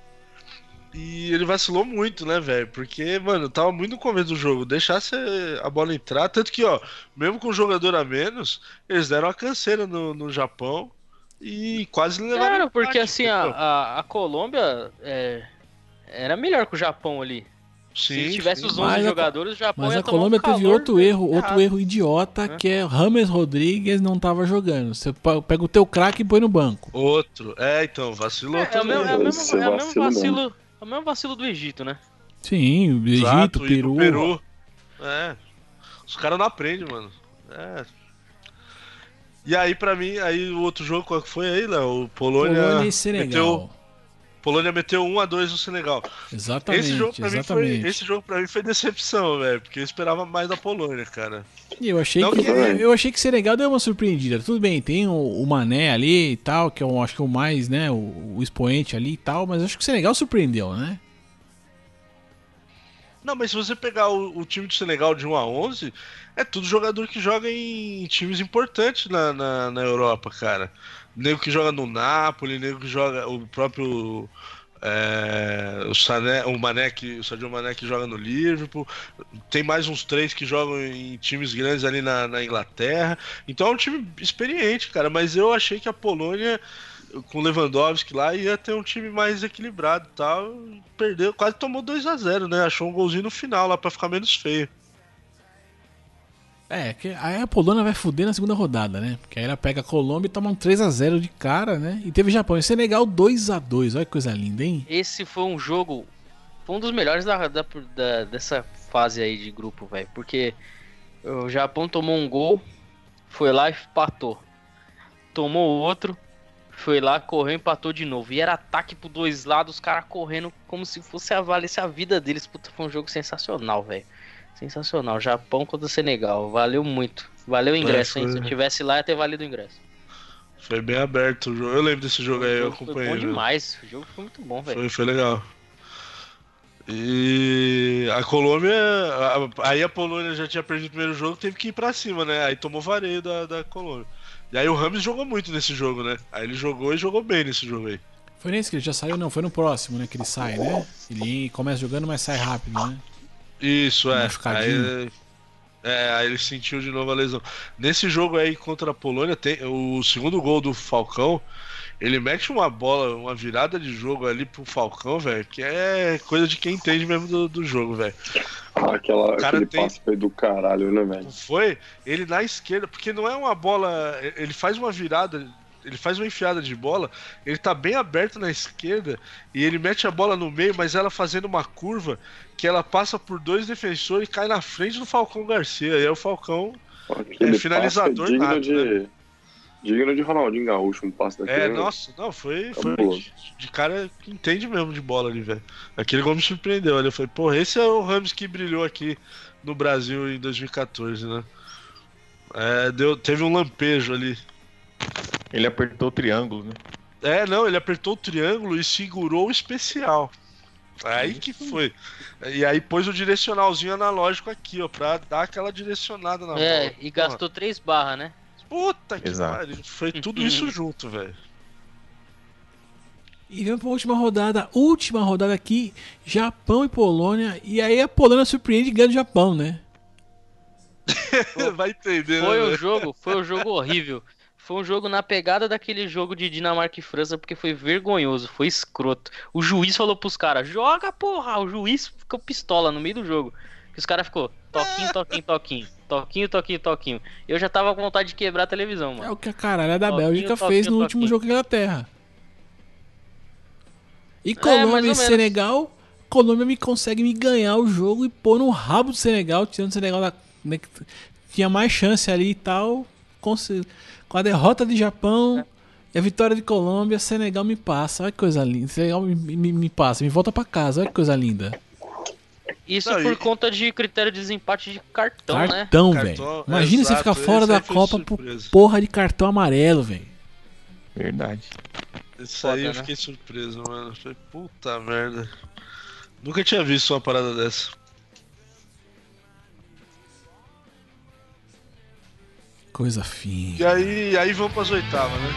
E ele vacilou muito, né, velho? Porque, mano, tava muito no começo do jogo. Deixasse a bola entrar. Tanto que, ó, mesmo com um jogador a menos, eles deram uma canseira no, no Japão e quase levaram. Claro, porque assim, a, a, a Colômbia é, era melhor que o Japão ali. Sim, Se tivesse sim. os 11 Mas jogadores, o Japão Mas ia a tomar um Colômbia teve outro erro, outro errado. erro idiota, Né? que é Rames Rodrigues não tava jogando. Você pega o teu craque e põe no banco. Outro. É, então, vacilou É, é o também. mesmo, é o mesmo, é o mesmo vacilo mesmo. vacilo, é o mesmo vacilo do Egito, né? Sim, o Egito, Exato, Peru. do Peru. É. Os caras não aprendem, mano. É. E aí, pra mim, aí o outro jogo, qual que foi aí, Léo? O Polônia. Polônia e Senegal. Meteu, Polônia meteu 1x2 no Senegal. Exatamente, esse, jogo pra mim foi, exatamente. esse jogo pra mim foi decepção, velho. Porque eu esperava mais da Polônia, cara. E eu achei Não que que- eu achei que Senegal deu uma surpreendida. Tudo bem, tem o, o Mané ali e tal, que eu acho que é o mais, né, o, o expoente ali e tal, mas acho que o Senegal surpreendeu, né? Não, mas se você pegar o, o time do Senegal de 1 a 11, é tudo jogador que joga em times importantes na, na, na Europa, cara. Nego que joga no Napoli, nego que joga o próprio é, o Sané, o Mané que o Sadio Mané que joga no Liverpool. Tem mais uns três que jogam em times grandes ali na, na Inglaterra. Então é um time experiente, cara. Mas eu achei que a Polônia com Lewandowski lá ia ter um time mais equilibrado tal. Perdeu, quase tomou 2 a 0 né? Achou um golzinho no final lá pra ficar menos feio. É, que aí a Polônia vai fuder na segunda rodada, né? Porque aí ela pega a Colômbia e toma um 3x0 de cara, né? E teve Japão e Senegal 2x2. Olha que coisa linda, hein? Esse foi um jogo. Foi um dos melhores da, da- da- dessa fase aí de grupo, velho. Porque o Japão tomou um gol, foi lá e empatou. Tomou outro, foi lá, correu e empatou de novo. E era ataque por dois lados, os caras correndo como se fosse a valesse a vida deles. Puta, foi um jogo sensacional, velho. Sensacional. Japão contra o Senegal. Valeu muito. Valeu o ingresso, hein? foi- Se eu tivesse lá, ia ter valido o ingresso. Foi bem aberto o jogo. Eu lembro desse jogo aí, eu jogo foi acompanhei. bom né? demais. O jogo foi muito bom, velho. Foi, foi legal. E a Colômbia. a- aí a Polônia já tinha perdido o primeiro jogo, teve que ir pra cima, né? Aí tomou vareio da, da Colômbia. E aí o Rames jogou muito nesse jogo, né? Aí ele jogou e jogou bem nesse jogo aí. Foi nesse que ele já saiu? Não, foi no próximo, né? Que ele sai, né? Ele começa jogando, mas sai rápido, né? Isso, é. Aí, é, aí ele sentiu de novo a lesão. Nesse jogo aí contra a Polônia, tem o segundo gol do Falcão. Ele mete uma bola, uma virada de jogo ali pro Falcão, velho, que é coisa de quem entende mesmo do, do jogo, velho. Aquela, cara aquele tem- passe foi do caralho, né, velho? Não foi? Ele na esquerda, porque não é uma bola. Ele faz uma virada, ele faz uma enfiada de bola, ele tá bem aberto na esquerda e ele mete a bola no meio, mas ela fazendo uma curva que ela passa por dois defensores e cai na frente do Falcão Garcia. E aí o Falcão. Aquele É, finalizador é digno nato, de, digno de Ronaldinho Gaúcho, um passe daquele. É, né? nossa, não, foi, foi Cabuloso. de, de cara que entende mesmo de bola ali, velho. Aquele gol me surpreendeu. Ali eu falei, porra, esse é o Ramos que brilhou aqui no Brasil em 2014, né? É, deu, teve um lampejo ali. Ele apertou o triângulo, né? É, não, ele apertou o triângulo e segurou o especial. Aí que foi. E aí pôs o direcionalzinho analógico aqui, ó, pra dar aquela direcionada na É, bola. e gastou três barras, né? Puta que pariu. Foi tudo *laughs* isso junto, velho. E vamos pra última rodada. Última rodada aqui, Japão e Polônia. E aí a Polônia surpreende e ganha do Japão, né? *laughs* Vai entender, Foi né? velho? jogo, foi um jogo horrível. Foi um jogo na pegada daquele jogo de Dinamarca e França, porque foi vergonhoso, foi escroto. O juiz falou pros caras, joga porra! O juiz ficou pistola no meio do jogo. Que os caras ficou toquinho, *laughs* toquinho, toquinho. Toquinho, toquinho, toquinho. Eu já tava com vontade de quebrar a televisão, É mano. o que a caralha da Toquinho, Bélgica toquinho, fez no último toquinho. jogo com a Inglaterra. E É, Colômbia ou e. Senegal. Colômbia me consegue me ganhar o jogo e pôr no rabo do Senegal, tirando o Senegal da, né, que tinha mais chance ali e tal. com, se- com a derrota de Japão e a vitória de Colômbia, Senegal me passa. Olha que coisa linda. Senegal me, me, me passa, me volta pra casa. Olha que coisa linda. Isso por conta de critério de desempate de cartão, né? cartão, velho. Cartão, Imagina você exato, ficar fora esse da foi Copa por porra de cartão amarelo, velho. Verdade. Isso Foda, aí eu né? fiquei surpreso, mano. Falei, puta merda. Nunca tinha visto uma parada dessa. Coisa E fina. aí, aí vamos pras oitavas, né?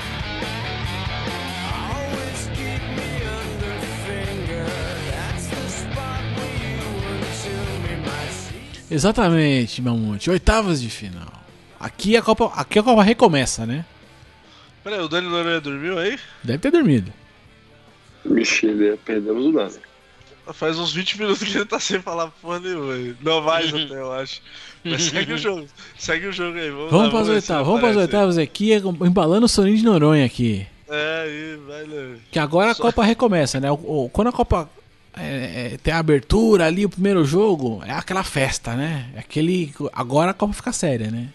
Exatamente, Mamute. Oitavas de final. Aqui a Copa, aqui a Copa recomeça, né? Pera aí, o Dani Noronha dormiu aí? Deve ter dormido. Mexer, perdemos o Dani. Faz uns 20 minutos que ele tá sem falar porra nenhuma. aí. Não mais *laughs* até, eu acho. Mas *laughs* segue o jogo. Segue o jogo aí. Vamos, Vamos lá, para as oitavas, vamos para as oitavas aqui, embalando o soninho de Noronha aqui. É, aí, vai lá. Que agora a Só- Copa recomeça, né? O- o- quando a Copa é, é, tem a abertura ali, o primeiro jogo, é aquela festa, né? É aquele. Agora a Copa fica séria, né?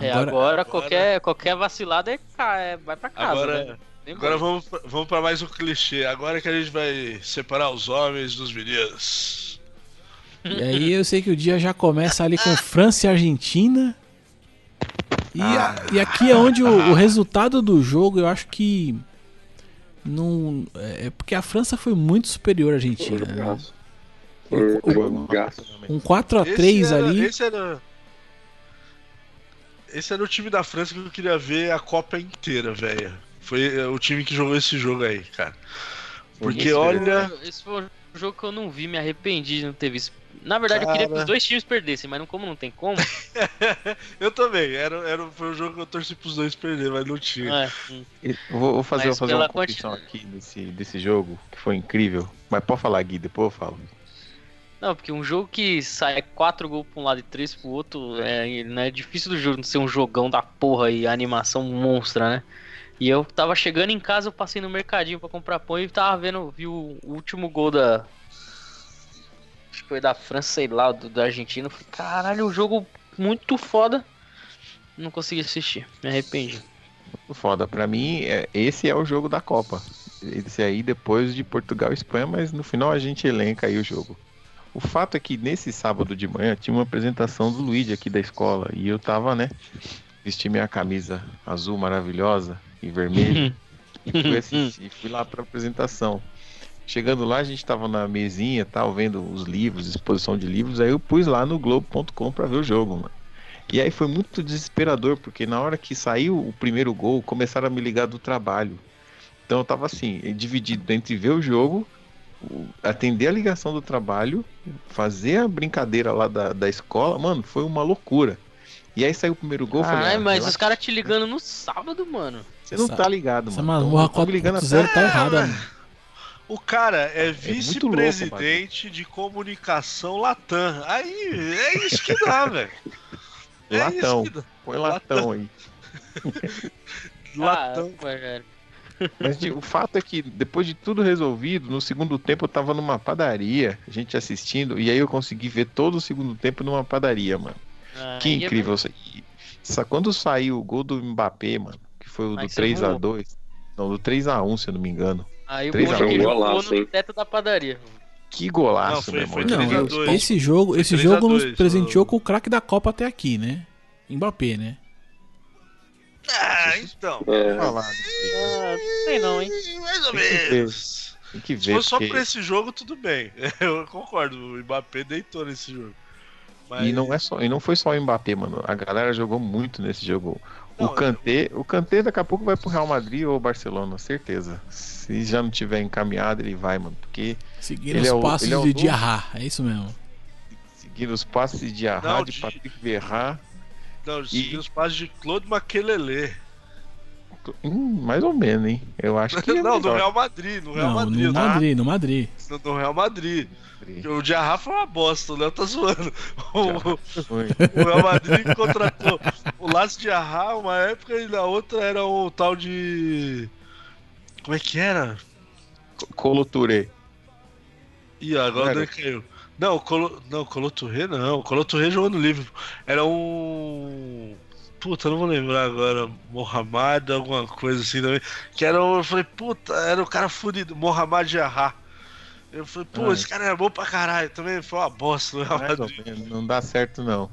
É, Agora- agora, agora- qualquer, qualquer vacilada é, é- vai pra casa. Agora, né? Agora vamos, pra- vamos pra mais um clichê. Agora que a gente vai separar os homens dos meninos. E aí eu sei que o dia já começa ali com França e Argentina. E, a- e aqui é onde o, o resultado do jogo eu acho que. Não, é porque a França foi muito superior à Argentina. Né? Um- Foi um jogaço. Um 4x3 Esse era- ali. Esse era. Esse era o time da França que eu queria ver a Copa inteira, velho. Foi é, o time que jogou esse jogo aí, cara. Porque Esse olha. Esse foi um jogo que eu não vi, me arrependi de não ter visto. Na verdade, eu queria que Cara. os dois times perdessem, mas não, como não tem como. *laughs* Eu também. Era, era, foi um jogo que eu torci pros dois perder, mas não tinha. é, hum. Eu Vou, vou fazer, vou fazer uma quanti- aqui desse, desse jogo, que foi incrível. Mas pode falar, Gui, depois eu falo. Não, porque um jogo que sai quatro gols pra um lado e três pro outro, é, não é difícil do jogo ser um jogão da porra e a animação monstra, né? E eu tava chegando em casa, eu passei no mercadinho pra comprar pão e tava vendo, vi o último gol da. Foi da França, sei lá, do, da Argentina. Eu falei, caralho, um jogo muito foda. Não consegui assistir, me arrependi. Foda, pra mim, é- esse é o jogo da Copa. Esse aí depois de Portugal e Espanha, mas no final a gente elenca aí o jogo. O fato é que nesse sábado de manhã tinha uma apresentação do Luigi aqui da escola e eu tava, né, vesti minha camisa azul maravilhosa e vermelha *laughs* e fui assistir, fui lá pra apresentação. Chegando lá, a gente tava na mesinha, tal, vendo os livros, exposição de livros, aí eu pus lá no globo.com pra ver o jogo, mano. E aí foi muito desesperador, porque na hora que saiu o primeiro gol, começaram a me ligar do trabalho. Então eu tava assim, dividido entre ver o jogo, atender a ligação do trabalho, fazer a brincadeira lá da, da escola, mano, foi uma loucura. E aí saiu o primeiro gol, eu falei, Ai, ah, mas relaxa, os caras te ligando no sábado, mano. você não tá ligado, Essa mano. masmorra Então, eu tô me ligando 4.0 até- tá errada, mano. O cara é louco, vice-presidente de comunicação Latam. Aí, é isso que dá, *laughs* velho. É Latão. dá. Põe latão aí. *laughs* Latão. Ah, velho. Mas de- o fato é que depois de tudo resolvido, no segundo tempo eu tava numa padaria, a gente assistindo, e aí eu consegui ver todo o segundo tempo numa padaria, mano. Ah, Que é incrível. Sa- quando saiu o gol do Mbappé, mano, que foi o do você 3x2, não, do 3x1, se eu não me engano. Aí o jogou Golaço, no hein? teto da padaria. Que golaço, Não, foi- meu irmão. foi Eu Não, dois. esse jogo, esse 3 a jogo nos 2, presenteou com o craque da Copa até aqui, né? Mbappé, né? Ah, então. É. Ah, não sei não, hein? Mais ou Tem que ver. menos. Tem que Se ver, fosse só porque... por esse jogo, tudo bem. *laughs* Eu concordo. O Mbappé deitou nesse jogo. Mas... E não, é só, e não foi só o Mbappé, mano. A galera jogou muito nesse jogo. Não, o Kanté, o Kanté daqui a pouco vai pro Real Madrid ou Barcelona, certeza. Se já não tiver encaminhado, ele vai, mano. Porque Seguindo Ele os é o- passos ele é o de Diarra, é isso mesmo. seguindo os passes de Arra, Não, de de- Patrick Verra, Não, segui os passos de Claude Makelele. hum, mais ou menos, hein? Eu acho que é *laughs* não, do melhor. Real Madrid. No Real Não, Madrid. no tá? Madrid, no Madrid. No, no Real Madrid. O Diarra foi uma bosta, o Léo tá zoando. *laughs* O, o Real Madrid contratou o Lácio Diarra uma época e na outra era o tal de. Como é que era? Colo Touré. Ih, agora ele caiu. Não, Colo... não, Colo Touré não. O Colo Touré jogou no Liverpool. Era um. puta, não vou lembrar agora, Mohamed, alguma coisa assim também. Que era, eu falei, puta, era o cara fudido, Mohamed Yahá. Eu falei, pô, Ah, esse cara é bom pra caralho. Também foi uma bosta Não dá certo, não.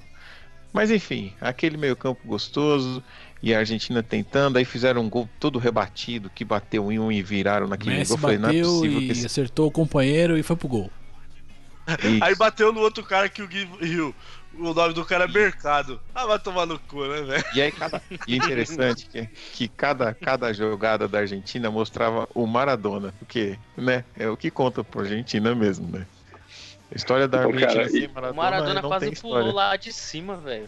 Mas enfim, aquele meio-campo gostoso e a Argentina tentando, aí fizeram um gol todo rebatido, que bateu em um e viraram naquele Messi gol. Eu Falei, não é bateu possível e que esse... acertou o companheiro e foi pro gol. *laughs* Aí Isso. bateu no outro cara que o Gui riu. O nome do cara é Mercado. Ah, vai tomar no cu, né, velho? E aí, cada... e é interessante que, que cada, cada jogada da Argentina mostrava o Maradona, porque, né, é o que conta pra Argentina mesmo, né? A história da Pô, Argentina cara, e- Maradona, O Maradona quase pulou história. lá de cima, velho.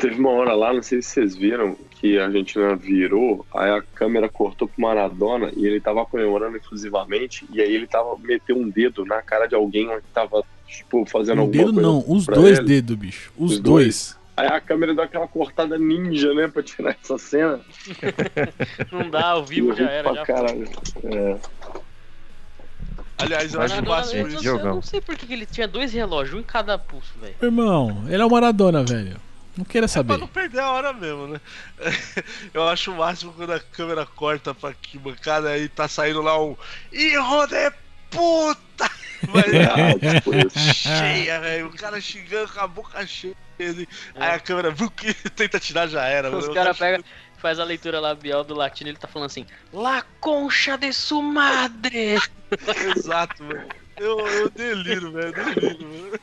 Teve uma hora lá, não sei se vocês viram, que a Argentina virou, aí a câmera cortou pro Maradona e ele tava comemorando exclusivamente, e aí ele tava meteu um dedo na cara de alguém que tava, tipo, fazendo Um alguma dedo coisa. não, os pra dois dedos, bicho. Os, Os dois. Aí a câmera deu aquela cortada ninja, né, pra tirar essa cena. *laughs* Não dá, ao vivo já era. Já foi. caralho. É. Aliás, eu Mas acho Maradona, máximo eu, não isso. sei, eu jogão. não sei por que que ele tinha dois relógios, um em cada pulso, velho. Irmão, ele é o Maradona, velho. Não queira Pra saber. não perder a hora mesmo, né? *laughs* Eu acho o máximo quando a câmera corta pra que bancada aí tá saindo lá um Hijo de puta! *laughs* Mas Ah, tipo, *laughs* cheia, velho. O cara xingando com a boca cheia. Ele... Aí a câmera viu que tenta tirar já era. Os caras pegam, faz a leitura labial do latino ele tá falando assim: La concha de su madre! Exato, mano. Eu, eu deliro, velho. Deliro,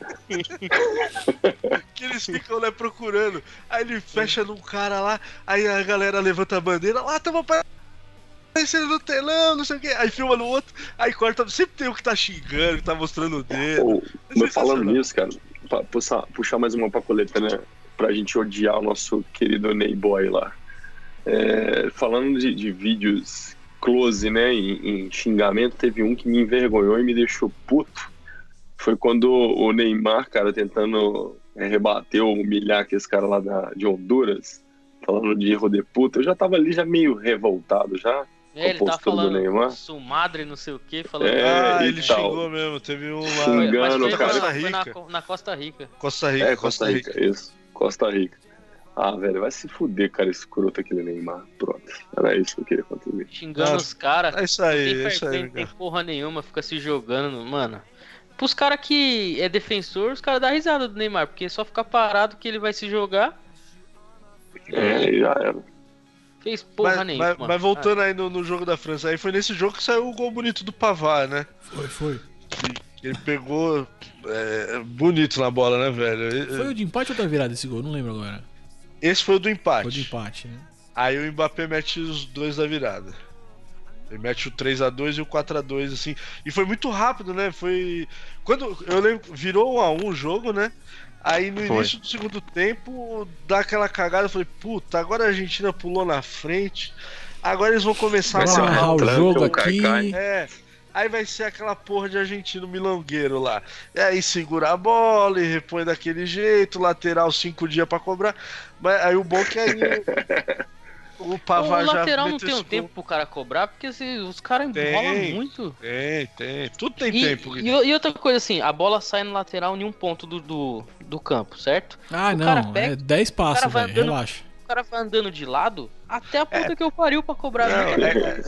que eles ficam né, procurando. Aí ele fecha num cara lá. Aí a galera levanta a bandeira. Lá, tamo aparecendo no telão, não sei o que. Aí filma no outro. Aí corta. Sempre tem o que tá xingando, que tá mostrando o dedo. É mas falando nisso, cara, pra puxar, puxar mais uma papoleta, né? Pra gente odiar o nosso querido Ney Boy lá. É, falando de, de vídeos close, né, em, em xingamento, teve um que me envergonhou e me deixou puto. Foi quando o Neymar, cara, tentando é, rebater ou humilhar aqueles caras lá da, de Honduras, falando de erro de puta. Eu já tava ali já meio revoltado já. É, ele tá postura do falando Neymar. su madre, não sei o que, falando. É, ah, ele tal. xingou mesmo. Teve um lá. Xingando, cara. na- Costa foi na, Rica. na Costa Rica. Costa Rica. É, Costa Rica, isso. Costa Rica. Ah, velho, vai se fuder, cara, escroto aquele Neymar. Pronto. Era isso que eu queria contribuir. Xingando Nossa. os caras. É isso aí, é isso aí, não tem porra nenhuma, fica se jogando, mano. Pros caras que é defensor, os caras dão risada do Neymar, porque é só ficar parado que ele vai se jogar. É, já era. Fez porra Mas, nenhuma. mas- mas voltando aí no, no jogo da França, aí foi nesse jogo que saiu o gol bonito do Pavar, né? Foi, foi. Ele pegou é, bonito na bola, né, velho? Foi o de empate ou da virada esse gol? Não lembro agora. Esse foi o do empate. Foi de empate, né? Aí o Mbappé mete os dois da virada. Ele mete o 3x2 e o 4x2, assim. E foi muito rápido, né? Foi. Quando. Eu lembro. Virou 1x1 o jogo, né? Aí no Foi. início do segundo tempo, dá aquela cagada. Eu falei, puta, agora a Argentina pulou na frente. Agora eles vão começar Vai a amarrar o jogo aqui. É. Aí vai ser aquela porra de argentino milongueiro lá. E aí segura a bola e repõe daquele jeito, lateral cinco dias pra cobrar. Mas aí o bom é que aí o, *laughs* o O Pavar já lateral não tem um tempo pro cara cobrar, porque se- os caras Tem. enrolam muito. Tem, tem. Tudo tem E, tempo. e, e outra coisa assim, a bola sai no lateral em um ponto do, do, do campo, certo? Ah, O cara não. pega- é 10 passos, velho. andando- Relaxa. O cara vai andando de lado até a puta que eu pariu pra cobrar. Não, Não, é-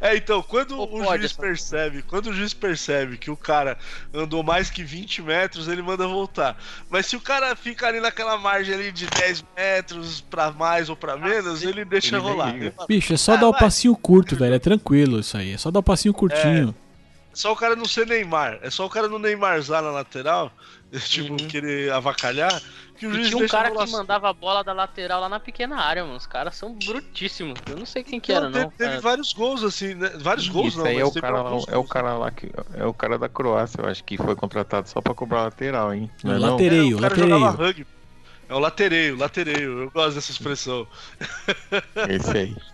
É, então, quando Ou o pode, juiz percebe, quando o juiz percebe que o cara andou mais que 20 metros, ele manda voltar. Mas se o cara fica ali naquela margem ali de 10 metros pra mais ou pra menos, ele deixa Ele rolar. Bicho, é só Ah, dar o vai. passinho curto, velho. É tranquilo isso aí. É só dar o passinho curtinho. Só o cara não ser Neymar. É só o cara não Neymarzar na lateral, *laughs* tipo, Uhum. querer avacalhar, que o E tinha um cara que mandava a bola da lateral lá na pequena área, mano. Os caras são brutíssimos. Eu não sei quem que Não, era, teve, não. teve vários gols, assim, né? Vários gols Isso não, aí mas é o, cara lá, alguns é o gols. cara lá que. É o cara da Croácia, eu acho que foi contratado só pra cobrar lateral, hein? Não é Lateral. não? Latereio, É, o cara latereio. jogava rugby. É o latereio, latereio. Eu gosto dessa expressão. Esse aí. *laughs*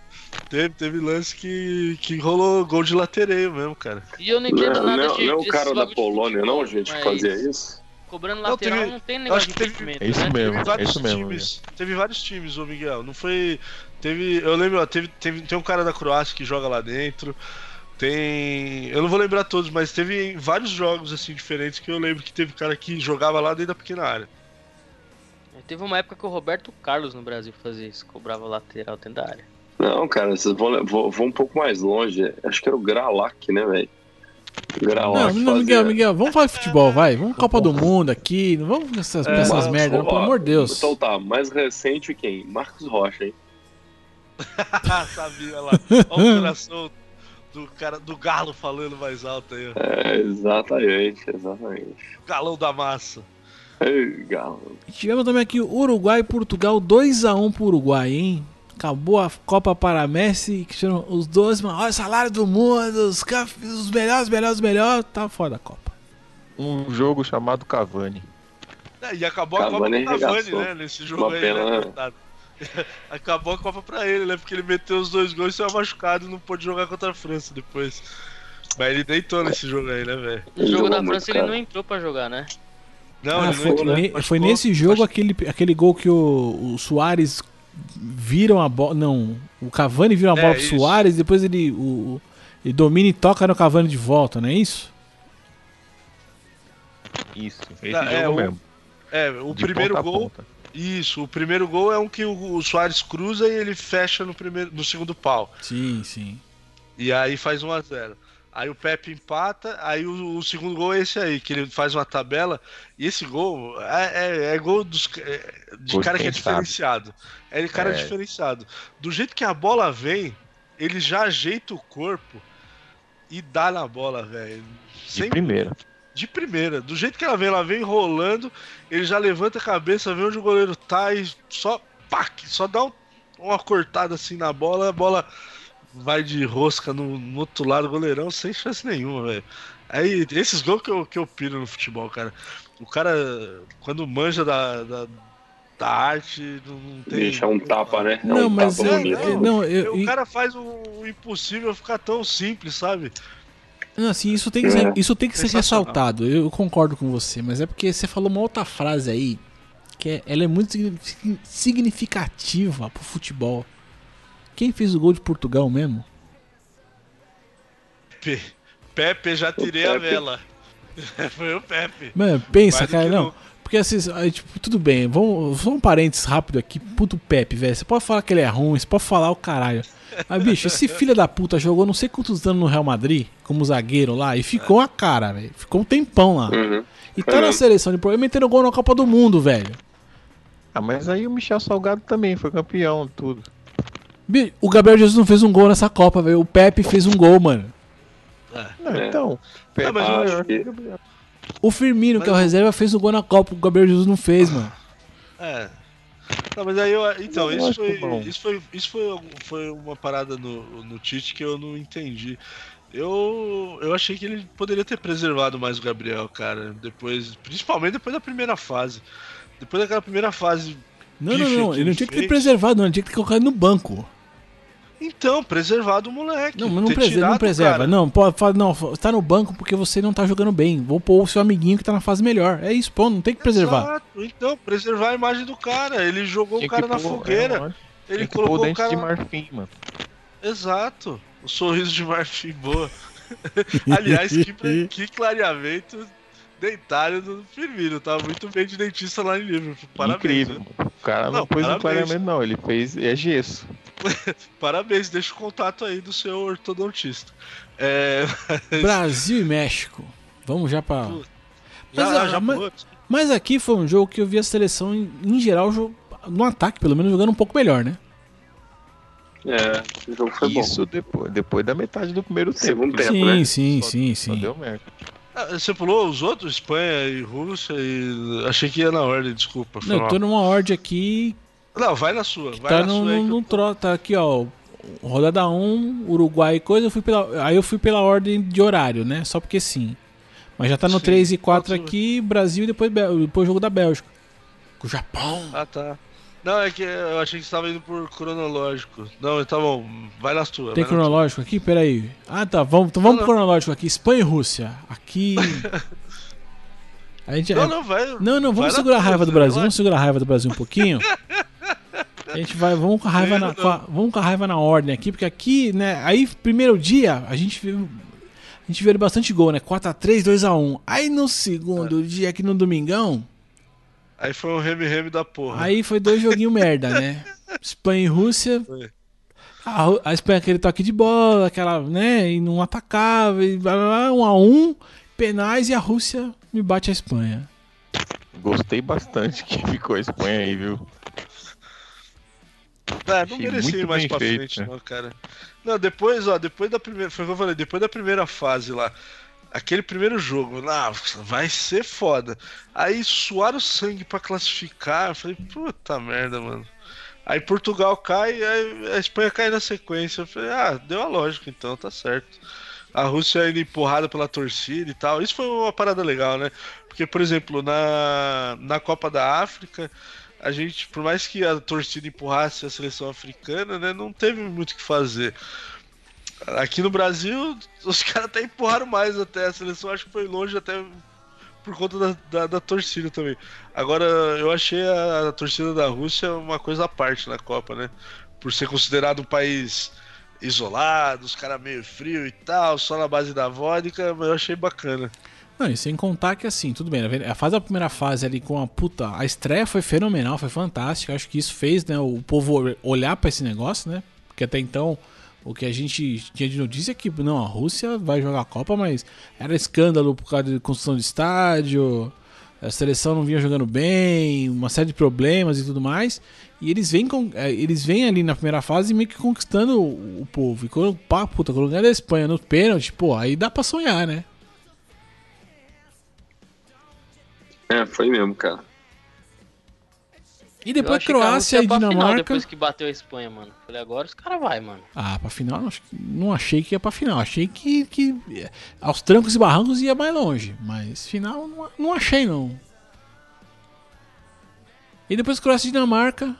Teve, teve lance que, que rolou gol de latereio mesmo, cara. E eu não Não, entendo nada não, de. não é o cara da Polônia, futebol, não, gente, que mas fazia isso? Cobrando Não, lateral teve- não tem acho negócio de teve- impedimento, É isso né? mesmo. Teve vários isso mesmo, times. Teve vários times, ô Miguel. Não foi. Teve. Eu lembro, ó, teve, teve, tem um cara da Croácia que joga lá dentro. Tem. Eu não vou lembrar todos, mas teve vários jogos assim diferentes que eu lembro que teve cara que jogava lá dentro da pequena área. É Teve uma época que o Roberto Carlos no Brasil fazia isso, cobrava lateral dentro da área. Não, cara, vocês vão, vão, vão um pouco mais longe. Acho que era o Gralac, né, velho? Não, Gralac não, Miguel, Miguel, vamos falar de futebol, vai. Vamos Copa do Mundo aqui. Não vamos com essas, É, essas merdas, não, pelo amor de Deus. Então tá, mais recente quem? Marcos Rocha, hein? *laughs* Sabia lá. Olha o *laughs* coração do cara do galo falando mais alto aí, ó. É, exatamente, exatamente. Galão da massa. Ei, galo. E Tivemos também aqui Uruguai e Portugal 2x1 pro Uruguai, hein? Acabou a Copa para Messi e Cristiano, os dois maiores salários do mundo, os, os melhores, melhores, melhores, tá fora da Copa. Um jogo chamado Cavani. É, e acabou a Copa Cavani com o Cavani, né? Nesse jogo Uma aí, pena, né? né? coitado. Acabou a Copa pra ele, né? Porque ele meteu os dois gols e saiu machucado e não pôde jogar contra a França depois. Mas ele deitou nesse jogo aí, né, velho? No jogo da França ele não entrou pra jogar, né? Não, Ah, ele foi, não entrou, machucou, foi nesse jogo machucou. aquele, aquele gol que o, o Soares viram a bola. Não, o Cavani vira a É, bola pro isso. Soares, depois ele, o, ele domina e toca no Cavani de volta, não é isso? Isso, esse Ah, é, o- mesmo. É, o de primeiro gol. ponta. Isso, o primeiro gol é um que o, o Soares cruza e ele fecha no, primeiro, no segundo pau. Sim, sim. E aí faz 1 a 0 Aí o Pepe empata, aí o, o segundo gol é esse aí, que ele faz uma tabela. E esse gol é, é- é gol dos, é, de cara que é quem sabe. diferenciado. É de cara É. diferenciado. Do jeito que a bola vem, ele já ajeita o corpo e dá na bola, velho. De primeira. de primeira. Do jeito que ela vem, ela vem rolando, ele já levanta a cabeça, vê onde o goleiro tá e só pac, só dá um- uma cortada assim na bola, a bola vai de rosca no, no outro lado do goleirão sem chance nenhuma, velho. Aí, esses gols que eu, que eu piro no futebol, cara. O cara, quando manja da, da, da arte, não, não tem. Deixa um tapa, né? É Não, um mas tapa é- bonito. é- não, eu, O cara faz o, impossível ficar tão simples, sabe? Não, assim, isso tem que ser, É. isso tem que ser ressaltado. Eu concordo com você, mas é porque você falou uma outra frase aí que é- ela é muito signi- significativa pro futebol. Quem fez o gol de Portugal mesmo? Pe- Pepe, já tirei a Pepe. vela. *laughs* Foi o Pepe. Mano, pensa, Mais cara, não. nunca. Porque assim, aí, tipo, tudo bem, vamos, só um parênteses rápido aqui. Puto Pepe, velho. Você pode falar que ele é ruim, você pode falar o caralho. Mas, bicho, esse *laughs* filho da puta jogou não sei quantos anos no Real Madrid, como zagueiro lá, e ficou a cara, velho. Ficou um tempão lá. Uhum. E tá na seleção de Portugal metendo gol na Copa do Mundo, velho. Ah, mas aí o Michel Salgado também foi campeão, tudo. O Gabriel Jesus não fez um gol nessa Copa, velho. O Pepe fez um gol, mano. Não, É. então. Pepe mas é eu maior acho que- o Gabriel. O Firmino, Mas que é o reserva, fez um gol na Copa. O Gabriel Jesus não fez, mano. É. Não, mas aí eu. Então, Eu isso acho foi, bom. isso foi. Isso foi, foi uma parada no, no Tite que eu não entendi. Eu, eu achei que ele poderia ter preservado mais o Gabriel, cara. Depois. Principalmente depois da primeira fase. Depois daquela primeira fase. Não, não, não. Ele não tinha que ter preservado, não. Ele tinha que ter colocado no banco. Então, preservado o moleque. Não, mas não, preserva, tirado não o preserva. cara. Não, pode, fala, não, tá no banco porque você não tá jogando bem. Vou pôr o seu amiguinho que tá na fase melhor. É isso, pô, não tem que preservar. Exato. Então, preservar a imagem do cara. Ele jogou Tinha o cara na pôr- fogueira. é, ele Tinha que pôr colocou o dente cara. de marfim, mano. Exato. O sorriso de marfim boa. *laughs* Aliás, que, que clareamento dentário do Firmino. Tá muito bem de dentista lá em Liverpool. Parabéns. Incrível. né? O cara não, Não, pôs um parabéns. clareamento, não. Ele fez. É gesso. *laughs* Parabéns. Deixa o contato aí do seu ortodontista. É, Brasil e México. Vamos já pra. já, Mas, ah, já mas-. Mas aqui foi um jogo que eu vi a seleção, em, em geral, no ataque, pelo menos, jogando um pouco melhor, né? É, o jogo foi Isso depois, depois da metade do primeiro tempo. Segundo tempo, sim, né? sim, só- sim, Só sim. deu merda. Ah, Você pulou os outros? Espanha e Rússia e. Achei que ia na ordem, desculpa. Não, eu tô numa ordem aqui Não, vai na sua. Vai tá na no, sua eu- tro- tá aqui, ó. Rodada 1, Uruguai e coisa, eu fui pela, aí eu fui pela ordem de horário, né? Só porque sim. Mas já tá no Sim, 3 e 4 pode- aqui, Brasil e depois, Bel- depois jogo da Bélgica. Com o Japão. Ah, tá. Não, é que eu achei que você estava indo por cronológico. Não, tá bom. Vai na sua. Tem cronológico aqui? Peraí. Ah, tá. Vamos, então vamos Não, pro cronológico aqui. Espanha e Rússia. Aqui. *laughs* A gente, Não, não, vai. Não, não, vamos segurar a tua, raiva do Brasil. Vamos segurar a raiva do Brasil um pouquinho. *laughs* A gente vai, vamos com a raiva na, com a- vamos com a raiva na ordem aqui, porque aqui, né, aí primeiro dia a gente viu a gente viu bastante gol, né? 4 x 3, 2 x 1. Aí no segundo dia aqui no domingão, Aí foi um reme-reme da porra. Aí foi dois joguinhos *laughs* merda, né? Espanha e Rússia. Foi. A, a Espanha aquele toque de bola, aquela, né? E não atacava, e blá, blá, blá, um a um, penais e a Rússia me bate a Espanha. Gostei bastante que ficou a Espanha aí, viu? É, não merecia ir mais pra feito, frente, né? não, cara. Não, depois, ó, depois da primeira. Foi o que eu falei, depois da primeira fase lá. Aquele primeiro jogo, ah, vai ser foda. Aí suaram sangue pra classificar. Eu falei, puta merda, mano. Aí Portugal cai, a Espanha cai na sequência. Eu falei, ah, deu a lógica então, tá certo. A Rússia indo empurrada pela torcida e tal. Isso foi uma parada legal, né? Porque, por exemplo, na, na Copa da África, a gente, por mais que a torcida empurrasse a seleção africana, né, não teve muito o que fazer. Aqui no Brasil, *laughs* os caras até empurraram mais até a seleção, acho que foi longe até por conta da, da, da torcida também. Agora, eu achei a, a torcida da Rússia uma coisa à parte na Copa, né? Por ser considerado um país isolado, os caras meio frio e tal, só na base da vodka, mas eu achei bacana. Não, e sem contar que assim, tudo bem, né? a fase da primeira fase ali com a puta, a estreia foi fenomenal, foi fantástica. Acho que isso fez, né, o povo olhar pra esse negócio, né? Porque até então o que a gente tinha de notícia é que não, a Rússia vai jogar a Copa, mas era escândalo por causa de construção de estádio, a seleção não vinha jogando bem, uma série de problemas e tudo mais. E eles vêm, com, eh, eles vêm ali na primeira fase meio que conquistando o, o povo. E quando, pá, puta, quando ganha da Espanha no pênalti, pô, aí dá pra sonhar, né? É, foi mesmo, cara. E depois Croácia e pra final Dinamarca. Depois que bateu a Espanha, mano. Falei, agora os caras vai, mano. Ah, pra final, não, achei que ia pra final. Achei que, que aos trancos e barrancos ia mais longe. Mas final não, não achei, não. E depois Croácia e Dinamarca.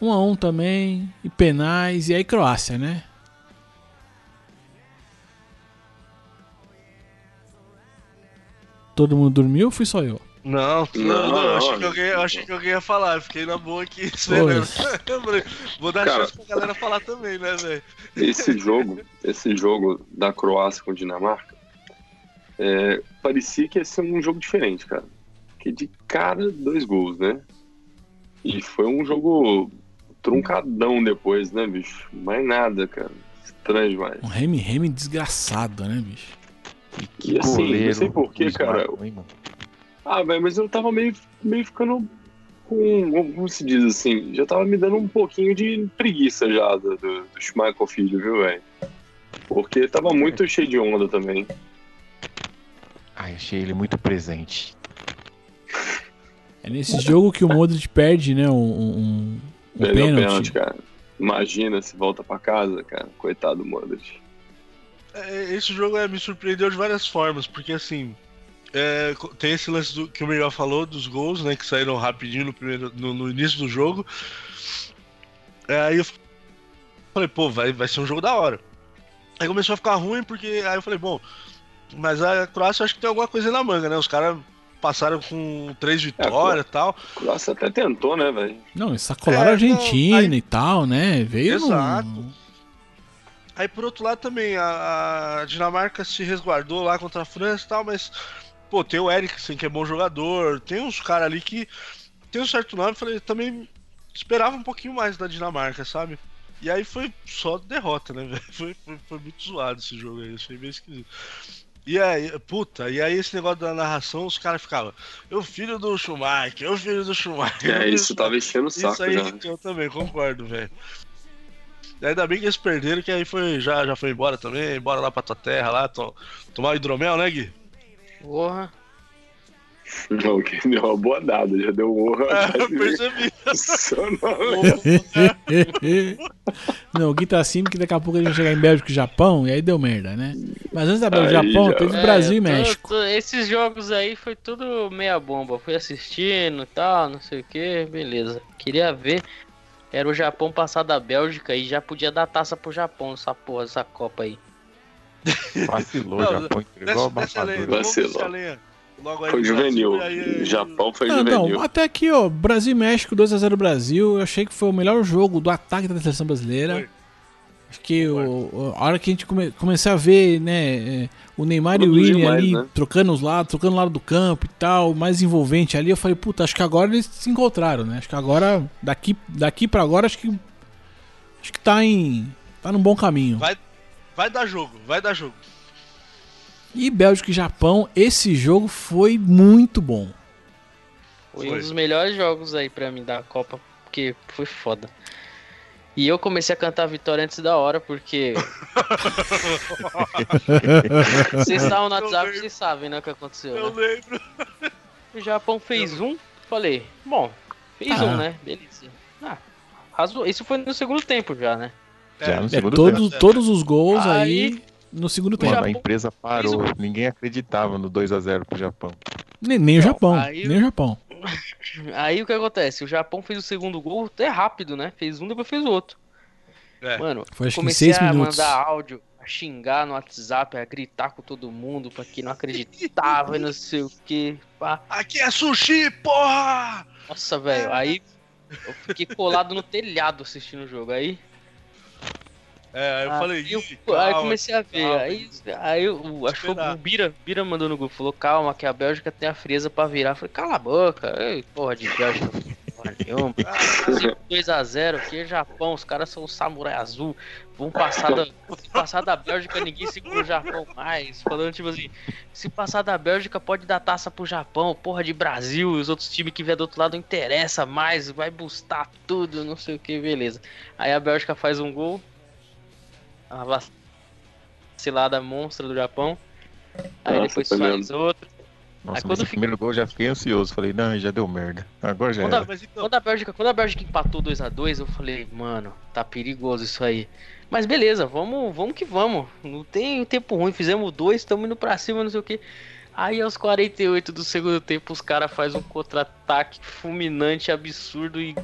Um a um também. E penais. E aí Croácia, né? Todo mundo dormiu ou fui só eu? Não, não, Não, não, achei não, que alguém, achei que alguém ia falar, fiquei na boa aqui esperando. *laughs* Falei, Vou dar Cara. chance pra galera falar também, né, velho? Esse jogo, esse jogo da Croácia com Dinamarca, é, parecia que ia ser um jogo diferente, cara. Que de cara, dois gols, né? E foi um jogo truncadão depois, né, bicho? Mais nada, cara. Estranho demais. Um reme-reme desgraçado, né, bicho? E assim, não sei porquê, cara. Marco, hein, mano? Ah, velho, mas eu tava meio, meio ficando com. Como se diz assim? Já tava me dando um pouquinho de preguiça já do, do, do Schmeichel Filho, viu, velho? Porque tava muito cheio de onda também. Ai, achei ele muito presente. É nesse jogo que o Modric perde, né? Um, um, um Perdeu pênalti. pênalti, cara. Imagina se volta pra casa, cara. Coitado do Modric. É, Esse jogo é, me surpreendeu de várias formas, porque assim. É, tem esse lance do, que o Miguel falou dos gols, né? Que saíram rapidinho no, primeiro, no, no início do jogo. É, aí eu falei, pô, vai, vai ser um jogo da hora. Aí começou a ficar ruim, porque. Aí eu falei, bom, mas a Croácia acho que tem alguma coisa na manga, né? Os caras passaram com três vitórias e tal. A Croácia até tentou, né, velho? Não, eles sacolaram É, a Argentina não, aí- e tal, né? Veio Exato. Aí por outro lado também, a, a Dinamarca se resguardou lá contra a França e tal, mas, pô, tem o Eriksen que é bom jogador, tem uns caras ali que tem um certo nome, falei, também esperava um pouquinho mais da Dinamarca, sabe? E aí foi só derrota, né, *laughs* velho? Foi, foi, foi muito zoado esse jogo aí, achei meio esquisito. E aí, puta, e aí esse negócio da narração, os caras ficavam, eu filho do Schumacher, eu filho do Schumacher. É, isso tava enchendo o isso saco aí já. *laughs* eu também concordo, velho. Ainda bem que eles perderam, que aí foi, já, já foi embora também, bora lá pra tua terra lá, to, tomar hidromel, né, Gui? Porra. Não, que deu uma boa dada, já deu honra. É, eu percebi. Não. *laughs* não, o Gui tá assim porque daqui a pouco a gente vai chegar em Bélgica e Japão e aí deu merda, né? Mas antes da Bélgica e Japão, já- teve É, Brasil e tô- México. tô- esses jogos aí foi tudo meia bomba. Fui assistindo e tal, não sei o que, beleza. Queria ver. Era o Japão passar da Bélgica e já podia dar taça pro Japão, essa porra, essa Copa aí. Vacilou, Não, Japão entregou a Vacilou. Logo aí Foi juvenil. Aí- Japão foi Ah, juvenil. não, até aqui, ó, Brasil e México 2x0 Brasil. Eu achei que foi o melhor jogo do ataque da seleção brasileira. Foi. Acho que o, a hora que a gente come, começar a ver, né, é, o Neymar e o William ali né? trocando os lados, trocando o lado do campo e tal, mais envolvente ali, eu falei, puta, acho que agora eles se encontraram, né? Acho que agora, daqui, daqui pra agora, acho que. Acho que tá em. tá num bom caminho. Vai, vai dar jogo, vai dar jogo. E Bélgica e Japão, esse jogo foi muito bom. Foi Foi. um dos melhores jogos aí pra mim da Copa, porque foi foda. E eu comecei a cantar a vitória antes da hora, porque. *laughs* vocês estavam no Eu WhatsApp, vocês sabem, né, o que aconteceu. Eu Né? lembro. O Japão fez um, falei, bom, fez Ah. um, né? Beleza. Ah, razo... Isso foi no segundo tempo já, né? Já no É, segundo todos, tempo. todos os gols aí, Aí- no segundo tempo. Mano, a empresa parou. fez Ninguém acreditava no 2x0 pro Japão. Nem, nem o Não, Japão, aí- nem o Japão. *laughs* Aí o que acontece? O Japão fez o segundo gol até rápido, né? Fez um, depois fez o outro. É. Mano, Foi acho que em comecei seis a minutos. mandar áudio, a xingar no WhatsApp, a gritar com todo mundo, pra quem não acreditava e não sei o que. Aqui é sushi, porra! Nossa, velho, aí eu fiquei colado no telhado assistindo o jogo. Aí, É, aí eu falei, eu, "Ih, aí calma, comecei a ver. calma." Aí, aí eu, acho que o Bira, Bira mandou no grupo, falou, calma, que a Bélgica tem a frieza pra virar. Eu falei, cala a boca, ei, porra de Bélgica, nenhuma. 2x0 *laughs* aqui, Japão, os caras são samurai azul. Vão passar da, se passar da Bélgica, ninguém segura o Japão mais. Falando tipo assim, se passar da Bélgica, pode dar taça pro Japão, porra de Brasil, e os outros times que vier do outro lado não interessa mais, vai bustar tudo, não sei o que, beleza. Aí a Bélgica faz um gol, a vacilada monstra do Japão. Aí Nossa, depois faz outro. Nossa, Aí quando o primeiro gol eu já fiquei ansioso. Falei, não, já deu merda. Agora já Quando era. a, então, quando a Bélgica, quando a Bélgica empatou 2 a 2 eu falei, mano, tá perigoso isso aí. Mas beleza, vamos, vamos que vamos. Não tem tempo ruim, fizemos dois, estamos indo pra cima, não sei o que. Aí aos 48 do segundo tempo os caras fazem um contra-ataque fulminante, absurdo e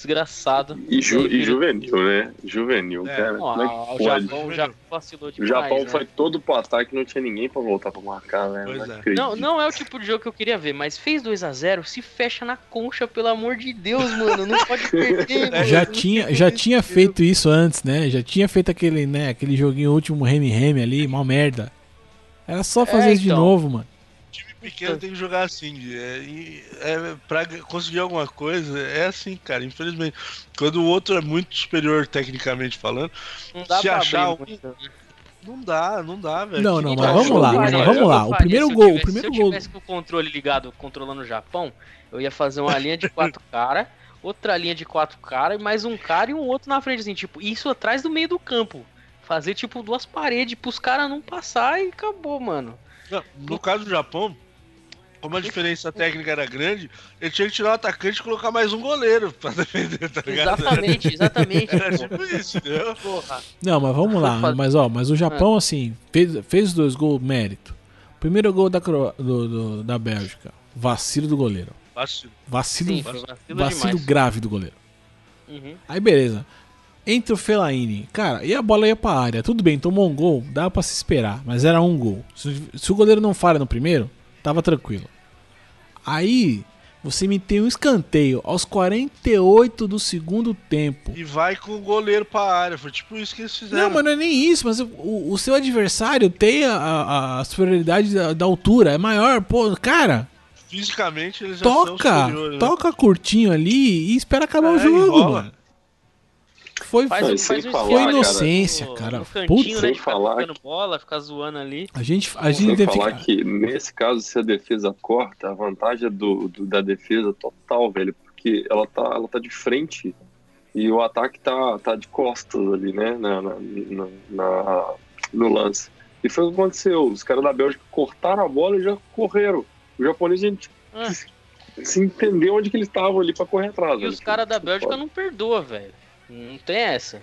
desgraçado. E, ju- e juvenil, né? Juvenil, É. cara. Como é que o pode? Japão, o Japão vacilou O demais. Japão né? foi todo pro ataque não tinha ninguém pra voltar pra marcar, né? Pois é. Não, não é o tipo de jogo que eu queria ver, mas fez 2 a 0 se fecha na concha, pelo amor de Deus, mano. Não pode perder, *laughs* mano. Já Não tinha, já tinha feito isso antes, né? Já tinha feito aquele, né, aquele joguinho último Remy-Remy ali, mal merda. Era só fazer É, isso de então. novo, mano. Pequeno tem que jogar assim. É, é, pra conseguir alguma coisa, é assim, cara. Infelizmente. Quando o outro é muito superior tecnicamente falando, Não dá Se pra achar abrir um- né? não dá, não dá, velho. Não, não, mas dá? vamos lá, faria, vamos eu lá. O primeiro gol, o tivesse- primeiro Se eu gol. tivesse com o controle ligado, controlando o Japão, eu ia fazer uma linha de *laughs* quatro caras, outra linha de quatro caras, e mais um cara e um outro na frente, assim, tipo, isso atrás do meio do campo. Fazer, tipo, duas paredes pros caras não passar e acabou, mano. Não, no caso do Japão, como a diferença técnica era grande, ele tinha que tirar o atacante e colocar mais um goleiro *laughs* pra defender, tá ligado? Exatamente, exatamente. Era tipo isso, entendeu? Porra. Não, mas vamos lá. Mas ó, mas o Japão, assim, fez, fez os dois gols mérito. Primeiro gol da, Cro- do- do- da Bélgica. Vacilo do goleiro. Vacilo. Vacilo, Sim, vacilo, vacilo grave do goleiro. Uhum. Aí beleza. Entra o Fellaini. Cara, e a bola ia pra área. Tudo bem, tomou um gol, dava pra se esperar. Mas era um gol. Se, se o goleiro não falha no primeiro, tava tranquilo. Aí, você me tem um escanteio aos 48 do segundo tempo. E vai com o goleiro pra área. Foi tipo isso que eles fizeram. Não, mas não é nem isso, mas o, o seu adversário tem a, a, a superioridade da, da altura, é maior, pô, cara, Fisicamente eles já são toca, superiores. né? toca curtinho ali e espera acabar o É, jogo, enrola. mano. Foi, Faz, um falar, foi inocência, no- cara. No Putz, cantinho, né, ficar falar tocando bola, ficar zoando ali. a gente, a gente teve falar que... que nesse caso, se a defesa corta, a vantagem é do, do- da defesa total, velho, porque ela tá, ela tá de frente e o ataque tá, tá de costas ali, né, na, na- na- na- no lance. E foi o que aconteceu. Os caras da Bélgica cortaram a bola e já correram. O japonês, a gente Ah. se entendeu onde que eles estavam ali pra correr atrás. E velho. os caras da Bélgica não perdoam, velho. Não tem essa.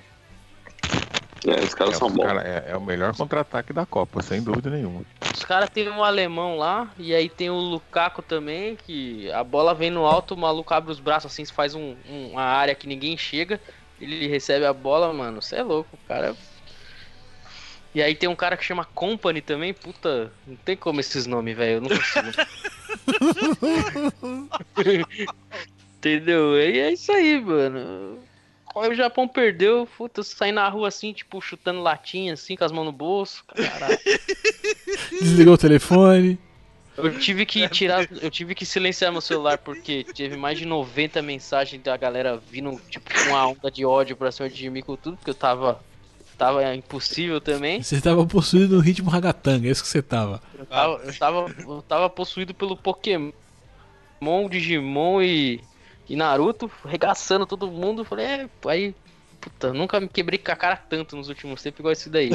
É, os caras É, são o bons. cara, é, é o melhor contra-ataque da Copa, sem dúvida nenhuma. Os caras tem um alemão lá, e aí tem o Lukaku também, que a bola vem no alto, o maluco abre os braços assim, faz um, um- uma área que ninguém chega, ele recebe a bola, mano, você é louco, o cara. E aí tem um cara que chama Company também, puta, não tem como esses nomes, velho, eu não consigo. *laughs* *laughs* Entendeu? E é isso aí, mano. Aí o Japão perdeu, puta, eu saí na rua assim, tipo, chutando latinha, assim, com as mãos no bolso. Caralho. *laughs* Desligou o telefone. Eu tive que tirar, eu tive que silenciar meu celular porque teve mais de 90 mensagens da galera vindo, tipo, com uma onda de ódio pra cima de mim com tudo, porque eu tava. Tava impossível também. Você tava possuído no ritmo ragatanga, é isso que você tava. Eu tava, eu tava, eu tava possuído pelo Pokémon, Digimon e, e Naruto, regaçando todo mundo. Falei, é, aí, puta, nunca me quebrei com a cara tanto nos últimos tempos igual esse daí.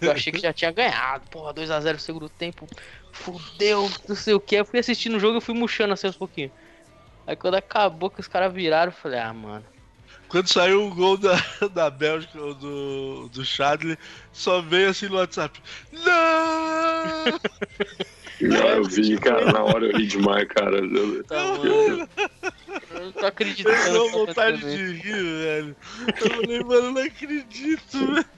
Eu achei que já tinha ganhado, porra, 2x0 no segundo tempo, fudeu, não sei o que. Eu fui assistindo o jogo e fui murchando assim aos pouquinhos. Aí quando acabou que os caras viraram, eu falei, ah, mano. Quando saiu o gol da, *laughs* da Bélgica, ou do, do Chadley, só veio assim no WhatsApp. Não! *laughs* Não, eu vi, cara, na hora eu ri demais, cara. Eu- Tá, mano. Eu não tô acreditando. Eu tá vontade de rir, velho. Eu falei, mano, eu não acredito, velho. *laughs*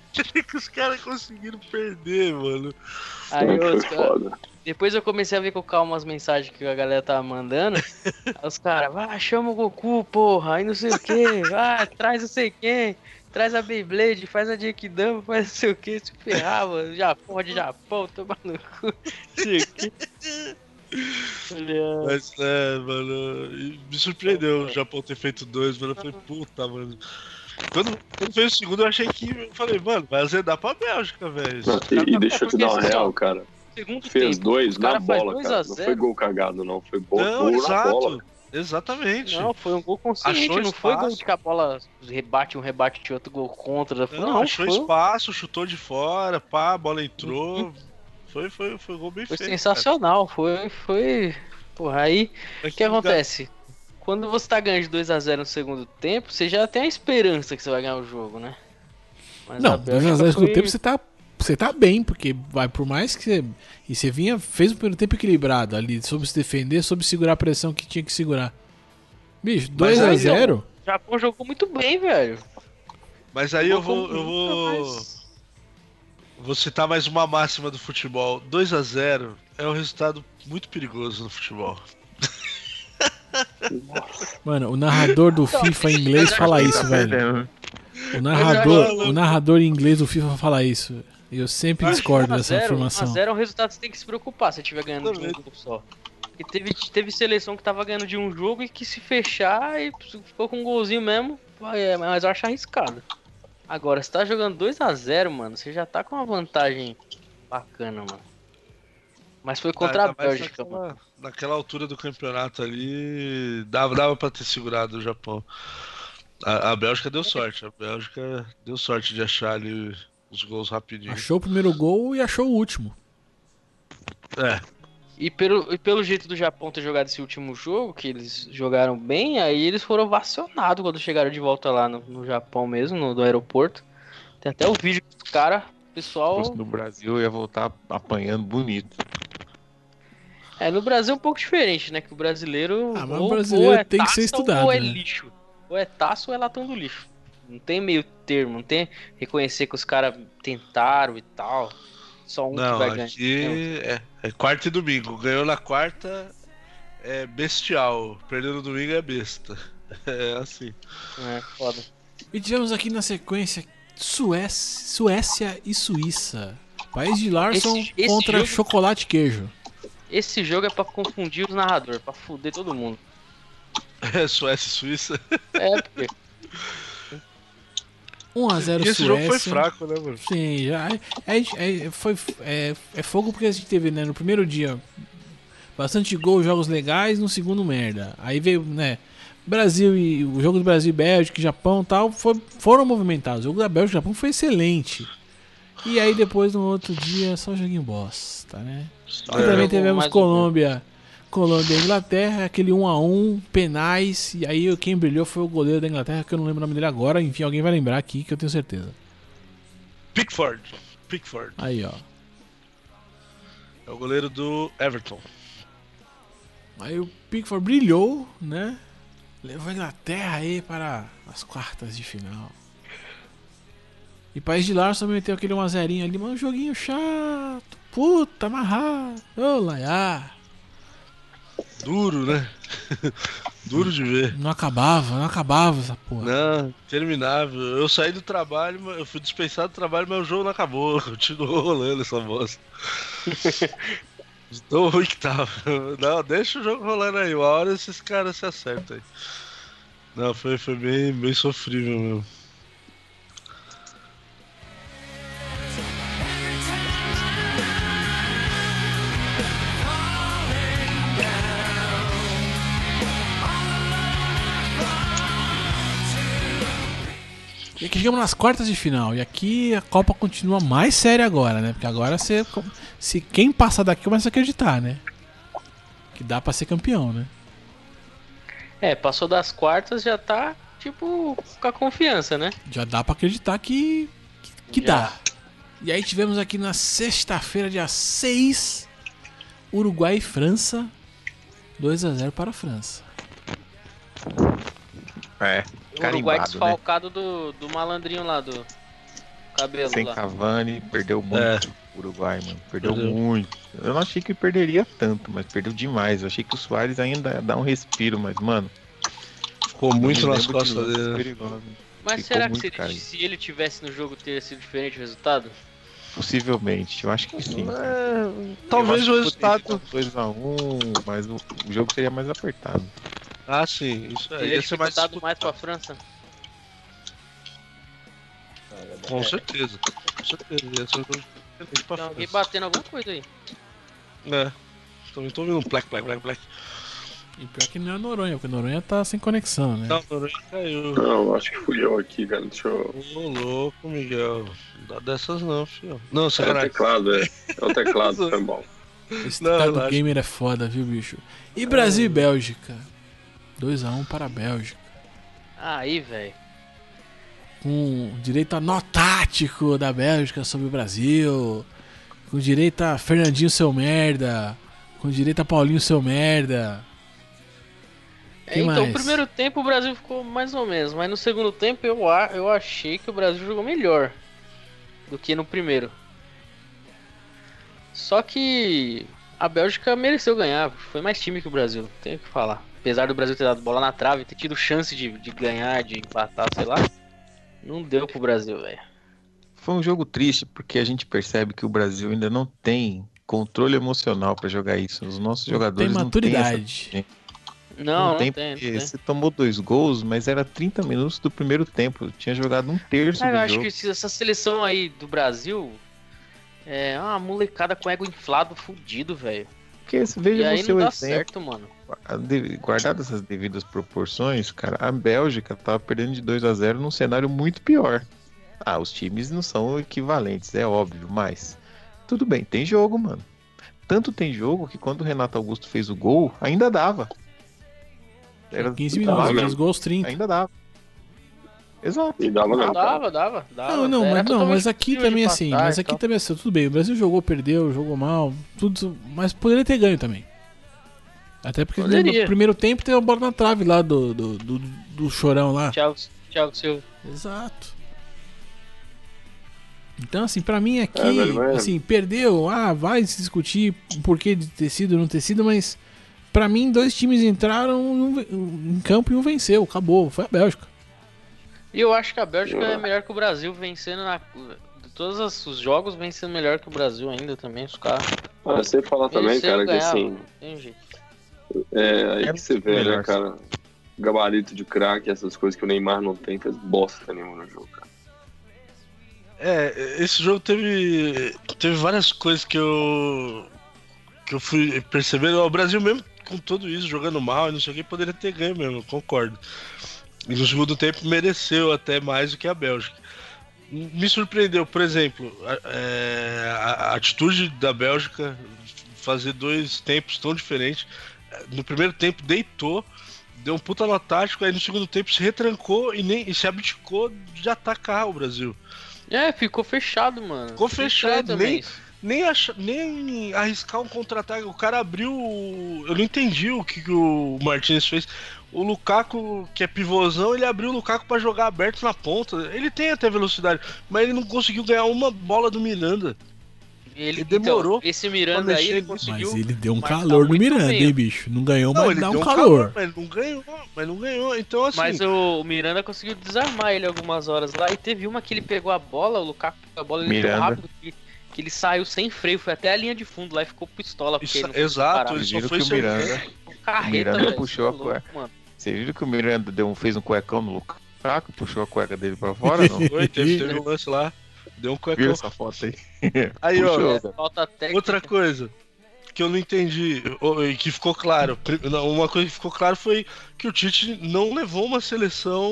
Que os caras conseguiram perder, mano. Aí caras. foda. Depois eu comecei a ver com calma as mensagens que a galera tava mandando. Aí os caras, vai, chama o Goku, porra, aí não sei o que, *laughs* vai, traz não sei quem, traz a Beyblade, faz a Genkidama, faz não sei o que, se ferrar, mano, Japão de Japão, toma no cu, não sei o que. Olha, Mas, é, mano, me surpreendeu o Japão ter feito dois, mano. Eu falei, puta, mano. Quando, quando fez o segundo, eu achei que. Eu falei, mano, vai azedar pra Bélgica, velho. E, e deixa eu te dar uma real, cara. segundo Fez tempo, dois na bola, cara. Não foi gol cagado, não. Foi gol, Não, gol na bola. Exatamente. Não, foi um gol consciente, Achou não foi gol espaço. de que a bola rebate um, rebate de outro gol contra. Não, Não, achou foi, espaço, chutou de fora, pá, a bola entrou. Foi, foi, foi gol bem foi feito. sensacional, foi, foi... Porra, aí... cara. O que acontece? Quando você tá ganhando de 2x0 no segundo tempo, você já tem a esperança que você vai ganhar o jogo, né? Mas Não, Bélgica 2x0 no foi- tempo você tá, você tá bem, porque vai por mais que você. E você vinha, fez o primeiro tempo equilibrado ali, soube se defender, soube segurar a pressão que tinha que segurar. Bicho, Mas aí, 2x0. O Japão jogou muito bem, velho. Mas aí eu vou, eu vou, vou citar mais uma máxima do futebol. 2 a 0 é um resultado muito perigoso no futebol. Mano, o narrador do Então, FIFA em *laughs* inglês fala isso, velho. O narrador, o narrador em inglês do FIFA fala isso. E eu sempre Acho discordo dessa 1x0 afirmação. 1x0 é um resultado que você tem que se preocupar se estiver ganhando de um jogo só. E teve, teve seleção que tava ganhando de um jogo e que se fechar e ficou com um golzinho mesmo, é, mas eu acho arriscado. Agora, se tá jogando 2x0, mano, você já tá com uma vantagem bacana, mano. Mas foi contra Ah, a Bélgica, mano. naquela, naquela altura do campeonato ali, dava, dava pra ter segurado o Japão. A, a Bélgica deu sorte. A Bélgica deu sorte de achar ali os gols rapidinho. Achou o primeiro gol e achou o último. É, E pelo, e pelo jeito do Japão ter jogado esse último jogo, que eles jogaram bem, aí eles foram ovacionados quando chegaram de volta lá no, no Japão mesmo, no, do aeroporto. Tem até o vídeo dos caras, Se pessoal. fosse no Brasil, eu ia voltar apanhando bonito. É, no Brasil é um pouco diferente, né? Que o brasileiro. Ah, mas o brasileiro tem que ser taça estudado, Ou é né? lixo. Ou é taça ou é latão do lixo. Não tem meio termo, não tem reconhecer que os caras tentaram e tal. Só um que não, vai ganhar. aqui é, é quarta e domingo. Ganhou na quarta é bestial. Perdeu no domingo é besta. *laughs* É assim. É, foda. E tivemos aqui na sequência Suécia, Suécia e Suíça. País de Larson Esse- esse contra jogo- chocolate e queijo. Esse jogo é pra confundir os narradores, pra fuder todo mundo. *laughs* É Suécia e Suíça. É, porque *laughs* 1x0 E esse Suécia. jogo foi fraco, né, mano? Sim, já. É, é, é- foi, é, é fogo porque a gente teve, né, no primeiro dia bastante gol, jogos legais, no segundo merda. Aí veio, né, Brasil e o jogo do Brasil e Bélgica, e Japão e tal, foi, foram movimentados. O jogo da Bélgica e Japão foi excelente. E aí depois no outro dia só joguinho bosta, né? E também tivemos mais um Colômbia, Colômbia e Inglaterra, aquele 1 a 1 penais, e aí quem brilhou foi o goleiro da Inglaterra, que eu não lembro o nome dele agora, enfim, alguém vai lembrar aqui que eu tenho certeza. Pickford. Pickford. Aí, ó. É o goleiro do Everton. Aí o Pickford brilhou, né? Levou a Inglaterra aí para as quartas de final. E País de Larson meteu aquele 1x0 ali, mas um joguinho chato. Puta, amarrado. Ô, Laiá. Duro, né? *laughs* Duro de ver. Não acabava, não acabava essa porra. Não, terminável. Eu saí do trabalho, eu fui dispensado do trabalho, mas o jogo não acabou. *laughs* Continuou rolando essa bosta. *laughs* Tão ruim que tava. Não, deixa o jogo rolando aí. Uma hora esses caras se acertam aí. Não, foi, foi bem, bem sofrível mesmo. E aqui chegamos nas quartas de final. E aqui a Copa continua mais séria agora, né? Porque agora você. Se quem passar daqui começa a acreditar, né? Que dá pra ser campeão, né? É, passou das quartas, já tá, tipo, com a confiança, né? Já dá pra acreditar que. que, que dá. E aí tivemos aqui na sexta-feira, dia 6, Uruguai e França. 2 a 0 para a França. É, O Uruguai carimbado, né? desfalcado do, do malandrinho lá, do cabelo Sem lá. Cavani, perdeu muito É. o Uruguai, mano. Perdeu, Perdeu. muito. Eu não achei que perderia tanto, mas perdeu demais. Eu achei que o Soares ainda dá um respiro, mas, mano. Ficou muito nas costas dele. né? Mas Ficou será que se ele, caro. se ele tivesse no jogo teria sido diferente o resultado? Possivelmente, eu acho que sim. É, talvez o resultado. poderia ser 2x1, mas o, o jogo seria mais apertado. Ah, sim. Isso aí. Ia ser mais dificultado mais pra França? Com certeza. Com certeza. Ia ser diferente pra Tem alguém França. batendo alguma coisa aí. É. Também tô ouvindo um plec, plec, plec, plec. E pior que não é Noronha, porque Noronha tá sem conexão, né? Não, Noronha caiu. Não, acho que fui eu aqui, cara. Deixa eu. Ô, louco, Miguel. Não dá dessas não, filho. Não, É o sacanagem. teclado, é. É o teclado, foi *laughs* bom. Esse Não, gamer é foda, viu, bicho? E Brasil e Bélgica. 2x1 para a Bélgica. Aí, velho. Com direito a nó tático da Bélgica sobre o Brasil. Com direito a Fernandinho seu merda. Com direito a Paulinho seu merda. É, então, mais? o primeiro tempo o Brasil ficou mais ou menos, mas no segundo tempo eu, eu achei que o Brasil jogou melhor do que no primeiro. Só que a Bélgica mereceu ganhar, foi mais time que o Brasil, tenho que falar. Apesar do Brasil ter dado bola na trave, ter tido chance de, de ganhar, de empatar, sei lá, não deu pro Brasil, velho. Foi um jogo triste porque a gente percebe que o Brasil ainda não tem controle emocional pra jogar isso. Os nossos Tem jogadores não têm essa maturidade. Não, não, tem, não porque tem. você tomou dois gols, mas era 30 minutos do primeiro tempo. Tinha jogado um terço Ah, eu do acho jogo. que se essa seleção aí do Brasil é uma molecada com ego inflado fudido, velho. Porque se E veja aí você não o dá exemplo. certo, mano. Guardado essas devidas proporções, cara, a Bélgica tava perdendo de 2 a 0 num cenário muito pior. Ah, os times não são equivalentes, é óbvio, mas tudo bem, tem jogo, mano. Tanto tem jogo que quando o Renato Augusto fez o gol, ainda dava. Era 15 Dava minutos, dois gols 30. Ainda dava. Exato. E dava não. Dava, dava, dava. Não, não, mas, não, mas aqui possível de também assim, mas aqui tal. também assim, tudo bem, o Brasil jogou, perdeu, jogou mal, tudo, mas poderia ter ganho também. Até porque Poderia. no primeiro tempo teve a bola na trave lá do, do, do, do chorão lá. Thiago, Thiago Silva. Exato. Então, assim, pra mim aqui, É, assim, perdeu, ah, vai se discutir o porquê de ter sido ou não ter sido, mas pra mim dois times entraram um em campo e um venceu, acabou, foi a Bélgica. E eu acho que a Bélgica é melhor que o Brasil, vencendo na. Todos os- os jogos, vencendo melhor que o Brasil ainda também, os caras. Ah, sei falar também, cara, que ganhar, assim, mano. Tem jeito. É aí É que você vê, melhor. né, cara? Gabarito de craque, essas coisas que o Neymar não tem, fez bosta nenhuma no jogo, cara. É, esse jogo teve teve várias coisas que eu que eu fui percebendo. O Brasil mesmo com tudo isso jogando mal e não sei o que poderia ter ganho mesmo, concordo. E no segundo tempo mereceu até mais do que a Bélgica. Me surpreendeu, por exemplo, a, é, a atitude da Bélgica fazer dois tempos tão diferentes. No primeiro tempo deitou, deu um puta nó tático, aí no segundo tempo se retrancou e nem e se abdicou de atacar o Brasil. É, ficou fechado, mano. Ficou fechado, nem- nem, ach... nem arriscar um contra-ataque. O cara abriu. Eu não entendi o que, que o Martinez fez. O Lukaku, que é pivôzão, ele abriu o Lukaku pra jogar aberto na ponta. Ele tem até velocidade, mas ele não conseguiu ganhar uma bola do Miranda. Ele, Ele demorou então, esse Miranda aí, ele nisso. Mas conseguiu. ele deu um calor no Miranda, hein, bicho? Não ganhou, Não, mas ele dá deu um um calor. mas não ganhou, mas não ganhou. Então, assim. Mas o Miranda conseguiu desarmar ele algumas horas lá. E teve uma que ele pegou a bola, o Lukaku pegou a bola ele Miranda. tão rápido que, que ele saiu sem freio, foi até a linha de fundo lá e ficou pistola. Porque Isso- ele não conseguiu exato, ele só viram foi que o. Miranda. Carreta, Miranda velho, puxou a você é mano. Vocês viram que o Miranda deu um, fez um cuecão no Lukaku, puxou a cueca dele pra *laughs* fora, não? Foi, teve, teve um *laughs* lance lá. Deu um Viu cuecão. essa foto *laughs* aí? Aí, ó, Puxou. Outra coisa que eu não entendi e que ficou claro, não, uma coisa que ficou claro foi que o Tite não levou uma seleção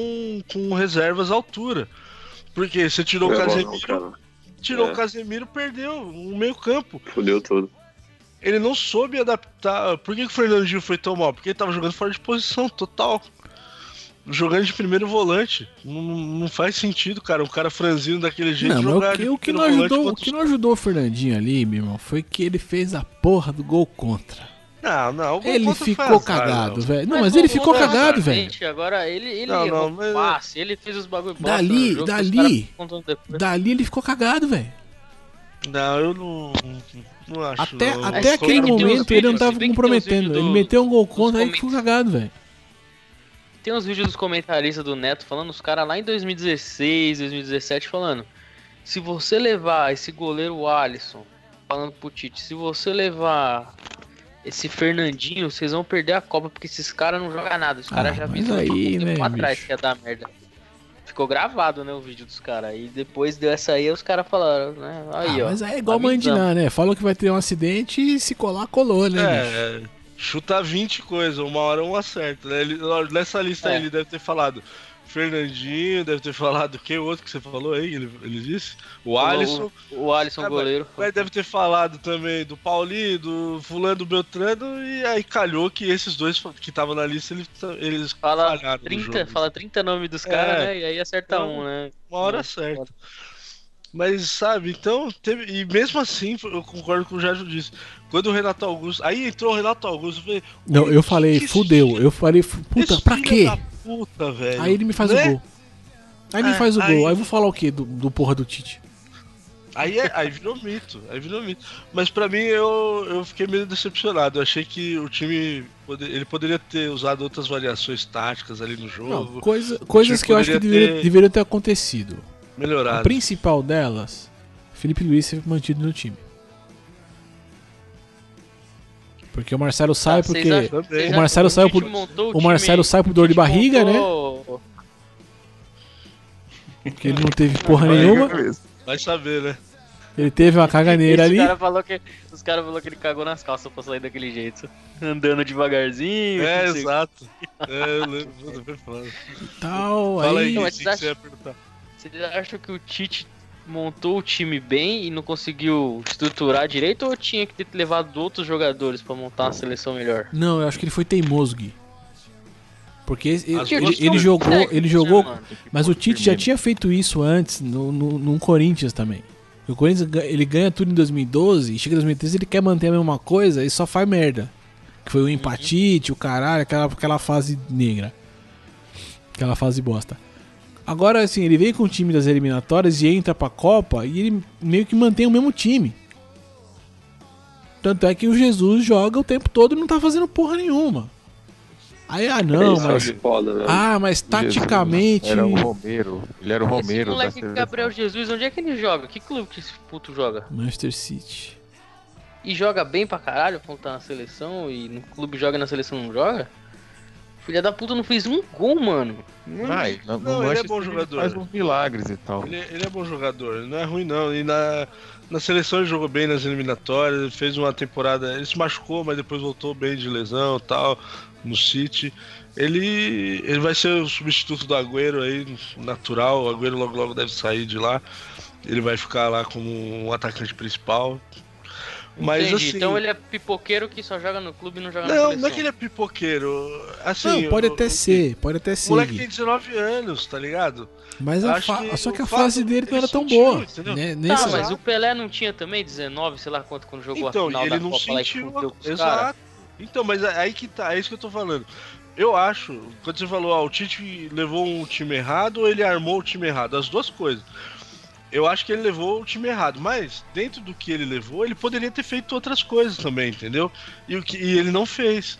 com reservas à altura. Porque você tirou o Não não, Casemiro, cara. tirou É. o Casemiro, perdeu o meio campo. Fudeu tudo. Ele não soube adaptar. Por que, que o Fernandinho foi tão mal? Porque ele tava jogando fora de posição, total. Jogando de primeiro volante. Não, não faz sentido, cara. Um cara franzino daquele jeito Não, mas jogar o que, de o que não ajudou, o que os- não ajudou o Fernandinho ali, meu irmão, foi que ele fez a porra do gol contra. Não, não. o gol Ele ficou azar, cagado, velho. Não, Mas mas ele ficou cagado, velho. exatamente, Agora ele, ele Não, errou não, mas- passe, ele fez os bagulho Dali, jogo, dali. Dali ele ficou cagado, velho. Não, eu não, não acho. Até, não. até aquele momento ele não tava comprometendo. Ele do- meteu um gol contra aí que ficou cagado, velho. Tem uns vídeos dos comentaristas do Neto falando, os caras lá em 2016, 2017, falando: se você levar esse goleiro Alisson, falando pro Tite, se você levar esse Fernandinho, vocês vão perder a Copa, porque esses caras não jogam nada. Os caras Ah, já viram aí, um né, atrás que ia dar merda. Ficou gravado, né, o vídeo dos caras. E depois deu essa aí, os caras falaram, né? Aí, Ah, ó. mas é igual. Mandinar, né? Falou que vai ter um acidente e se colar, colou, né, bicho? É, chuta 20 coisas, uma hora um acerta. Né? Ele, nessa lista aí É. ele deve ter falado Fernandinho, deve ter falado quem outro que você falou aí, ele, ele disse? O Alisson. O, o Alisson, Ah, goleiro. Mas deve ter falado também do Paulinho, do Fulano do Beltrano, e aí calhou que esses dois que estavam na lista eles, eles Fala falharam no 30, jogo. fala 30 nomes dos caras, É. né? E aí acerta Então, um, né? Uma hora Hum, certa. Mas, sabe, então, teve, e mesmo assim, eu concordo com o Jajo disse. Quando o Renato Augusto. Aí entrou o Renato Augusto, eu falei. Não, eu falei, fudeu. Eu falei, puta, pra quê? Puta, velho. Aí ele me faz Né? o gol. Aí me faz o aí- gol. Aí eu vou falar o quê do, do porra do Tite? Aí, é- aí virou mito, aí virou mito. Mas pra mim eu, eu fiquei meio decepcionado. Eu achei que o time ele poderia ter usado outras variações táticas ali no Não, jogo, coisa- coisas que eu acho que ter- deveriam ter acontecido. A melhorado. principal delas, Felipe Luiz ser mantido no time. Porque o Marcelo sai Tá, porque. acham- Também. vocês O Marcelo Tite por- o time- Marcelo sai por dor de barriga, né? montou- Porque ele não teve porra nenhuma. Vai saber, né? Ele teve uma caganeira ali. cara falou que, os caras falaram que ele cagou nas calças pra sair daquele jeito. Andando devagarzinho. É, o exato. É, eu lembro, puta, foi foda. Tal, Fala aí. aí, Não, o que você ia perguntar? Vocês acham que o Tite montou o time bem e não conseguiu estruturar direito ou tinha que ter levado outros jogadores pra montar uma seleção melhor? Não, eu acho que ele foi teimoso, Gui. Porque ele, ele- ele jogou, ele né, jogou, mas o Tite já tinha feito isso antes no, no, no Corinthians também. O Corinthians ele ganha tudo em 2012 e chega em 2013 ele quer manter a mesma coisa e só faz merda. Que foi o empatite, o caralho, aquela, aquela fase negra. Aquela fase bosta. Agora, assim, ele veio com o time das eliminatórias e entra pra Copa e ele meio que mantém o mesmo time. Tanto é que o Jesus joga o tempo todo e não tá fazendo porra nenhuma. Aí, ah, não, mas. foda, né? Ah, mas taticamente. Era o Romero. Ele era o Esse Romero da moleque seleção. Gabriel Jesus, onde é que ele joga? Que clube que esse puto joga? Manchester City. E joga bem pra caralho quando tá na seleção e no clube joga e na seleção não joga? Filha da puta não fez um gol, mano. Ai, Não, no ele é bom ele jogador. Faz uns milagres e tal. Ele, ele é bom jogador, ele não é ruim não. E na, na seleção ele jogou bem nas eliminatórias, ele fez uma temporada. Ele se machucou, mas depois voltou bem de lesão e tal, no City. Ele, ele vai ser o substituto do Agüero aí, natural. O Agüero logo logo deve sair de lá. Ele vai ficar lá como um atacante principal. Mas Entendi. assim. Então ele é pipoqueiro que só joga no clube e não joga na Não, seleção. não é que ele é pipoqueiro. Assim, Não, pode o- até o- ser, pode até O ser. moleque Gui. tem 19 anos, tá ligado? Mas só que a o fase dele não era tão sentiu, boa. entendeu? Né? Tá, Nesse- mas o Pelé não tinha também 19, sei lá quanto quando jogou Então, a final e ele da não Copa lá e sentiu. os caras. Exato. Então, mas aí que tá, é isso que eu tô falando. Eu acho, quando você falou, ah, o Tite levou um time errado ou ele armou o time errado? As duas coisas. Eu acho que ele levou o time errado, mas dentro do que ele levou, ele poderia ter feito outras coisas também, entendeu? E, o que, e ele não fez.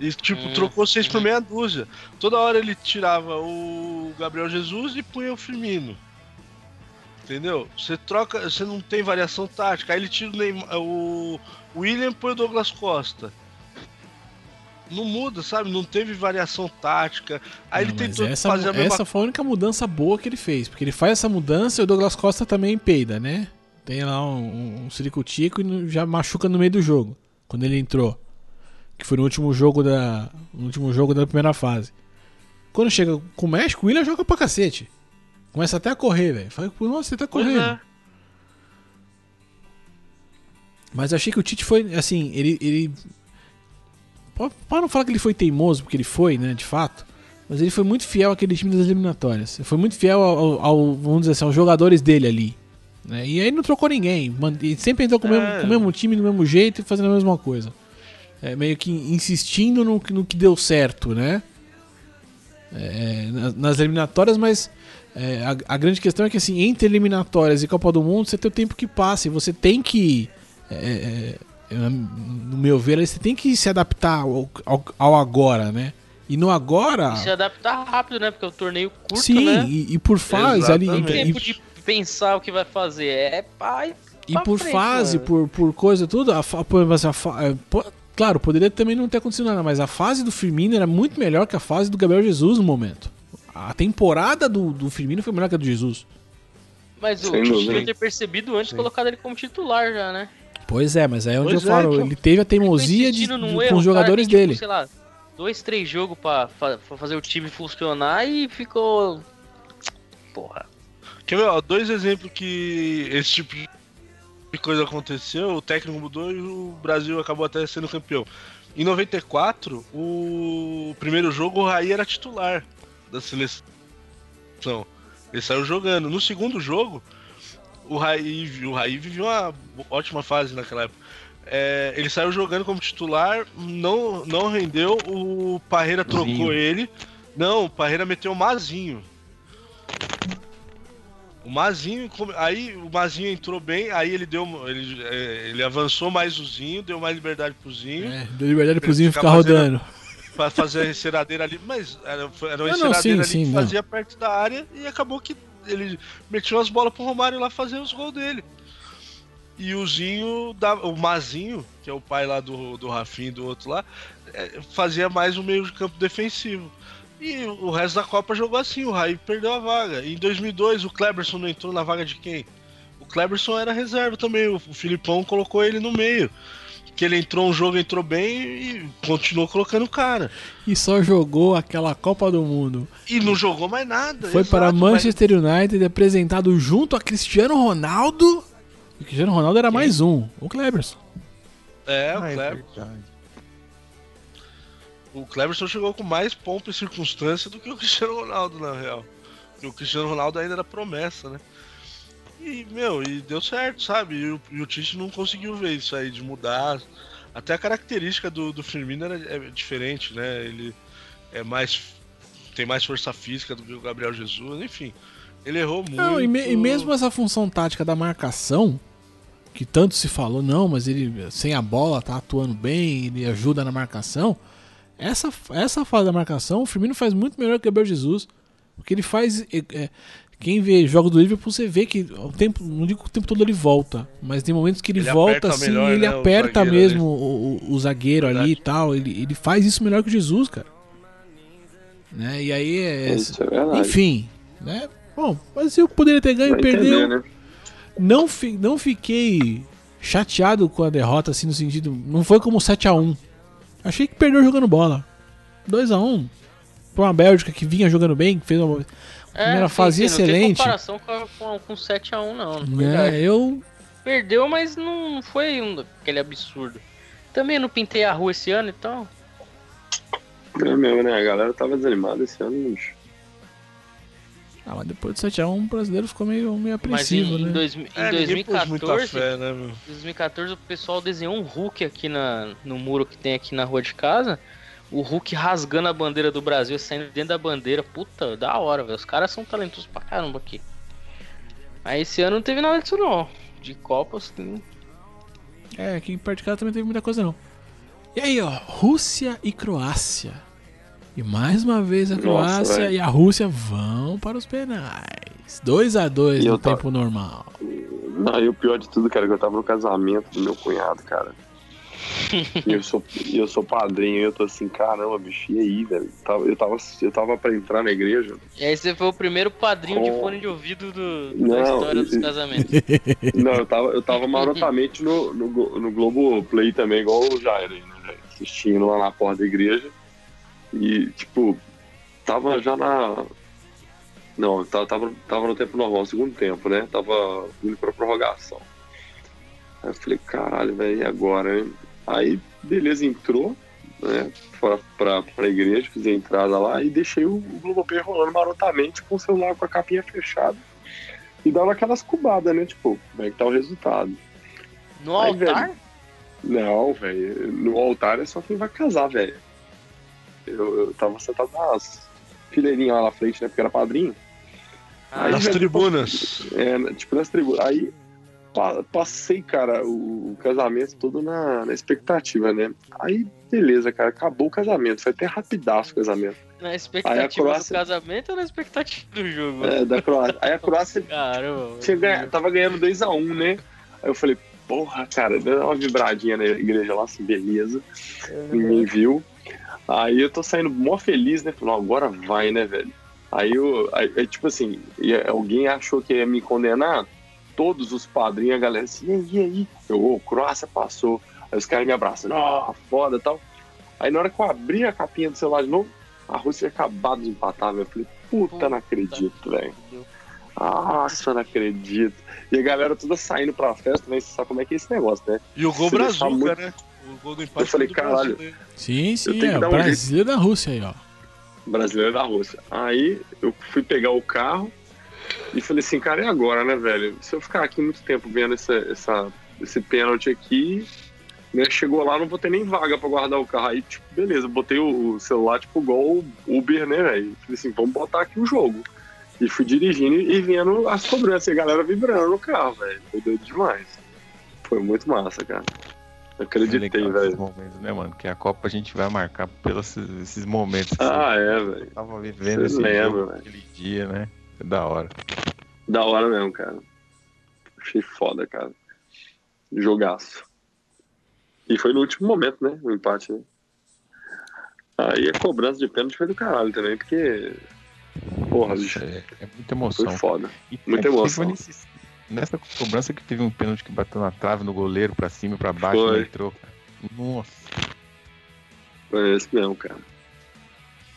E, tipo, Hum, trocou seis por uhum. meia dúzia. Toda hora ele tirava o Gabriel Jesus e punha o Firmino. Entendeu? Você troca, você não tem variação tática. Aí ele tira o, Neymar, o William e põe o Douglas Costa. Não muda, sabe? Não teve variação tática. Aí Não, ele tentou essa, fazer a mesma essa foi a única mudança boa que ele fez. Porque ele faz essa mudança e o Douglas Costa também peida, né? Tem lá um, um, um ciricutico e já machuca no meio do jogo. Quando ele entrou. Que foi no último jogo da. No último jogo da primeira fase. Quando chega com o México, o William joga pra cacete. Começa até a correr, velho. Fala, "Pô, nossa, você tá correndo. é. Mas achei que o Tite foi, assim, ele. ele... Para não falar que ele foi teimoso, porque ele foi, né, de fato. Mas ele foi muito fiel àquele time das eliminatórias. Ele foi muito fiel ao, ao- vamos dizer assim, aos jogadores dele ali. né? E aí não trocou ninguém. Ele sempre entrou com, o É. mesmo, com o mesmo time, do mesmo jeito e fazendo a mesma coisa. É, meio que insistindo no, que- no que deu certo, né? É, nas, eliminatórias, mas é, a, a grande questão é que assim, entre eliminatórias e Copa do Mundo, você tem o tempo que passa e você tem que. É, é, no meu ver, você tem que se adaptar ao, ao- ao agora, né? E no agora. E se adaptar rápido, né? Porque é um torneio curto, sim, né? e, e por fase ali. Não tem e- tempo de pensar o que vai fazer. É pai. E por frente, fase, por, por coisa tudo, a, assim, a fa- é, claro, poderia também não ter acontecido nada, mas a fase do Firmino era muito melhor que a fase do Gabriel Jesus no momento. A temporada do, do Firmino foi melhor que a do Jesus. Mas o Tite devia ter percebido antes e Sim. colocado ele como titular já, né? Pois é, mas aí é onde Pois eu é, falo, então. ele teve a teimosia de, de- erro, com os cara jogadores tem, tipo, dele. sei lá, dois, três jogos pra, fa- pra fazer o time funcionar e ficou. Porra. Quer ver, ó, dois exemplos que esse tipo de coisa aconteceu, o técnico mudou e o Brasil acabou até sendo campeão. Em 94, o primeiro jogo o Raí era titular da seleção. Ele saiu jogando. No segundo jogo, o Raí, o Raí viveu uma ótima fase naquela época. É, ele saiu jogando como titular, não, não rendeu, o Parreira trocou Zinho. ele. Não, o Parreira meteu o Mazinho. O Mazinho, aí o Mazinho entrou bem, aí ele deu, ele, é, ele avançou mais o Zinho, deu mais liberdade pro Zinho É, deu liberdade pro Zinho ficar ficar rodando. pra fazer a enceradeira ali, mas era, era uma Não, não, enceradeira sim, ali sim, que não. fazia perto da área e acabou que ele metiu as bolas pro Romário lá fazer os gols dele. E o Zinho, o Mazinho, que é o pai lá do, do Rafinha e do outro lá, é, fazia mais o meio de campo defensivo. E o resto da Copa jogou assim, o Raí perdeu a vaga. Em 2002, o Kleberson não entrou na vaga de quem? O Kleberson era reserva também, o Filipão colocou ele no meio. Que ele entrou um jogo, entrou bem e continuou colocando o cara. E só jogou aquela Copa do Mundo. E não jogou mais nada. Foi exato, para mas- Manchester United apresentado junto a Cristiano Ronaldo. E o Cristiano Ronaldo era mais um, o Kleberson. É, o, Ah, é o Cleberson chegou com mais pompa e circunstância do que o Cristiano Ronaldo, na real. Porque o Cristiano Ronaldo ainda era promessa, né? E, meu, e deu certo, sabe? E o, e o Tite não conseguiu ver isso aí, de mudar. Até a característica do, do Firmino era, é diferente, né? Ele é mais. tem mais força física do que o Gabriel Jesus, enfim. Ele errou muito. Não, e, me- e mesmo essa função tática da marcação, que tanto se falou, não, mas ele sem a bola tá atuando bem, ele ajuda na marcação. Essa, essa fase da marcação, o Firmino faz muito melhor que o Gabriel Jesus. Porque ele faz. é, é, quem vê jogos do Liverpool, você vê que o tempo, não digo que o tempo todo ele volta, mas tem momentos que ele, Ele volta assim, melhor, ele né, o aperta zagueiro mesmo o, o- o zagueiro ali e Verdade. tal. Ele, ele faz isso melhor que o Jesus, cara. Né? E aí é. Isso é verdade. Enfim, né? Bom, mas eu poderia ter ganho, Vai perdeu. entender, né? Não, fi- não fiquei chateado com a derrota, assim, no sentido. Não foi como 7x1. Achei que perdeu jogando bola. 2x1. Pra uma Bélgica que vinha jogando bem, que fez uma. Primeira fase Não excelente. tem comparação com, com, com 7x1, não. verdade. É, eu. Perdeu, mas não foi um, aquele absurdo. Também não pintei a rua esse ano, então. É mesmo, né? A galera tava desanimada esse ano, bicho. Ah, mas depois do 7x1 o brasileiro ficou meio, meio Mas apreensivo, em, em, né? dois, em É, ninguém pôs muita 2014, fé, né, meu? 2014 o pessoal desenhou um Hulk aqui na, no muro que tem aqui na rua de casa. O Hulk rasgando a bandeira do Brasil, saindo dentro da bandeira. Puta, da hora, velho. Os caras são talentosos pra caramba aqui. Aí esse ano não teve nada disso não. De Copas, tem- É, aqui em perto de casa também teve muita coisa não. E aí, ó, Rússia e Croácia. E mais uma vez a Nossa, Croácia e a Rússia vão para os penais. 2 a 2 E no tá- tempo normal. Não, e o pior de tudo, cara, é que eu tava no casamento do meu cunhado, cara. E eu sou, eu sou padrinho, e eu tô assim, caramba, bicho, e aí, velho? Eu tava, eu tava pra entrar na igreja. E aí você foi o primeiro padrinho de Oh. fone de ouvido do, da Não, história dos casamentos. *laughs* Não, eu tava, eu tava marotamente no, no, no Globo Play também, igual o Jair aí, né? Assistindo lá na porta da igreja. E, tipo, tava já na. Não, tava, tava, tava no tempo normal, segundo tempo, né? Tava indo pra prorrogação. Aí eu falei, caralho, velho, e agora, hein? Aí, beleza, entrou, né? Pra, pra, pra igreja, fiz a entrada lá e deixei o, o Globoplay rolando marotamente com o celular com a capinha fechada. E dava aquelas cubadas, né? Tipo, como é que tá o resultado? No Aí, altar? Não, velho. No altar é só quem vai casar, velho. Eu, eu tava sentado nas fileirinhas lá na frente, né? Porque era padrinho. Ah, Aí, Nas velho, tribunas. É, né, tipo nas tribunas. Aí passei, cara, o, casamento todo na, na expectativa, né? Aí, beleza, cara, acabou o casamento. Foi até rapidaço o casamento. na expectativa Croácia- do casamento ou na expectativa do jogo? É, da Croácia. Aí a Croácia *laughs* Caramba. tinha ganha- tava ganhando 2x1, né? Aí eu falei, porra, cara, deu uma vibradinha na igreja lá, assim, beleza. Ninguém viu. Aí eu tô saindo mó feliz, né? Falei, "Não, agora vai, né, velho? Aí eu, aí, tipo assim, alguém achou que ia me condenar, todos os padrinhos, a galera assim, e aí, e aí? Eu, ô, Croácia passou. Aí os caras me abraçam, ó, foda e tal. Aí na hora que eu abri a capinha do celular de novo, a Rússia tinha acabado de empatar, velho. Eu falei, puta, não acredito, velho. Nossa, não acredito. E a galera toda saindo pra festa, né? Você sabe como é que é esse negócio, né? E o gol brazuca, muito- né? O gol do empate Eu falei, caralho. Brasil, né? Sim, sim, é o um Brasil da Rússia aí, ó. brasileiro da Rússia. Aí eu fui pegar o carro e falei assim, cara, e agora, né, velho? Se eu ficar aqui muito tempo vendo essa, essa, esse pênalti aqui, né, chegou lá, não vou ter nem vaga pra guardar o carro. Aí, tipo, beleza, botei o celular, tipo, igual o Uber, né, velho? Falei assim, vamos botar aqui o jogo. E fui dirigindo e vendo as cobranças, e a galera vibrando no carro, velho. Foi doido demais. Foi muito massa, cara. Eu É acreditei, velho. momentos, né, mano? Que a Copa a gente vai marcar pelos esses momentos que Ah, é, velho. tava vivendo Você esse lembra, jogo, aquele dia, né? É da hora. Da hora mesmo, cara. Achei foda, cara. Jogaço. E foi no último momento, né? O empate, né? Aí a cobrança de pênalti foi do caralho também, porque. Porra, bicho. É, é muita emoção. Foi foda. E Muita teve emoção. nesse- nessa cobrança que teve um pênalti que bateu na trave, no goleiro, pra cima e pra baixo, Foi. não entrou. Nossa. Foi esse mesmo, cara.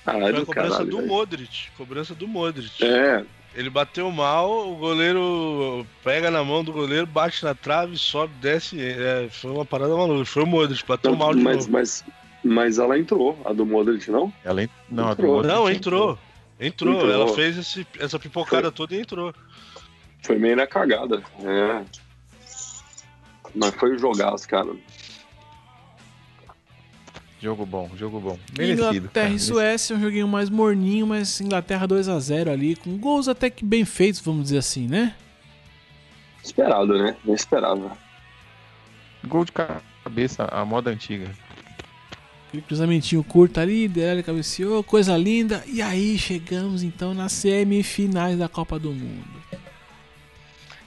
Caralho Foi a cobrança caralho. do. Modric. Cobrança do Modric. É, Ele bateu mal, o goleiro pega na mão do goleiro, bate na trave, sobe, desce. É, foi uma parada maluca. Foi o Modric, bateu não, mal de mas, novo. mas, mas ela entrou, a do Modric, não? Ela en- não, a do Entrou. Modric Não, entrou. Entrou. Entrou. Ela fez esse- essa pipocada toda e entrou. Foi meio na cagada. É. Mas foi um jogaço, cara. Jogo bom, jogo bom. Merecido. Inglaterra cara. e Suécia, um joguinho mais morninho, mas Inglaterra 2x0 ali, com gols até que bem feitos, vamos dizer assim, né? Esperado, né? Esperava. Gol de cabeça, a moda antiga. Aquele cruzamentinho curto ali, Dele cabeceou, coisa linda. E aí chegamos então nas semifinais da Copa do Mundo.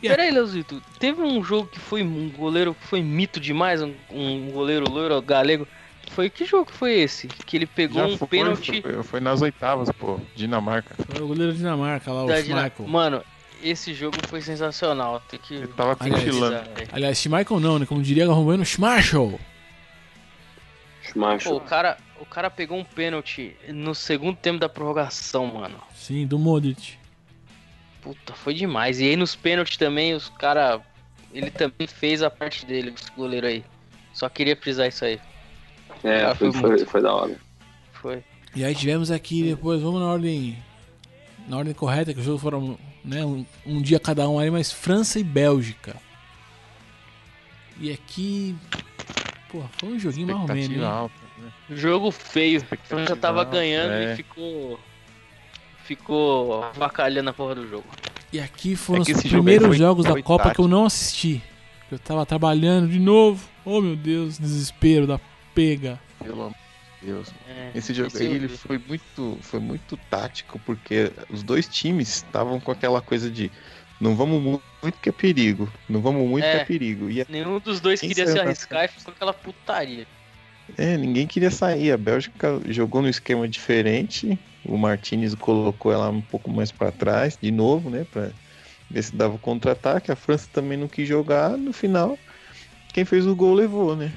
Pera aí, Leozito. Teve um jogo que foi um goleiro que foi mito demais, um, um goleiro loiro galego. Foi que jogo que foi esse? Que ele pegou um foi, pênalti Foi, foi nas oitavas, pô. Dinamarca. Foi o goleiro da Dinamarca lá, o Schmeichel. Mano, esse jogo foi sensacional. Tem que Ele tava Aliás, cochilando. velho. Aliás, Schmeichel não, né? Como diria o Romano, Schmeichel. Macho. Pô, o cara, o cara pegou um pênalti no segundo tempo da prorrogação, mano. Sim, do Modric. Puta, foi demais. E aí nos pênaltis também, os cara. Ele também fez a parte dele, esse goleiro aí. Só queria frisar isso aí. É, Ah, foi, foi foi, muito. foi da hora. Foi. E aí tivemos aqui depois, vamos na ordem. Na ordem correta, que os jogos foram né, um, um dia cada um aí, mas França e Bélgica. E aqui. Pô, foi um joguinho mais ou menos, alta. Né? Jogo feio. A França já tava ganhando é. e ficou. Ficou vacalhando a porra do jogo. E aqui foram É os jogo primeiros foi- jogos da foi Copa que eu tático. não assisti. Eu tava trabalhando de novo. Oh meu Deus, desespero da pega. Pelo amor de Deus. É, Esse jogo esse aí ele foi muito, foi muito tático, porque os dois times estavam com aquela coisa de não vamos mu- muito que é perigo, não vamos muito É. que é perigo. E Nenhum dos dois queria se pra arriscar e ficou aquela putaria. é, ninguém queria sair. A Bélgica jogou num esquema diferente. O Martinez colocou ela um pouco mais para trás, de novo, né, para ver se dava o contra-ataque. A França também não quis jogar. No final, quem fez o gol levou, né?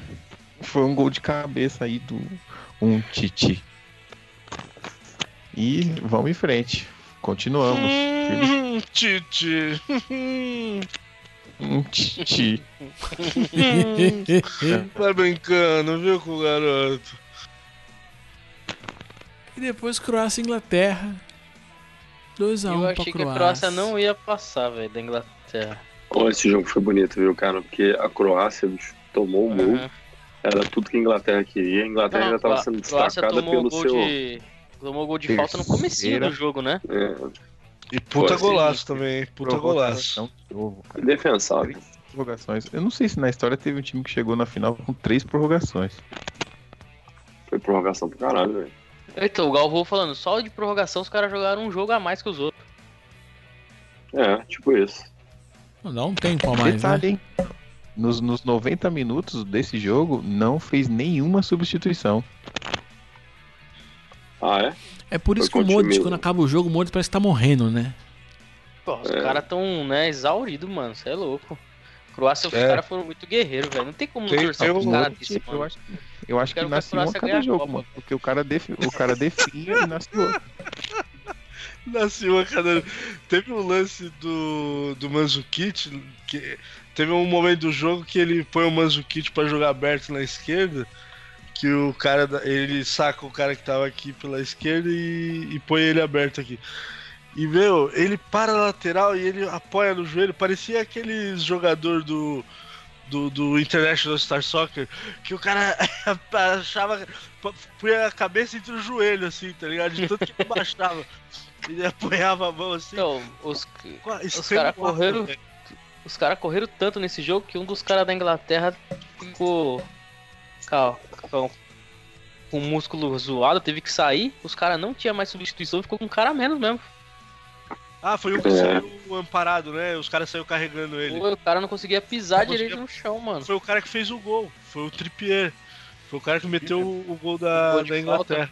Foi um gol de cabeça aí do um Titi. E vamos em frente. Continuamos. Hum, Tite. Um Titi. Tá brincando, viu, com o garoto? e depois Croácia e Inglaterra. 2x1 eu pra achei que Croácia. a Croácia não ia passar, velho, da Inglaterra. Ó, esse jogo foi bonito, viu, cara? Porque a Croácia bicho, tomou o gol. Era tudo que a Inglaterra queria. A Inglaterra já estava sendo destacada tomou pelo gol seu. de. Tomou gol de falta no comecinho Terceira. do jogo, né? É, E puta Foi, golaço também, hein? puta golaço. Prorrogação de novo, cara. indefensável. Prorrogações. Eu não sei se na história teve um time que chegou na final com três prorrogações. Foi prorrogação pro caralho, velho. Então, o Galvão falando, só de prorrogação os caras jogaram um jogo a mais que os outros. É, tipo isso. Não um tempo a mais, Detalhe, né? hein? Nos, nos 90 minutos desse jogo, não fez nenhuma substituição. Ah, é? É por isso que Foi o com o Modric, quando acaba o jogo, o Modric parece que tá morrendo, né? Pô, os É. caras tão, né, exauridos, mano. Você é louco. Croácia, os É. caras foram muito guerreiros, velho. Não tem como não Tem- torcer um caras desse, eu mano. acho, eu acho que Quero que a nasce um cada jogo, Copa. mano. Porque o cara, defi, o cara definha e nasce outro. *laughs* Nasceu a cada. Teve um lance do, do Manzukic, que teve um momento do jogo que ele põe o Manzukic pra jogar aberto na esquerda, que o cara ele saca o cara que tava aqui pela esquerda e, e põe ele aberto aqui. E meu, ele para na lateral e ele apoia no joelho, parecia aquele jogador do do, do International Star Soccer, que o cara *laughs* achava, punha a cabeça entre o joelho assim, tá ligado? De tanto que ele baixava. *laughs* Ele apoiava a mão assim. Então, os, os caras correram, velho. Os cara correram tanto nesse jogo que um dos caras da Inglaterra ficou com, com, com o músculo zoado, teve que sair. Os caras não tinha mais substituição, ficou com um cara menos mesmo. Ah, foi um que É. saiu amparado, né? Os caras saíram carregando ele. O cara não conseguia pisar Não direito conseguia- no chão, mano. Foi o cara que fez o gol. Foi o Trippier. Foi o cara que meteu o, o gol da, O gol da Inglaterra.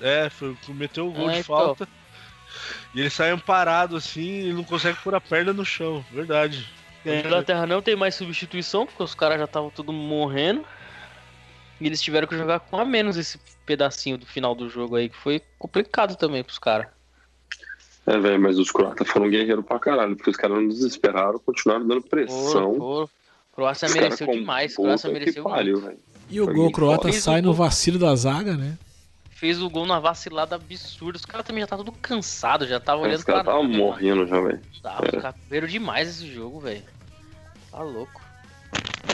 É, foi o que meteu o gol É, de então. falta. E ele sai amparado assim e não consegue pôr a perna no chão. Verdade. A Inglaterra não tem mais substituição, porque os caras já estavam tudo morrendo. E eles tiveram que jogar com a menos esse pedacinho do final do jogo aí, que foi complicado também pros caras. É, velho, mas os croatas foram guerreiros pra caralho, porque os caras não desesperaram, continuaram dando pressão. Foram, foram. Croácia Os mereceu caras demais, Croácia que mereceu pariu, muito. velho. E o gol croata sai no vacilo da zaga, né? Fez o gol na vacilada absurda. Os caras também já estavam tudo cansado, já tava Os olhando caras pra estavam nada, mano. morrendo já, velho. Tava, os caras correram demais esse jogo, velho. Tá louco.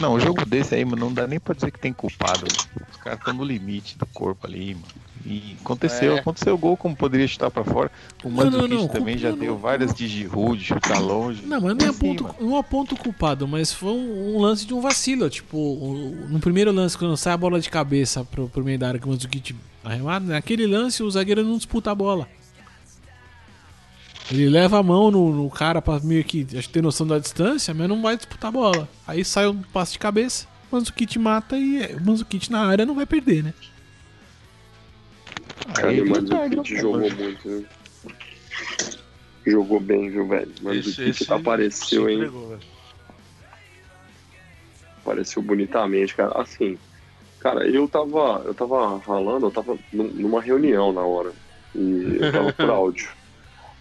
Não, um jogo desse aí, mano, não dá nem pra dizer que tem culpado. Os caras estão no limite do corpo ali, mano. E aconteceu, É. aconteceu o gol como poderia chutar pra fora. O Não, não, Mandzukic não, também já não, deu não. várias de Giroud, de chutar longe. Não, mas não é ponto, mano. não é ponto culpado, mas foi um, um lance de um vacilo. Tipo, o- no primeiro lance, quando sai a bola de cabeça pro, pro meio da área que o Mandzukic arremata, naquele lance o zagueiro não disputa a bola. Ele leva a mão no, no cara pra meio que acho que ter noção da distância, mas não vai disputar a bola. Aí sai um passe de cabeça, o Mandzukic mata e é, o Mandzukic na área não vai perder, né? Cara, Aí o perde, jogou mano. muito, viu? Jogou bem, viu, velho? O Mandzukic apareceu, hein? entregou. Apareceu bonitamente, cara. Assim, cara, eu tava, eu tava falando, eu tava num- numa reunião na hora. E eu tava por *laughs* áudio.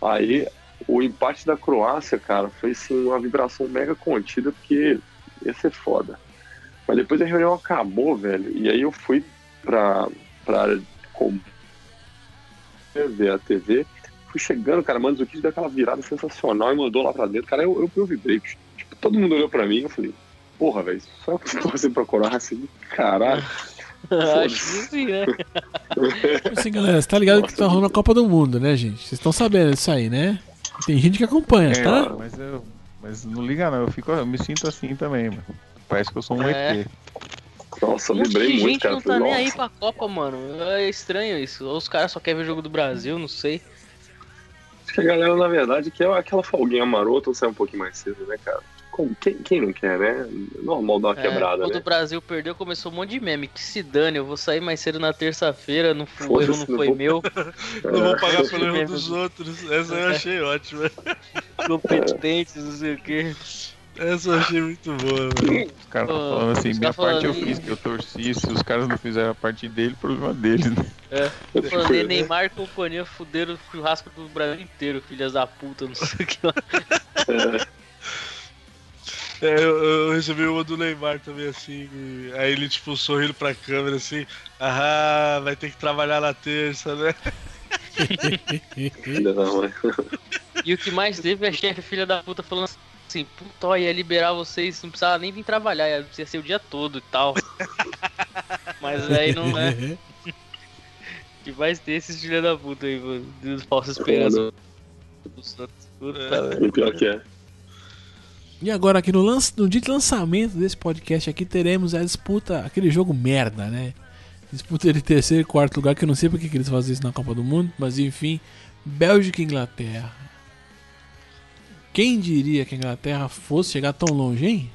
Aí, o empate da Croácia, cara, foi assim, uma vibração mega contida, porque ia ser foda. Mas depois a reunião acabou, velho, e aí eu fui pra, pra área ver a TV. Fui chegando, cara, Mandzukic deu aquela virada sensacional e mandou lá pra dentro. Cara, eu, eu, eu vibrei. Tipo, todo mundo olhou pra mim e eu falei, porra, velho, só que você pra Croácia, caralho. Acho que sim, né? Assim, galera, você tá ligado que tá rolando a Copa do Mundo, né, gente? Vocês estão sabendo disso aí, né? Tem gente que acompanha, É, tá? mas, eu, mas não liga não, eu, fico, eu me sinto assim também, mano. Parece que eu sou um É. ET. Nossa, Um vibrei de muito, gente cara. não tá Falei, nem aí nossa. pra Copa, mano. É estranho isso. Ou os caras só querem ver o jogo do Brasil, não sei. Acho que a galera, na verdade, quer aquela folguinha marota ou sair um pouquinho mais cedo, né, cara? Como- Quem, quem não quer, né? Normal dar uma É, quebrada, quando né? o Brasil perdeu, começou um monte de meme. Que se dane, eu vou sair mais cedo na terça-feira, não, o Foda-se, erro não foi vou- meu. *laughs* Não vou pagar É. pelo erro dos outros. Essa eu achei ótima. *laughs* Competentes, não sei o quê. Essa eu achei muito boa, velho. Os caras estão falando assim, minha caras parte eu falando- fiz, que eu torci, se os caras não fizeram a parte dele, problema deles, né? Falando, Nem- Neymar e companhia fuderam o churrasco do Brasil inteiro, filhas da puta, não sei o que lá. É, eu, eu recebi uma do Neymar também, assim. Aí ele, tipo, sorrindo pra câmera, assim. Ah, vai ter que trabalhar na terça, né? Filha da mãe. E o que mais teve é a chefe filha da puta falando assim, puta, ó, ia liberar vocês, não precisava nem vir trabalhar, ia ia ser o dia todo e tal. *laughs* Mas aí não é. O *laughs* que mais tem esses filha da puta aí, mano. Deus falsa esperança do Santos. Puta, velho. O pior que é. E agora aqui no, lança- no dia de lançamento desse podcast aqui teremos a disputa, aquele jogo merda, né? Disputa de terceiro e quarto lugar, que eu não sei porque que eles fazem isso na Copa do Mundo, mas enfim, Bélgica e Inglaterra. Quem diria que a Inglaterra fosse chegar tão longe, hein?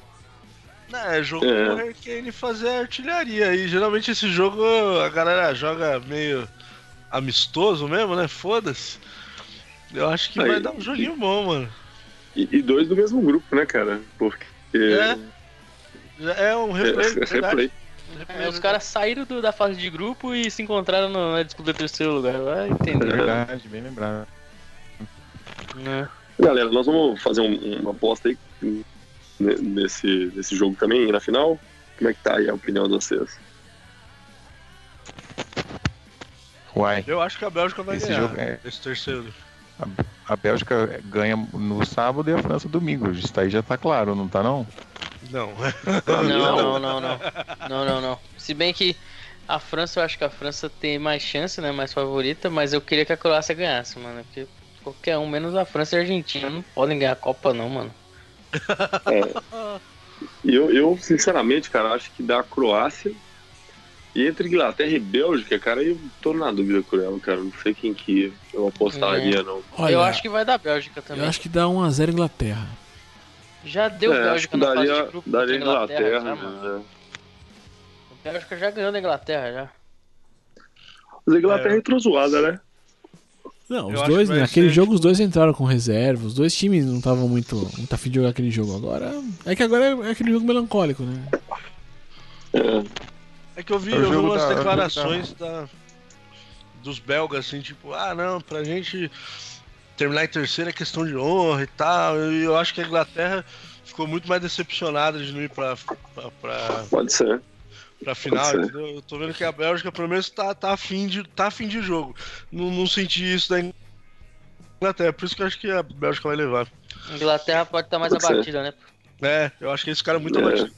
Não, é jogo É. Harry Kane fazer artilharia. E geralmente esse jogo a galera joga meio amistoso mesmo, né? Foda-se. Eu acho que Aí, vai dar um joguinho bom, mano. E, e dois do mesmo grupo, né, cara? Porque. É, é um é, replay, é verdade. replay. É, os caras saíram do- da fase de grupo e se encontraram no- na disputa do terceiro lugar. Vai entender. É verdade, bem lembrado. né? Galera, nós vamos fazer um- uma aposta aí ne- nesse, nesse jogo também, na final. Como é que tá aí a opinião de vocês? Uai, Eu acho que a Bélgica vai Esse ganhar jogo é- esse terceiro. A Bélgica ganha no sábado e a França domingo. Isso aí já tá claro, não tá não? Não. *laughs* Não, não, não, não. Não, não, não. Se bem que a França, eu acho que a França tem mais chance, né? Mais favorita, mas eu queria que a Croácia ganhasse, mano. Porque qualquer um, menos a França e a Argentina, não podem ganhar a Copa, não, mano. E eu, eu, sinceramente, cara, acho que da Croácia e entre Inglaterra e Bélgica, cara, eu tô na dúvida com ela, cara. Não sei quem que eu apostaria, não. Olha, eu acho que vai dar Bélgica eu também. acho que dá 1x0 Inglaterra. Já deu É, Bélgica na fase daria, de grupo daria Inglaterra, Inglaterra, já, mano. né? A Bélgica já ganhou da Inglaterra, já. Mas a Inglaterra É. é entrozoada, né? Não, Eu os dois, naquele ser, jogo, os tipo- dois entraram com reserva. Os dois times não estavam muito, muito afim de jogar aquele jogo. Agora. É que agora é aquele jogo melancólico, né? É. É que eu vi, É o eu vi jogo umas da- o jogo declarações da... dos belgas, assim, tipo, ah não, pra gente terminar em terceiro é questão de honra e tal. E eu acho que a Inglaterra ficou muito mais decepcionada de não ir pra, pra, pra, Pode ser. pra final, ser. Eu tô vendo que a Bélgica, pelo menos, tá, tá, afim, de, tá afim de jogo. Não, não senti isso da Inglaterra, por isso que eu acho que a Bélgica vai levar. A Inglaterra pode estar mais Pode ser. abatida, né? É, eu acho que esse cara é muito É. abatido.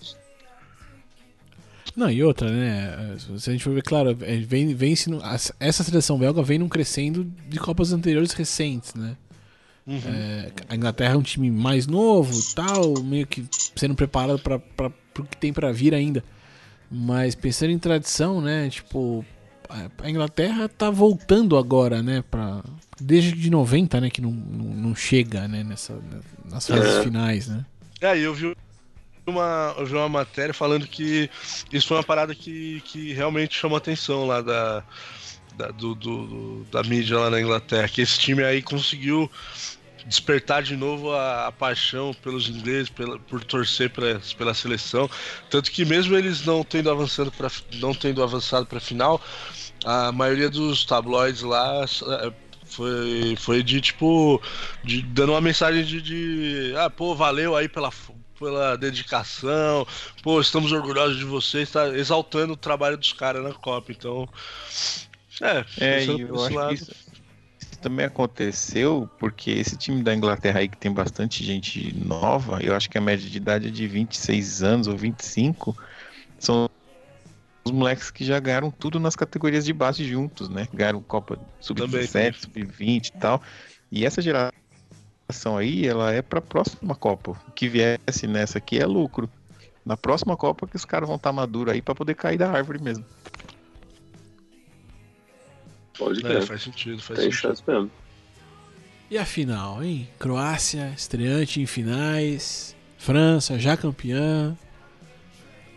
Não, e outra, né? Se a gente for ver, claro, é, vem, vem se no- essa seleção belga vem num crescendo de Copas anteriores recentes, né? Uhum. É, a Inglaterra é um time mais novo tal, meio que sendo preparado para o que tem para vir ainda. Mas pensando em tradição, né? Tipo, a- Inglaterra tá voltando agora, né? Pra, desde de 90, né? Que não, não, não chega, né? Nessa, nas fases É. finais, né? É, eu vi uma, eu vi uma matéria falando que isso foi uma parada que, que realmente chamou atenção lá da, da, do, do- da mídia lá na Inglaterra, que esse time aí conseguiu despertar de novo a, a paixão pelos ingleses, pela, por torcer pra, pela seleção, tanto que mesmo eles não tendo avançado para não tendo avançado para final, a maioria dos tabloides lá eh, foi, foi de tipo de, dando uma mensagem de, de ah pô valeu aí pela pela dedicação, pô, estamos orgulhosos de vocês, tá exaltando o trabalho dos caras na Copa, então é, É, eu acho lado. que isso, isso também aconteceu porque esse time da Inglaterra aí que tem bastante gente nova, eu acho que a média de idade é de 26 anos ou 25, são os moleques que já ganharam tudo nas categorias de base juntos, né? Ganharam Copa Também, Sub-17, Sub-20 e tal. E essa geração prorrogação aí, ela é pra próxima Copa. O que viesse nessa aqui é lucro. Na próxima Copa que os caras vão estar maduros aí pra poder cair da árvore mesmo. Pode É, crer. faz sentido, faz Tem sentido. chance mesmo. E a final, hein? Croácia, estreante em finais. França, já campeã.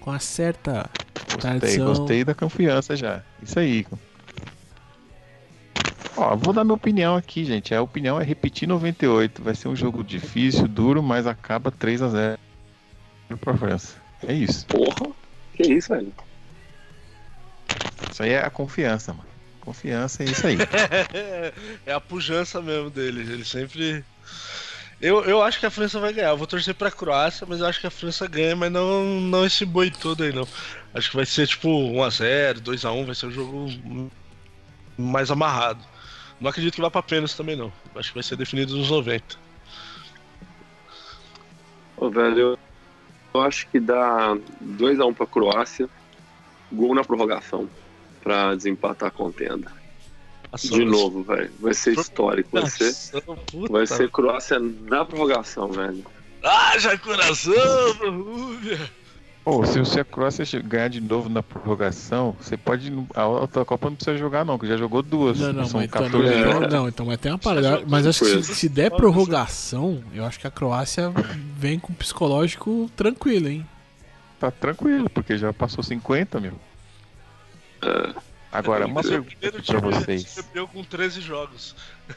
Com a certa Gostei, tradição. gostei da confiança já. Isso aí. Ó, vou dar minha opinião aqui, gente. A opinião é repetir 98. Vai ser um jogo difícil, duro, mas acaba 3 a 0 pra França. É isso. Porra, que isso, velho. Isso aí é a confiança, mano. Confiança é isso aí. *laughs* é a pujança mesmo dele. Ele sempre. Eu, eu acho que a França vai ganhar. Eu vou torcer pra Croácia, mas eu acho que a França ganha, mas não, não esse boi todo aí, não. Acho que vai ser tipo 1x0, 2x1, vai ser um jogo mais amarrado. Não acredito que vá pra pênalti também, não. Acho que vai ser definido nos 90. Ô, velho, eu, acho que dá 2x1 pra Croácia. Gol na prorrogação. Pra desempatar a contenda. Nossa, De novo, velho. Vai ser histórico. Vai ser, Nossa, vai ser Croácia na prorrogação, velho. Ah, já coração, Rúbia. Pô, se você a Croácia ganhar de novo na prorrogação, você pode. A outra Copa não precisa jogar, não, que já jogou duas. Não, não, São mas então, 14 é. jogos. não, então, mas tem uma parada. Mas acho que se, se der prorrogação, eu acho que a Croácia vem com psicológico tranquilo, hein? Tá tranquilo, porque já passou 50, meu. Agora, uma o pergunta time vocês. com 13 jogos.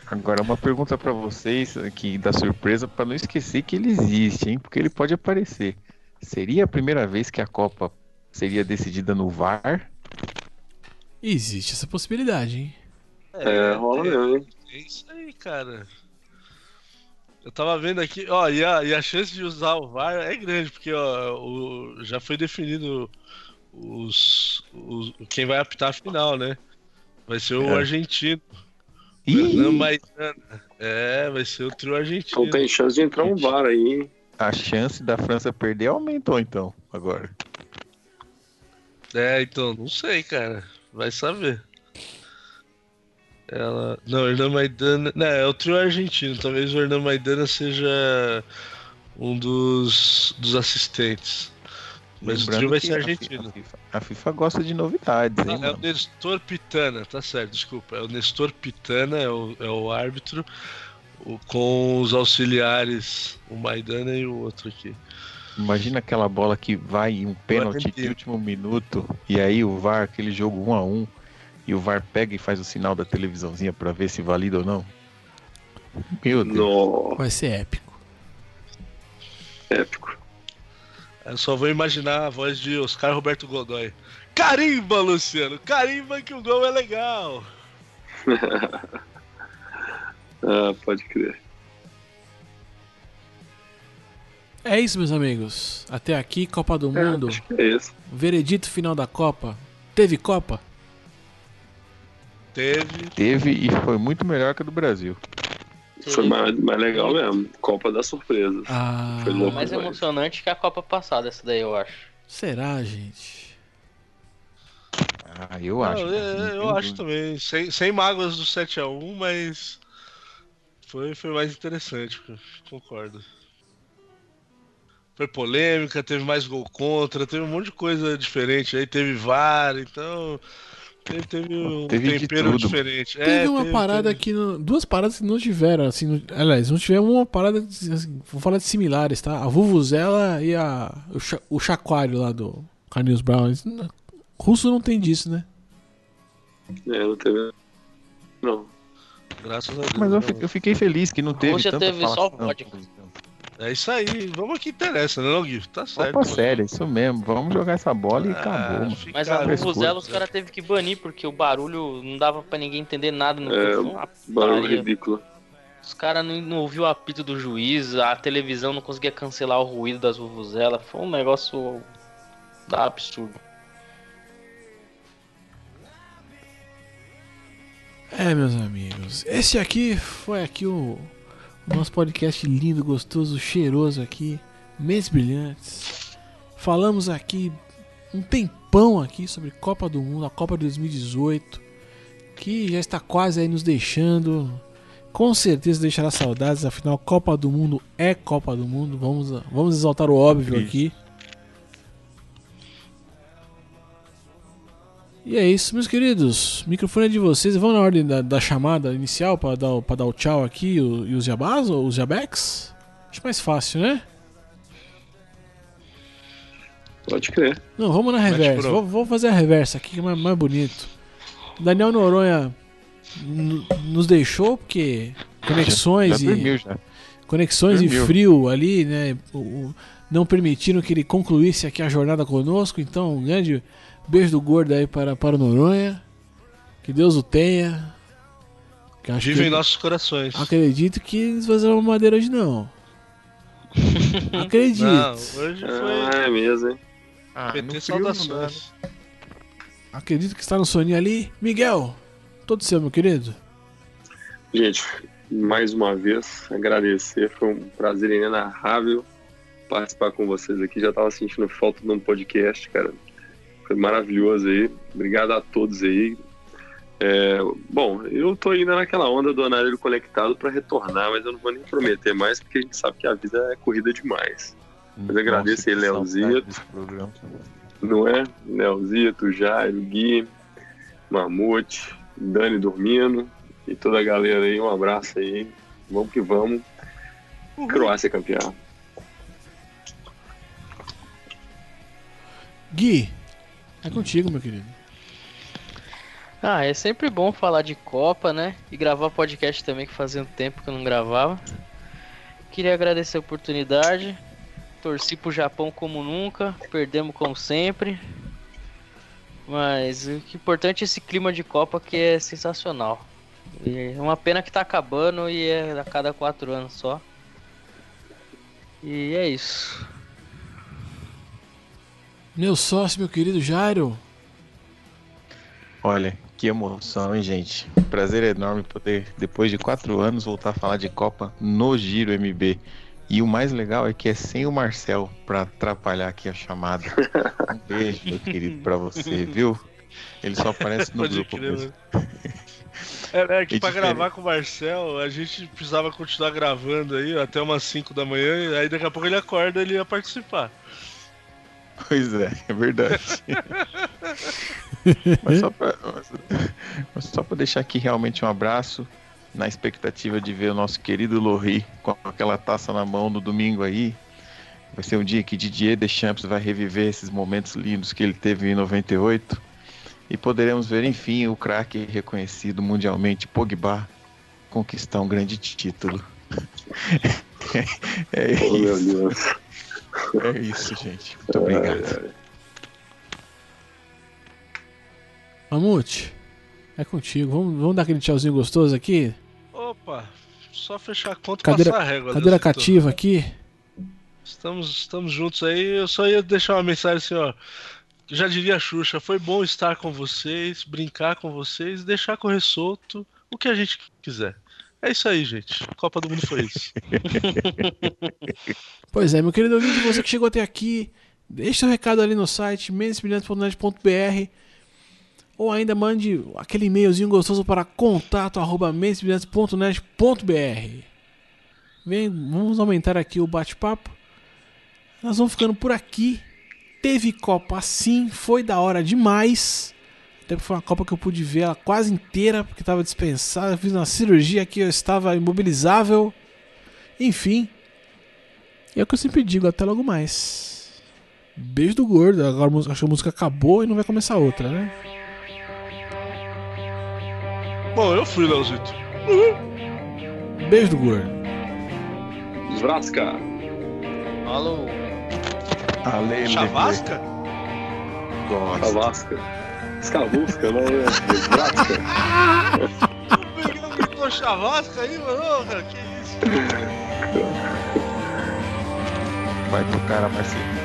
Agora, uma pergunta pra vocês aqui da surpresa, pra não esquecer que ele existe, hein? Porque ele pode aparecer. Seria a primeira vez que a Copa seria decidida no VAR? Existe essa possibilidade, hein? É, rola mesmo, hein? É isso aí, cara. Eu tava vendo aqui, ó, e a, e a chance de usar o VAR é grande, porque ó, o, já foi definido os, os- quem vai apitar a final, né? Vai ser o É. argentino. Ih, Fernando Maidana. É, vai ser o trio argentino. Então tem chance de entrar um VAR aí, hein? A chance da França perder aumentou então, agora. É, então, não sei, cara. Vai saber. Ela. Não, Hernan Maidana. Não, é o trio argentino. Talvez o Hernan Maidana seja um dos, dos assistentes. Mas o Lembrando trio vai ser argentino. A FIFA, a FIFA gosta de novidades, hein, Ah, é o? Nestor Pitana, tá certo, desculpa. É o Nestor Pitana, é o, é o árbitro, o- com os auxiliares, o Maidana e o outro aqui. Imagina aquela bola que vai em um pênalti de último minuto e aí o VAR, aquele jogo 1 a 1 e o VAR pega e faz o sinal da televisãozinha pra ver se valida ou não. Meu Deus. No Vai ser épico. épico. Eu só vou imaginar a voz de Oscar Roberto Godoy. Carimba, Luciano! Carimba que o gol é legal! *laughs* Ah, pode crer. É isso, meus amigos. Até aqui, Copa do Mundo. Acho que é isso. Veredito final da Copa. Teve Copa? Teve. Teve e foi muito melhor que a do Brasil. Foi mais, mais legal mesmo. Copa das surpresas. Ah, Foi louco. Mais demais. emocionante que a Copa passada, essa daí, eu acho. será, gente? Ah, eu acho. É, não eu tem acho também. Sem, sem mágoas do 7x1, mas. Foi, foi mais interessante, concordo. Foi polêmica, teve mais gol contra, teve um monte de coisa diferente aí, teve VAR, então. Teve, teve um Teve de tempero tudo. diferente. Teve É, uma parada teve. que. não- duas paradas que não tiveram, assim. no- aliás, não tiveram uma parada. assim, vou falar de similares, tá? A Vuvuzela e a, o, cha- o Chacoalho lá do Carlinhos Brown. Não- Russo não tem disso, né? É, não teve. Não. Graças a Deus. Mas eu, fi- eu fiquei feliz que não teve Rússia tanta teve só vodka. É isso aí, vamos que interessa, né, não, Gui? Tá certo. Copa séria, isso mesmo. Vamos jogar essa bola e Ah, acabou, Mas a. Vuvuzela os caras teve que banir, porque o barulho não dava pra ninguém entender nada no É, Barulho putaria. ridículo. Os caras não, não ouviu o apito do juiz, a televisão não conseguia cancelar o ruído das vuvuzelas. Foi um negócio da absurdo. É, meus amigos. Esse aqui foi aqui o, o nosso podcast lindo, gostoso, cheiroso aqui. Mentes Brilhantes. Falamos aqui um tempão aqui sobre Copa do Mundo, a Copa de 2018, que já está quase aí nos deixando. com certeza deixará saudades, afinal, Copa do Mundo é Copa do Mundo. Vamos, vamos exaltar o óbvio aqui. E é isso, meus queridos. O microfone é de vocês. Vamos na ordem da, da chamada inicial para dar, pra dar o tchau aqui e o- e os jabás ou os jabecs? Acho mais fácil, né? Pode crer. Não, vamos na reversa. Vou, vou fazer a reversa aqui que é mais, mais bonito. Daniel Noronha nos deixou porque conexões Já e dormiu já. conexões e dormiu. frio ali, né, o- o- não permitiram que ele concluísse aqui a jornada conosco. Então, um grande beijo do gordo aí para, para o Noronha. Que Deus o tenha. Que Vive que em nossos corações. Acredito que eles vão fazer uma madeira hoje não. *laughs* Acredito. Não, hoje foi Ah, é mesmo, hein? Ah, PT saudações. Acredito que está no soninho ali. Miguel, todo seu, meu querido. Gente, mais uma vez, agradecer. Foi um prazer inenarrável participar com vocês aqui. Já tava sentindo falta de um podcast, cara. Foi maravilhoso aí. Obrigado a todos aí. É, bom, eu tô ainda naquela onda do anárioco conectado para retornar, mas eu não vou nem prometer mais, porque a gente sabe que a vida é corrida demais. Mas agradeço aí, Leozito. Não é? Leozito, Jairo, Gui, Mamute, Dani dormindo e toda a galera aí. Um abraço aí. Vamos que vamos. Croácia campeã. Gui, é contigo, meu querido. Ah, é sempre bom falar de Copa, né? E gravar podcast também, que fazia um tempo que eu não gravava. Queria agradecer a oportunidade. Torci pro Japão como nunca, perdemos como sempre. Mas o que é importante é esse clima de Copa que é sensacional. E é uma pena que tá acabando e é a cada quatro anos só. E é isso. Meu sócio, meu querido Jairo. Olha, que emoção, hein, gente? Prazer enorme poder, depois de quatro anos, voltar a falar de Copa no Giro MB. E o mais legal é que é sem o Marcel pra atrapalhar aqui a chamada. Um beijo, meu querido, pra você, viu? Ele só aparece no Pode grupo crer, mesmo. mano. É, é que *laughs* É pra diferente. gravar com o Marcel, a gente precisava continuar gravando aí até umas 5 da manhã, e aí daqui a pouco ele acorda e ele ia participar. Pois é, é verdade. *laughs* mas, só pra, mas- mas só pra deixar aqui realmente um abraço, na expectativa de ver o nosso querido Lorri com aquela taça na mão no domingo aí. Vai ser um dia que Didier Deschamps vai reviver esses momentos lindos que ele teve em 98. E poderemos ver, enfim, o craque reconhecido mundialmente, Pogba, conquistar um grande título. *laughs* é Oh, meu isso, Deus. É isso, gente. Muito obrigado. Mamute, é contigo. Vamos, vamos dar aquele tchauzinho gostoso aqui? Opa, só fechar a conta e Cadeira- passar a régua. Cadeira cativa aqui. Estamos, estamos juntos aí. Eu só ia deixar uma mensagem assim, ó. Já diria a Xuxa, foi bom estar com vocês, brincar com vocês, deixar correr solto o que a gente quiser. É isso aí, gente. Copa do Mundo foi isso. *laughs* Pois é, meu querido ouvinte, você que chegou até aqui, deixe seu recado ali no site mensbrilhantes.net.br ou ainda mande aquele e-mailzinho gostoso para contato@mensbrilhantes.net.br. Vem, vamos aumentar aqui o bate-papo. Nós vamos ficando por aqui. Teve Copa sim, foi da hora demais. Até porque foi uma Copa que eu pude ver ela quase inteira, porque estava dispensada. Fiz uma cirurgia aqui, eu estava imobilizável. Enfim, é o que eu sempre digo, até logo mais. Beijo do gordo. Agora a música- acho que a música acabou e não vai começar outra, né? Bom, eu fui, Leozito. Beijo do gordo. Zvraska. Falou. Ale, Chavasca? Gosto. Chavasca. Escavusca, né? Miguel gritou chavasca aí, mano. Que isso? Vai pro cara, Marcelo.